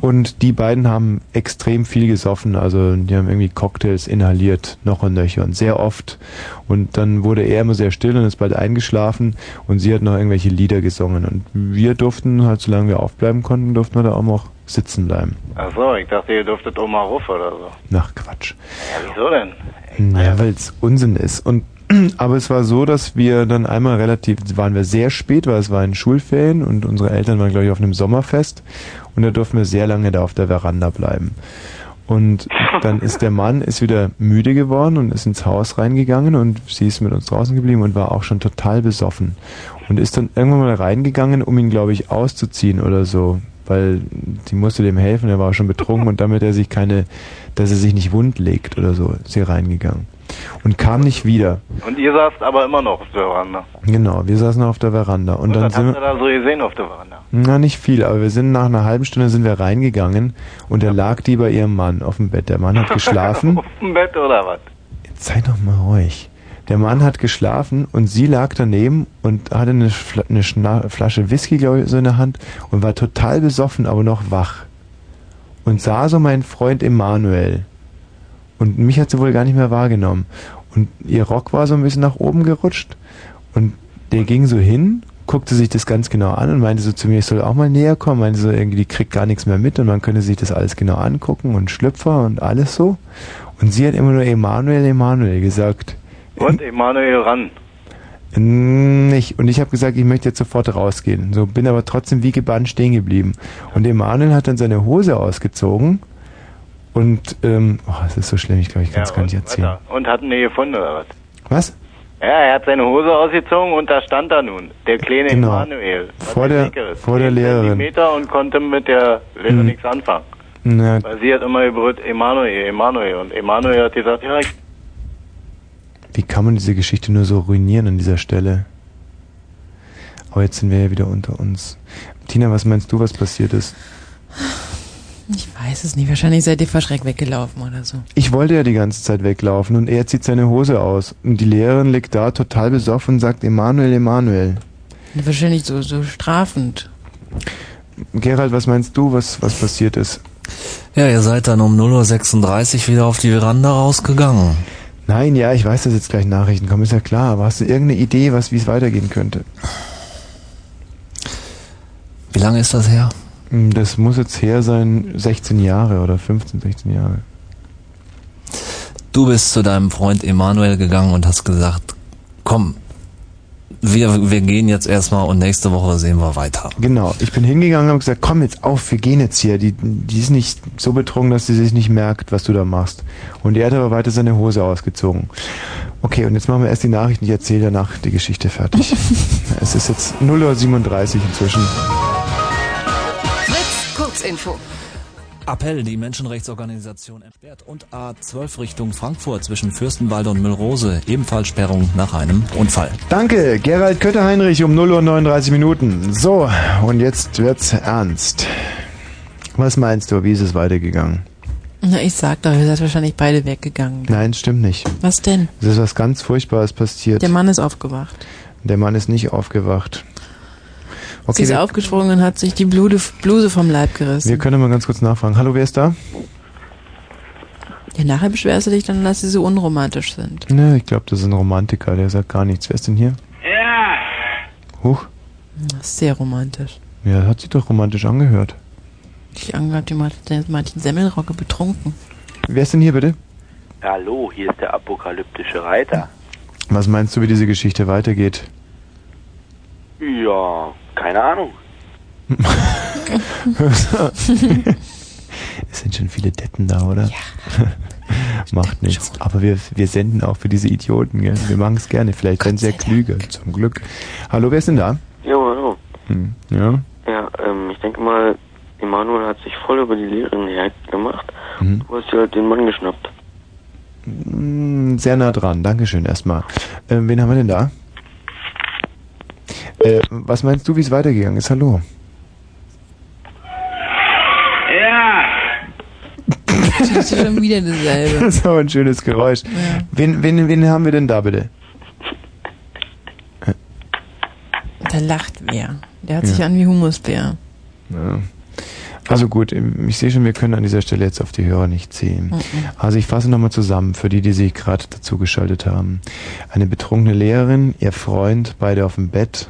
und die beiden haben extrem viel gesoffen. Also die haben irgendwie Cocktails inhaliert, noch und nöcher und sehr oft. Und dann wurde er immer sehr still und ist bald eingeschlafen und sie hat noch irgendwelche Lieder gesungen. Und wir durften halt, solange wir aufbleiben konnten, durften wir da auch noch sitzen bleiben. Ach so, ich dachte, ihr dürftet Oma Ruff oder so. Nach Quatsch. Ja, wieso denn? Ja, weil es Unsinn ist. Und aber es war so, dass wir dann einmal relativ, waren wir sehr spät, weil es war in Schulferien und unsere Eltern waren, glaube ich, auf einem Sommerfest und da durften wir sehr lange da auf der Veranda bleiben. Und dann ist der Mann ist wieder müde geworden und ist ins Haus reingegangen und sie ist mit uns draußen geblieben und war auch schon total besoffen. Und ist dann irgendwann mal reingegangen, um ihn, glaube ich, auszuziehen oder so. Weil sie musste dem helfen, er war schon betrunken und damit er sich keine, dass er sich nicht wund legt oder so, ist sie reingegangen. Und kam nicht wieder. Und ihr saßt aber immer noch auf der Veranda. Genau, wir saßen auf der Veranda. Und, Und dann sind wir, da so gesehen auf der Veranda? na nicht viel, aber wir sind nach einer halben Stunde sind wir reingegangen und da lag die bei ihrem Mann auf dem Bett. Der Mann hat geschlafen. auf dem Bett oder was? Sei doch mal ruhig. Der Mann hat geschlafen und sie lag daneben und hatte eine, Fla eine Schna Flasche Whisky, glaube ich, so in der Hand und war total besoffen, aber noch wach. Und sah so meinen Freund Emanuel. Und mich hat sie wohl gar nicht mehr wahrgenommen. Und ihr Rock war so ein bisschen nach oben gerutscht. Und der ging so hin, guckte sich das ganz genau an und meinte so zu mir, ich soll auch mal näher kommen. Meinte so, irgendwie, die kriegt gar nichts mehr mit und man könnte sich das alles genau angucken und Schlüpfer und alles so. Und sie hat immer nur Emanuel, Emanuel gesagt. Und Emanuel ran. Nicht. Und ich habe gesagt, ich möchte jetzt sofort rausgehen. So bin aber trotzdem wie gebannt stehen geblieben. Und Emanuel hat dann seine Hose ausgezogen und ähm, oh, das ist so schlimm, ich glaube, ich kann es gar nicht erzählen. Weiter. Und hat ihn gefunden oder was? Was? Ja, er hat seine Hose ausgezogen und da stand er nun, der kleine Genau. Emanuel. Vor der, vor der Lehrerin. Meter und konnte mit der Lehrerin Mhm. nichts anfangen. Na, Weil sie hat immer gebrüllt, Emanuel, Emanuel. Und Emanuel hat gesagt, ja, ich wie kann man diese Geschichte nur so ruinieren an dieser Stelle? Aber jetzt sind wir ja wieder unter uns. Tina, was meinst du, was passiert ist? Ich weiß es nicht. Wahrscheinlich seid ihr verschreckt weggelaufen oder so. Ich wollte ja die ganze Zeit weglaufen und er zieht seine Hose aus. Und die Lehrerin liegt da total besoffen und sagt, Emanuel, Emanuel. Wahrscheinlich so, so strafend. Gerald, was meinst du, was, was passiert ist? Ja, ihr seid dann um 0.36 Uhr wieder auf die Veranda rausgegangen. Nein, ja, ich weiß, dass jetzt gleich Nachrichten kommen, ist ja klar. Aber hast du irgendeine Idee, was, wie es weitergehen könnte? Wie lange ist das her? Hm, Das muss jetzt her sein, 16 Jahre oder 15, 16 Jahre. Du bist zu deinem Freund Emanuel gegangen und hast gesagt, komm, wir, wir gehen jetzt erstmal und nächste Woche sehen wir weiter. Genau, ich bin hingegangen und habe gesagt, komm jetzt auf, wir gehen jetzt hier. Die, die ist nicht so betrunken, dass sie sich nicht merkt, was du da machst. Und er hat aber weiter seine Hose ausgezogen. Okay, und jetzt machen wir erst die Nachrichten. Ich erzähle danach die Geschichte fertig. es ist jetzt 0.37 Uhr inzwischen. Kurzinfo. Appell, die Menschenrechtsorganisation entsperrt und A12 Richtung Frankfurt zwischen Fürstenwalde und Müllrose. Ebenfalls Sperrung nach einem Unfall. Danke, Gerald Kötter-Heinrich um 0 Uhr 39 Minuten. So, und jetzt wird's ernst. Was meinst du, wie ist es weitergegangen? Na, ich sag doch, ihr seid wahrscheinlich beide weggegangen. Nein, stimmt nicht. Was denn? Es ist was ganz Furchtbares passiert. Der Mann ist aufgewacht. Der Mann ist nicht aufgewacht. Sie Okay, ist wir, aufgesprungen und hat sich die Bluse vom Leib gerissen. wir können mal ganz kurz nachfragen. Hallo, wer ist da? Ja, nachher beschwerst du dich dann, dass sie so unromantisch sind. Ne, ich glaube, das ist ein Romantiker, der sagt gar nichts. Wer ist denn hier? Ja. Huch, Das ist sehr romantisch. ja, hat sich doch romantisch angehört. Ich angehört, die Martin, der Martin Semmelrogge betrunken. Wer ist denn hier bitte? Hallo, hier ist der apokalyptische Reiter. Was meinst du, wie diese Geschichte weitergeht? Ja, keine Ahnung. es sind schon viele Detten da, oder? Ja. Macht nichts. Aber wir, wir senden auch für diese Idioten, gell? Wir machen es gerne. Vielleicht sind sie ja klüger, zum Glück. Hallo, wer ist denn da? Jo, hallo. Hm, ja? Ja, ähm, ich denke mal, Emanuel hat sich voll über die Lehrerin hergemacht. Mhm. Du hast ja den Mann geschnappt. Hm, Sehr nah dran. Dankeschön erstmal. Ähm, wen haben wir denn da? Äh, was meinst du, wie es weitergegangen ist? Hallo. Ja. Das ist schon wieder dasselbe. Das ist aber ein schönes Geräusch. Ja. Wen, wen, wen haben wir denn da bitte? Da lacht wer. Der hat Ja. sich an wie Humusbär. Ja. Also gut, ich sehe schon, wir können an dieser Stelle jetzt auf die Hörer nicht zählen. Mhm. Also ich fasse nochmal zusammen, für die, die sich gerade dazugeschaltet haben. Eine betrunkene Lehrerin, ihr Freund, beide auf dem Bett,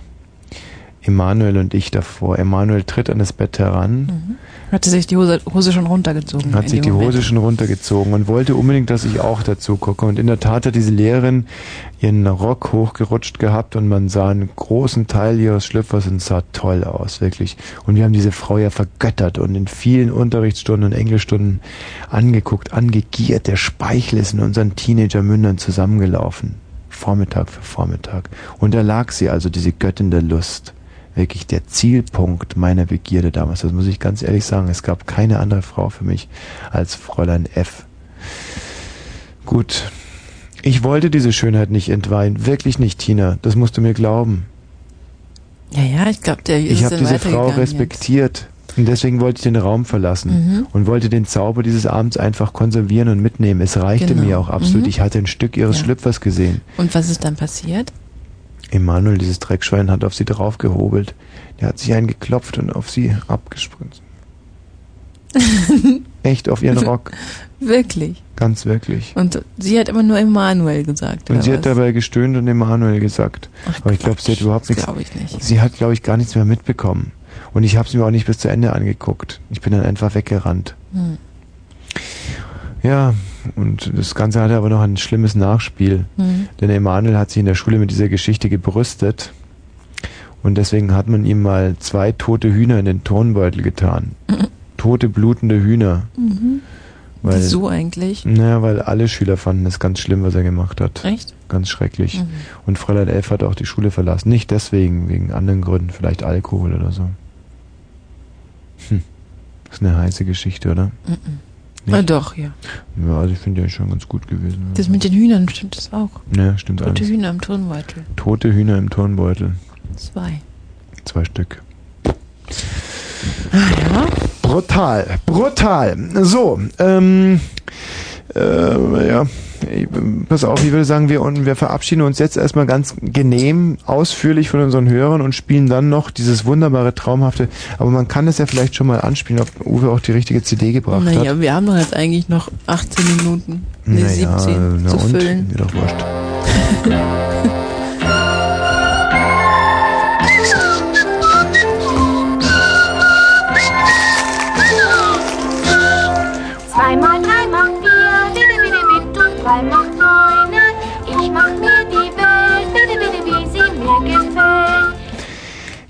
Emanuel und ich davor. Emanuel tritt an das Bett heran, Mhm. Hatte sich die Hose, Hose schon runtergezogen. hat sich die Moment. Hose schon runtergezogen und wollte unbedingt, dass ich auch dazu gucke. Und in der Tat hat diese Lehrerin ihren Rock hochgerutscht gehabt und man sah einen großen Teil ihres Schlüpfers und sah toll aus, wirklich. Und wir haben diese Frau ja vergöttert und in vielen Unterrichtsstunden und Englischstunden angeguckt, angegiert. Der Speichel ist in unseren Teenagermündern zusammengelaufen. Vormittag für Vormittag. Und da lag sie also, diese Göttin der Lust wirklich der Zielpunkt meiner Begierde damals. Das muss ich ganz ehrlich sagen. Es gab keine andere Frau für mich als Fräulein F. Gut. Ich wollte diese Schönheit nicht entweihen. Wirklich nicht, Tina. Das musst du mir glauben. Ja, ja, ich glaube, der ist Ich habe diese Frau respektiert. Und deswegen wollte ich den Raum verlassen Mhm. und wollte den Zauber dieses Abends einfach konservieren und mitnehmen. Es reichte Genau. mir auch absolut. Mhm. Ich hatte ein Stück ihres Ja. Schlüpfers gesehen. jetzt. Und was ist dann passiert? Emanuel, dieses Dreckschwein, hat auf sie draufgehobelt. Der hat sich eingeklopft und auf sie abgespritzt. Echt, auf ihren Rock. Wirklich. Ganz wirklich. Und sie hat immer nur Emanuel gesagt. Und sie hat was? dabei gestöhnt und Emanuel gesagt. Aber ich glaube, sie hat überhaupt nichts. glaub ich nicht. Sie hat, glaube ich, gar nichts mehr mitbekommen. Und ich habe es mir auch nicht bis zu Ende angeguckt. Ich bin dann einfach weggerannt. Hm. Ja, und das Ganze hatte aber noch ein schlimmes Nachspiel. Mhm. Denn Emanuel hat sich in der Schule mit dieser Geschichte gebrüstet. Und deswegen hat man ihm mal zwei tote Hühner in den Turnbeutel getan. Tote, blutende Hühner. Mhm. Weil, Wieso eigentlich? Naja, weil alle Schüler fanden es ganz schlimm, was er gemacht hat. Echt? Ganz schrecklich. Mhm. Und Fräulein Elf hat auch die Schule verlassen. Nicht deswegen, wegen anderen Gründen, vielleicht Alkohol oder so. Hm. Das ist eine heiße Geschichte, oder? Mhm. Nicht? Ah, doch, ja. Ja, also ich finde ja schon ganz gut gewesen. Das mit den Hühnern stimmt das auch. Ja, stimmt Tote alles. Hühner im Turnbeutel. Tote Hühner im Turnbeutel. Zwei. Zwei Stück. Ja. Brutal, brutal. So, ähm, äh, ja, ich, pass auf, ich würde sagen, wir, und wir verabschieden uns jetzt erstmal ganz genehm, ausführlich von unseren Hörern und spielen dann noch dieses wunderbare, traumhafte, aber man kann es ja vielleicht schon mal anspielen, ob Uwe auch die richtige CD gebracht hat. Naja, wir haben doch jetzt eigentlich noch 18 Minuten, ne, Naja, 17 na zu und? füllen. Mir doch wurscht.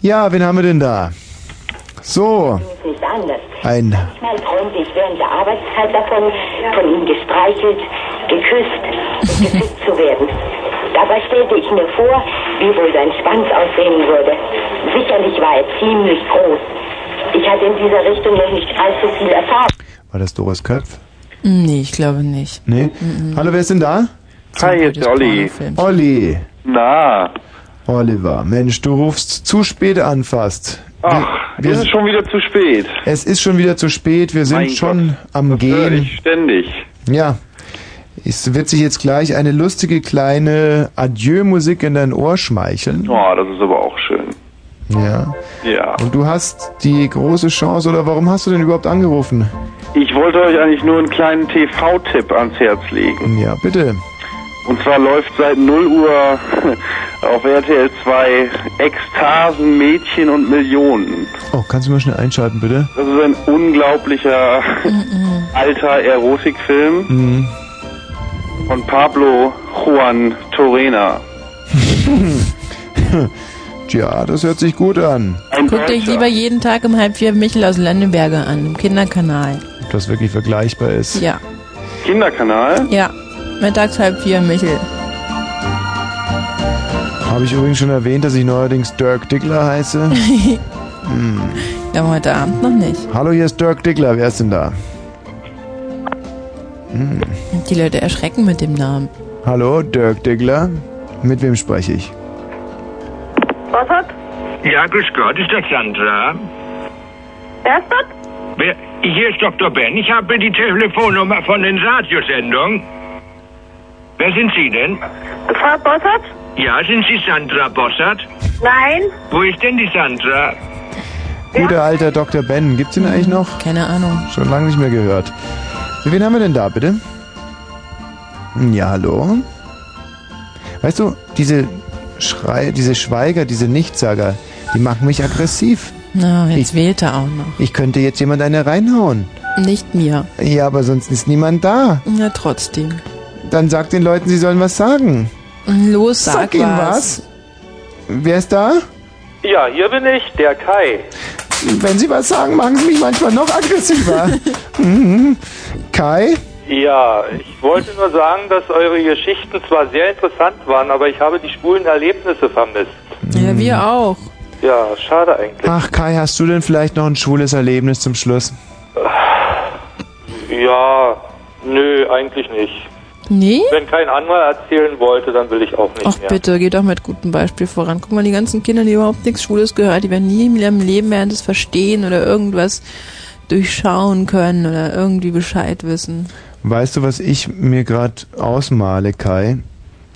Ja, wen haben wir denn da? So, ein. Manchmal träumte ich während der Arbeitszeit davon, von ihm gestreichelt, geküsst und geküsst zu werden. Dabei stellte ich mir vor, wie wohl sein Schwanz aussehen würde. Sicherlich war er ziemlich groß. Ich hatte in dieser Richtung noch nicht allzu viel Erfahrung. War das Doris Köpf? Nee, ich glaube nicht. Nee. Hallo, wer ist denn da? Hi, der Olli. Olli. Na. Oliver, Mensch, du rufst zu spät an fast. Ach, wir, ist es schon wieder zu spät. Es ist schon wieder zu spät, wir sind Mein schon am Höre Gehen. ich ständig. Ja. Es wird sich jetzt gleich eine lustige kleine Adieu-Musik in dein Ohr schmeicheln. Oh, das ist aber auch schön. Ja. Ja. Und du hast die große Chance, oder warum hast du denn überhaupt angerufen? Ich wollte euch eigentlich nur einen kleinen TV-Tipp ans Herz legen. Ja, bitte. Und zwar läuft seit 0 Uhr auf RTL 2 Ekstasen, Mädchen und Millionen. Oh, kannst du mal schnell einschalten, bitte? Das ist ein unglaublicher alter Erotikfilm Mhm. von Pablo Juan Torena. Tja, das hört sich gut an. Guckt euch lieber jeden Tag um halb vier Michel aus Landenberger an, im Kinderkanal. Ob das wirklich vergleichbar ist. Ja. Kinderkanal? Ja. Mittags halb vier Michel. Habe ich übrigens schon erwähnt, dass ich neuerdings Dirk Diggler heiße? hm. Ja, heute Abend noch nicht. Hallo, hier ist Dirk Diggler. Wer ist denn da? Hm. Die Leute erschrecken mit dem Namen. Hallo, Dirk Diggler. Mit wem spreche ich? Was hat? Ja, grüß Gott, ist das Sandra? Wer ist das? Wer, hier ist Dr. Ben. Ich habe die Telefonnummer von den Radiosendungen. Wer sind Sie denn? Frau Bossert? Ja, sind Sie Sandra Bossert? Nein. Wo ist denn die Sandra? Guter alter Dr. Ben. Gibt's ihn eigentlich noch? Keine Ahnung. Schon lange nicht mehr gehört. Wen haben wir denn da, bitte? Ja, hallo? Weißt du, diese Schrei, diese Schweiger, diese Nichtsager, die machen mich aggressiv. Na, jetzt wählt er auch noch. Ich könnte jetzt jemand eine reinhauen. Nicht mir. Ja, aber sonst ist niemand da. Ja, trotzdem. Dann sag den Leuten, sie sollen was sagen. Los, sag, Sag ihnen was. Wer ist da? Ja, hier bin ich, der Kai. Wenn sie was sagen, machen sie mich manchmal noch aggressiver. Mhm. Kai? Ja, ich wollte nur sagen, dass eure Geschichten zwar sehr interessant waren, aber ich habe die schwulen Erlebnisse vermisst. Ja, wir auch. Ja, schade eigentlich. Ach, Kai, hast du denn vielleicht noch ein schwules Erlebnis zum Schluss? Ja, nö, eigentlich nicht. Nee? Wenn kein anderer erzählen wollte, dann will ich auch nicht Ach mehr. bitte, geh doch mit gutem Beispiel voran. Guck mal, die ganzen Kinder, die überhaupt nichts Schwules gehört, die werden nie in ihrem Leben werden das verstehen oder irgendwas durchschauen können oder irgendwie Bescheid wissen. Weißt du, was ich mir gerade ausmale, Kai?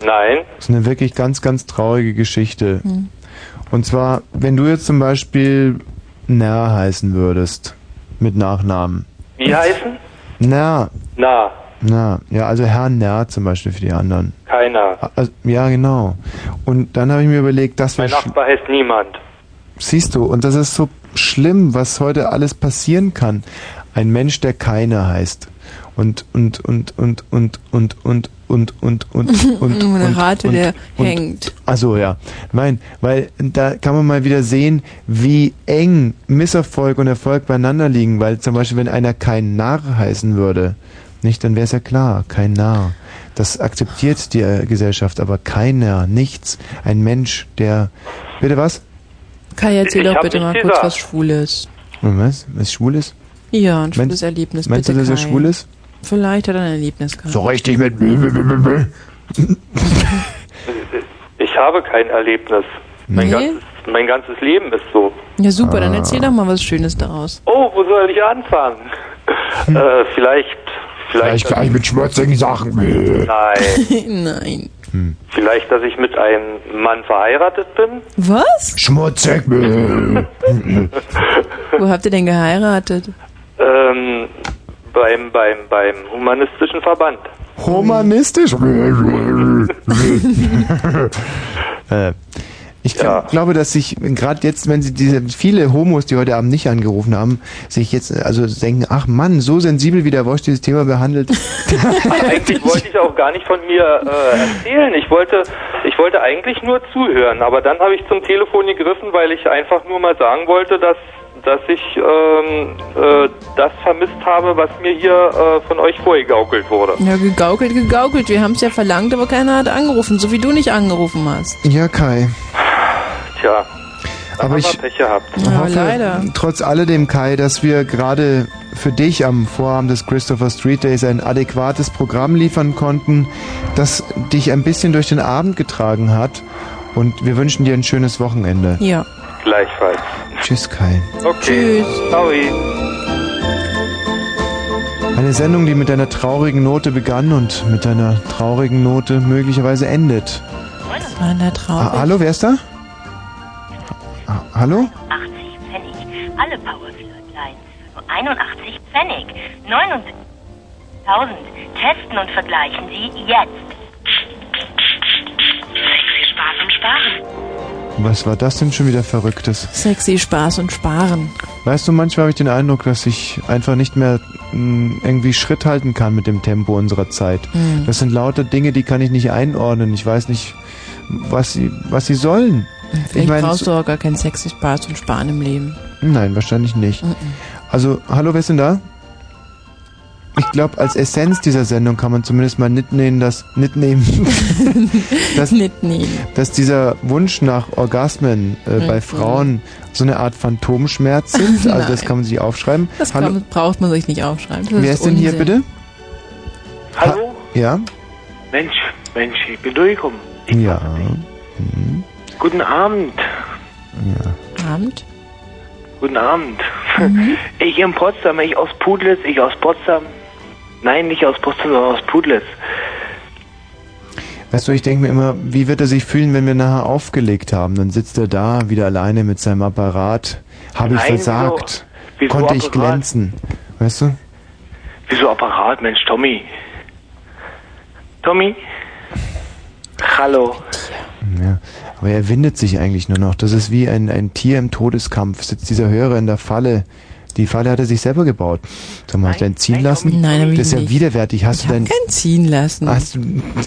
Nein. Das ist eine wirklich ganz, ganz traurige Geschichte. Hm. Und zwar, wenn du jetzt zum Beispiel Ner heißen würdest, mit Nachnamen. Wie heißen? Ner, Na, na, ja, also Herr Ner zum Beispiel für die anderen. keiner. Also, ja, genau. Und dann habe ich mir überlegt, das Mein wäre Nachbar heißt niemand. Siehst du, und das ist so schlimm, was heute alles passieren kann. Ein Mensch, der keiner heißt. Und, und, und, und, und, und, und, und, und, und, und, Nur eine und, Rate, und, der und, hängt. Also ja, nein, weil da kann man mal wieder sehen, wie eng Misserfolg und Erfolg beieinander liegen, weil zum Beispiel, wenn einer kein Narr heißen würde, nicht, dann wäre es ja klar, kein Narr. Das akzeptiert die äh, Gesellschaft, aber keiner, nichts. Ein Mensch, der, bitte was? Kai, erzähl Ich doch bitte mal kurz was Schwules. Was? Was schwul ist? Ja, ein schwules Meinst- Erlebnis, meinst bitte du, dass er schwul ist? Vielleicht hat er ein Erlebnis gehabt. So richtig mit. Ich habe kein Erlebnis. Mein, Nee? ganzes, mein ganzes Leben ist so. Ja, super, dann Ah. erzähl doch mal was Schönes daraus. Oh, wo soll ich anfangen? äh, vielleicht, vielleicht. gleich mit schmutzigen Sachen. Nein. Nein. Vielleicht, dass ich mit einem Mann verheiratet bin? Was? Schmutzig. Wo habt ihr denn geheiratet? Ähm, beim, beim, beim humanistischen Verband. Humanistisch. äh, Ich glaub, glaube, dass sich gerade jetzt, wenn sie diese viele Homos, die heute Abend nicht angerufen haben, sich jetzt also denken, ach Mann, so sensibel wie der Wosch dieses Thema behandelt. Eigentlich wollte ich auch gar nicht von mir äh, erzählen. Ich wollte, ich wollte eigentlich nur zuhören, aber dann habe ich zum Telefon gegriffen, weil ich einfach nur mal sagen wollte, dass dass ich ähm, äh, das vermisst habe, was mir hier äh, von euch vorgegaukelt wurde. Ja, gegaukelt, gegaukelt. Wir haben es ja verlangt, aber keiner hat angerufen, so wie du nicht angerufen hast. ja, Kai. Tja, Aber ich Pech gehabt. hoffe, trotz alledem, Kai, dass wir gerade für dich am Vorabend des Christopher Street Days ein adäquates Programm liefern konnten, das dich ein bisschen durch den Abend getragen hat. Und wir wünschen dir ein schönes Wochenende. Ja. Gleichfalls. Tschüss, Kai. Okay. Tschüss. Ciao. Eine Sendung, die mit einer traurigen Note begann und mit einer traurigen Note möglicherweise endet. Das war in der Traum. Ah, hallo, wer ist da? Ah, hallo? 80 Pfennig. Alle Powerflirtlines. Nur 81 Pfennig. 79.000. Testen und vergleichen Sie jetzt. Sexy Spaß und Sparen. Was war das denn schon wieder Verrücktes? Sexy Spaß und Sparen. Weißt du, manchmal habe ich den Eindruck, dass ich einfach nicht mehr mh, irgendwie Schritt halten kann mit dem Tempo unserer Zeit. Mhm. Das sind lauter Dinge, die kann ich nicht einordnen. Ich weiß nicht, was sie, was sie sollen. Vielleicht meine, brauchst du auch gar keinen Sexy Spaß und Sparen im Leben. Nein, wahrscheinlich nicht. Mhm. Also, hallo, wer ist denn da? Ich glaube, als Essenz dieser Sendung kann man zumindest mal mitnehmen, dass mitnehmen, dass, dass dieser Wunsch nach Orgasmen äh, bei Mhm. Frauen so eine Art Phantomschmerz sind. Also das kann man sich aufschreiben. Das hallo, kann, braucht man sich nicht aufschreiben. Das wer ist denn hier bitte? Hallo? Ja, Mensch, Mensch, ich bin durchgekommen. ja, Guten Abend. ja. Abend? Guten Abend. Ich in Potsdam, ich aus Pudlitz, ich aus Potsdam. Nein, nicht aus Potsdam, sondern aus Pudlitz. Weißt du, ich denke mir immer, wie wird er sich fühlen, wenn wir nachher aufgelegt haben? Dann sitzt er da, wieder alleine mit seinem Apparat. Habe ich Nein, versagt? wieso- wieso Konnte ich Apparat? glänzen? Weißt du? Wieso Apparat, Mensch, Tommy? Tommy? Hallo. Ja, aber er windet sich eigentlich nur noch. Das ist wie ein, ein Tier im Todeskampf. Sitzt dieser Hörer in der Falle. Die Falle hat er sich selber gebaut. Sag mal, hast du einen ziehen lassen? Nein, hab ich Das ist ja nicht. widerwärtig. Hast du denn. Kein ziehen lassen. Hast du,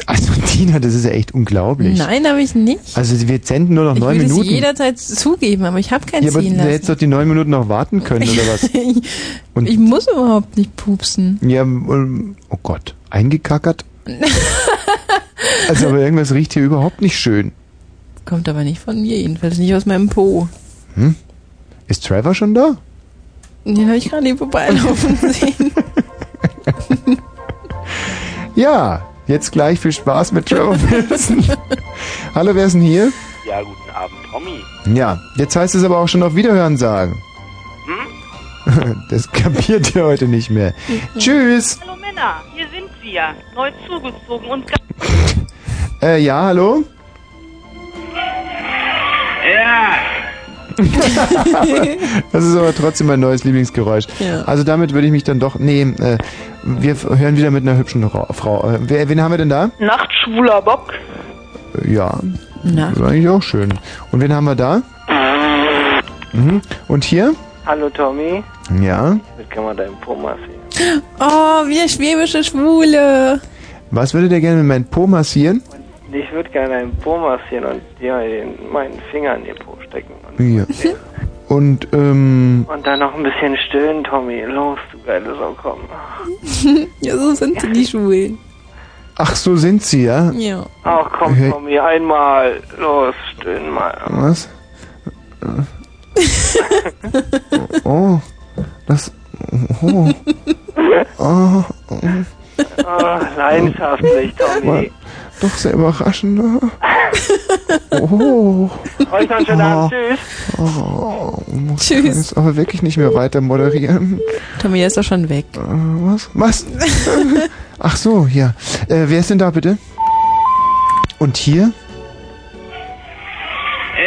also Tina, das ist ja echt unglaublich. Nein, habe ich nicht. Also wir senden nur noch Ich neun würde es Minuten. jederzeit zugeben, aber ich habe kein ja, aber ziehen du lassen. hättest doch die neun Minuten noch warten können, oder was? ich, ich muss überhaupt nicht pupsen. Ja, ähm, oh Gott, eingekackert? Also aber irgendwas riecht hier überhaupt nicht schön. Kommt aber nicht von mir, jedenfalls nicht aus meinem Po. Hm? Ist Trevor schon da? Den habe ich gerade hier vorbeilaufen sehen. Ja, jetzt gleich viel Spaß mit Trevor Wilson. Hallo, wer ist denn hier? Ja, guten Abend, Tommy. Ja, jetzt heißt es aber auch schon auf Wiederhören sagen. Hm? Das kapiert ihr heute nicht mehr. Tschüss. Hallo Männer, hier sind wir. Neu zugezogen und Äh, ja, hallo? Ja. das ist aber trotzdem mein neues Lieblingsgeräusch. Ja. Also damit würde ich mich dann doch. Nee, äh, wir hören wieder mit einer hübschen Ra Frau. Äh, wer, wen haben wir denn da? Nachtschwuler Bock. Äh, Ja. Na. Das ist eigentlich auch schön. Und wen haben wir da? Mhm. Und hier? Hallo Tommy. Ja. Ich gerne mal deinen Po massieren. Oh, wir schwäbische Schwule. Was würdet ihr gerne mit meinem Po massieren? Ich würde gerne deinen Po massieren und dir den, meinen Finger in den Po stecken. Ja. Und, ähm, Und dann noch ein bisschen stillen, Tommy. Los, du geile Sau, komm. ja, so sind die Schwulen. ach, so sind sie, ja? Ja. Ach komm, Okay. Tommy, einmal. Los, stillen mal. Was? Oh, das. Oh. Oh. Ah, leidenschaftlich, Tommy. Doch sehr überraschend. ne? Oh. Euch noch einen schönen Abend. Tschüss. Oh, muss Tschüss. Jetzt aber wirklich nicht mehr weiter moderieren. Tommy ist doch schon weg. Äh, was? Was? Ach so, ja. Äh, wer ist denn da bitte? Und hier?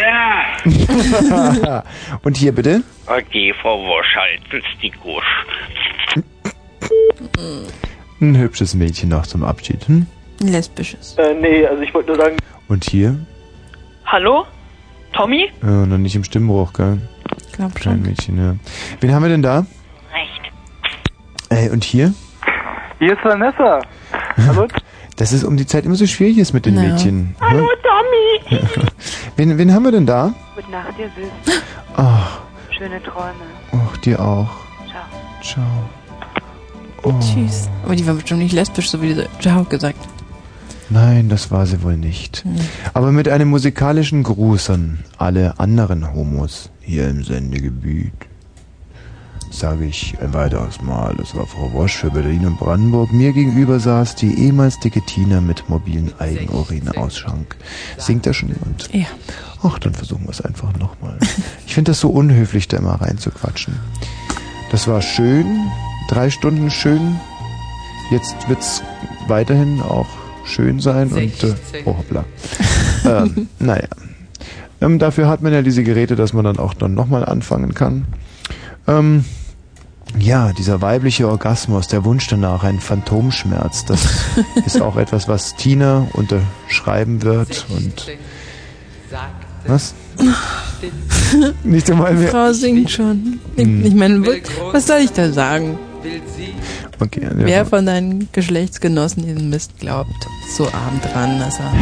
Ja. Und hier bitte? Okay, Frau Wosch, halten Sie die Gusch. Ein hübsches Mädchen noch zum Abschied. Hm? Lesbisches. Äh, nee, also ich wollte nur sagen. Und hier? Hallo? Tommy? Ja, noch nicht im Stimmbruch, gell? Glaub Klein Mädchen, ja. Wen haben wir denn da? Recht. Ey, und hier? Hier ist Vanessa. Hallo? Dass es um die Zeit immer so schwierig ist mit den Ja. Mädchen. Hallo Tommy. Wen, wen haben wir denn da? Gute Nacht, ihr Süß. Ach, Schöne Träume. ach, dir auch. Ciao. Ciao. Oh. Tschüss. Aber die war bestimmt nicht lesbisch, so wie diese Ciao gesagt. Nein, das war sie wohl nicht. Hm. Aber mit einem musikalischen Gruß an alle anderen Homos hier im Sendegebiet sage ich ein weiteres Mal, das war Frau Wosch für Berlin und Brandenburg. Mir gegenüber saß die ehemals dicke Tina mit mobilen Eigenurinausschank. Singt da schon jemand? Ja. Ach, dann versuchen wir es einfach nochmal. Ich finde das so unhöflich, da immer reinzuquatschen. Das war schön, drei Stunden schön. Jetzt wird's weiterhin auch schön sein und äh, 16. oh hoppla. ähm, naja. Ähm, dafür hat man ja diese Geräte, dass man dann auch dann nochmal anfangen kann. Ähm, ja, dieser weibliche Orgasmus, der Wunsch danach, ein Phantomschmerz, das ist auch etwas, was Tina unterschreiben wird und was? Nicht einmal Die mehr. Frau singt schon. Ich, Hm. ich meine, was soll ich da sagen? Okay, ja. Wer von deinen Geschlechtsgenossen diesen Mist glaubt, so arm dran, dass er.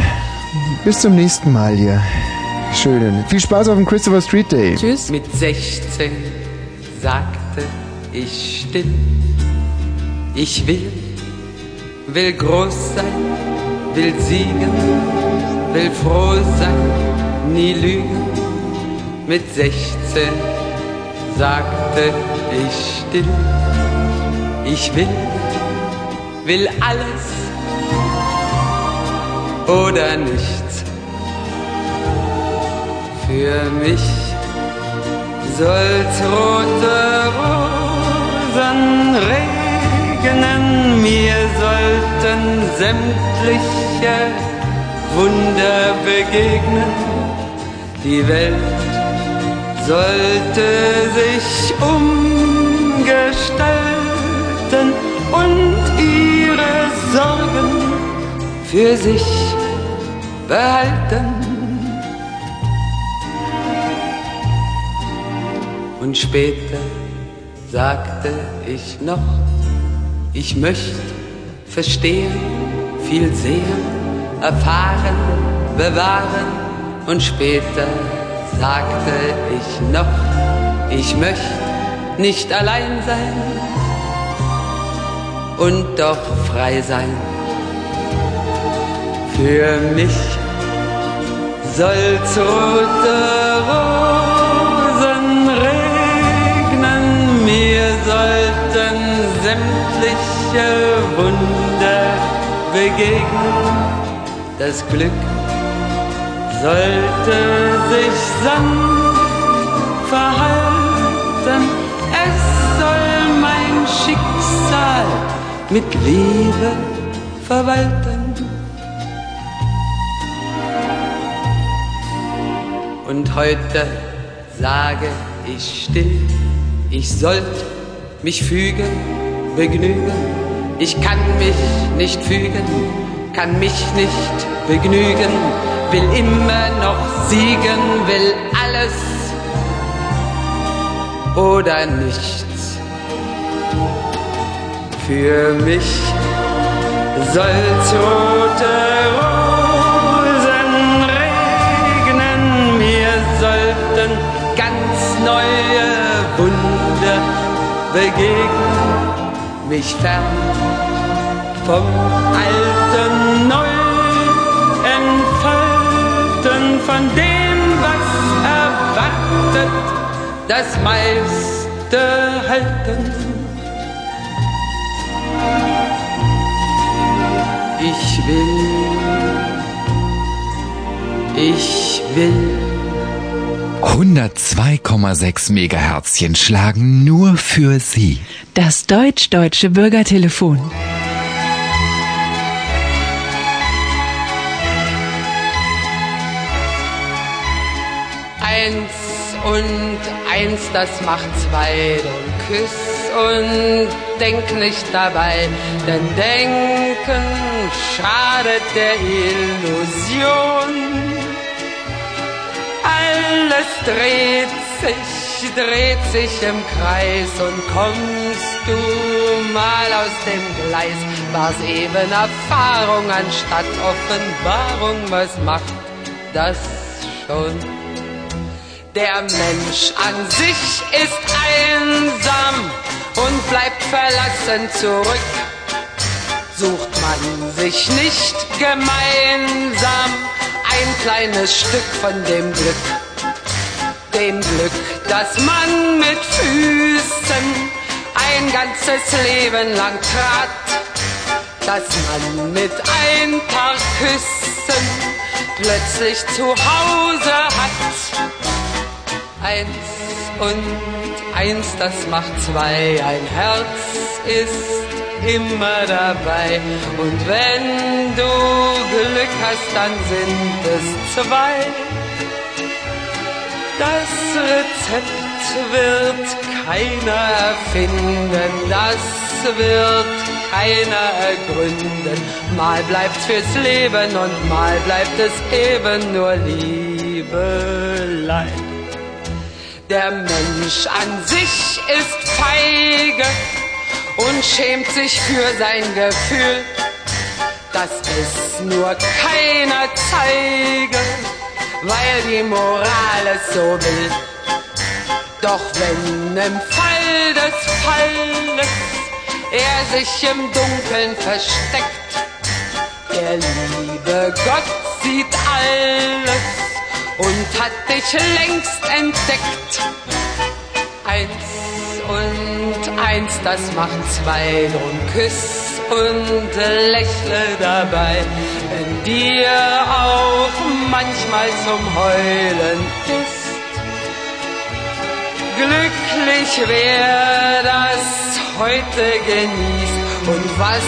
Bis zum nächsten Mal hier. Schön. Viel Spaß auf dem Christopher Street Day. Tschüss. Mit 16 sagte ich still, ich will, will groß sein, will siegen, will froh sein, nie lügen. Mit 16 sagte ich still, ich will, will alles oder nichts. Für mich soll's rote Rosen regnen, mir sollten sämtliche Wunder begegnen. Die Welt sollte sich umgestalten und ihre Sorgen für sich behalten. Und später sagte ich noch, ich möchte verstehen, viel sehen, erfahren, bewahren. Und später sagte ich noch, ich möchte nicht allein sein und doch frei sein. Für mich soll's rote Rosen regnen, mir sollten sämtliche Wunder begegnen. Das Glück sollte sich sanft verhalten, es soll mein Schicksal mit Liebe verwalten. Und heute sage ich still, ich sollte mich fügen, begnügen. Ich kann mich nicht fügen, kann mich nicht begnügen, will immer noch siegen, will alles oder nichts. Für mich soll's rote Rosen regnen, mir sollten ganz neue Wunder begegnen, mich fern vom Alten neu entfalten, von dem, was erwartet, das meiste halten. Ich will, ich will 102,6 Megaherzchen schlagen nur für Sie. Das deutsch-deutsche Bürgertelefon. Eins und eins, das macht zwei. Drum küss und denk nicht dabei, denn denken schadet der Illusion. All alles dreht sich, dreht sich im Kreis und kommst du mal aus dem Gleis, war's eben Erfahrung anstatt Offenbarung, was macht das schon? Der Mensch an sich ist einsam und bleibt verlassen zurück. Sucht man sich nicht gemeinsam ein kleines Stück von dem Glück, dem Glück, das man mit Füßen ein ganzes Leben lang trat, dass man mit ein paar Küssen plötzlich zu Hause hat. Eins und eins, das macht zwei, ein Herz ist immer dabei. Und wenn du Glück hast, dann sind es zwei. Das Rezept wird keiner erfinden, das wird keiner ergründen. Mal bleibt's fürs Leben und mal bleibt es eben nur Liebelei. Der Mensch an sich ist feige und schämt sich für sein Gefühl, dass es nur keiner zeige, weil die Moral es so will. Doch wenn im Fall des Falles er sich im Dunkeln versteckt, der liebe Gott sieht alles und hat dich längst entdeckt. Eins und eins, das macht zwei, drum küss und lächle dabei, wenn dir auch manchmal zum Heulen ist. Glücklich wer das heute genießt und was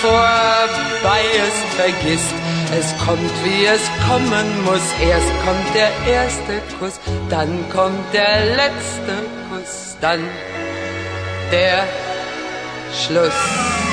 vorbei ist vergisst es kommt, wie es kommen muss. Erst kommt der erste Kuss, dann kommt der letzte Kuss, dann der Schluss.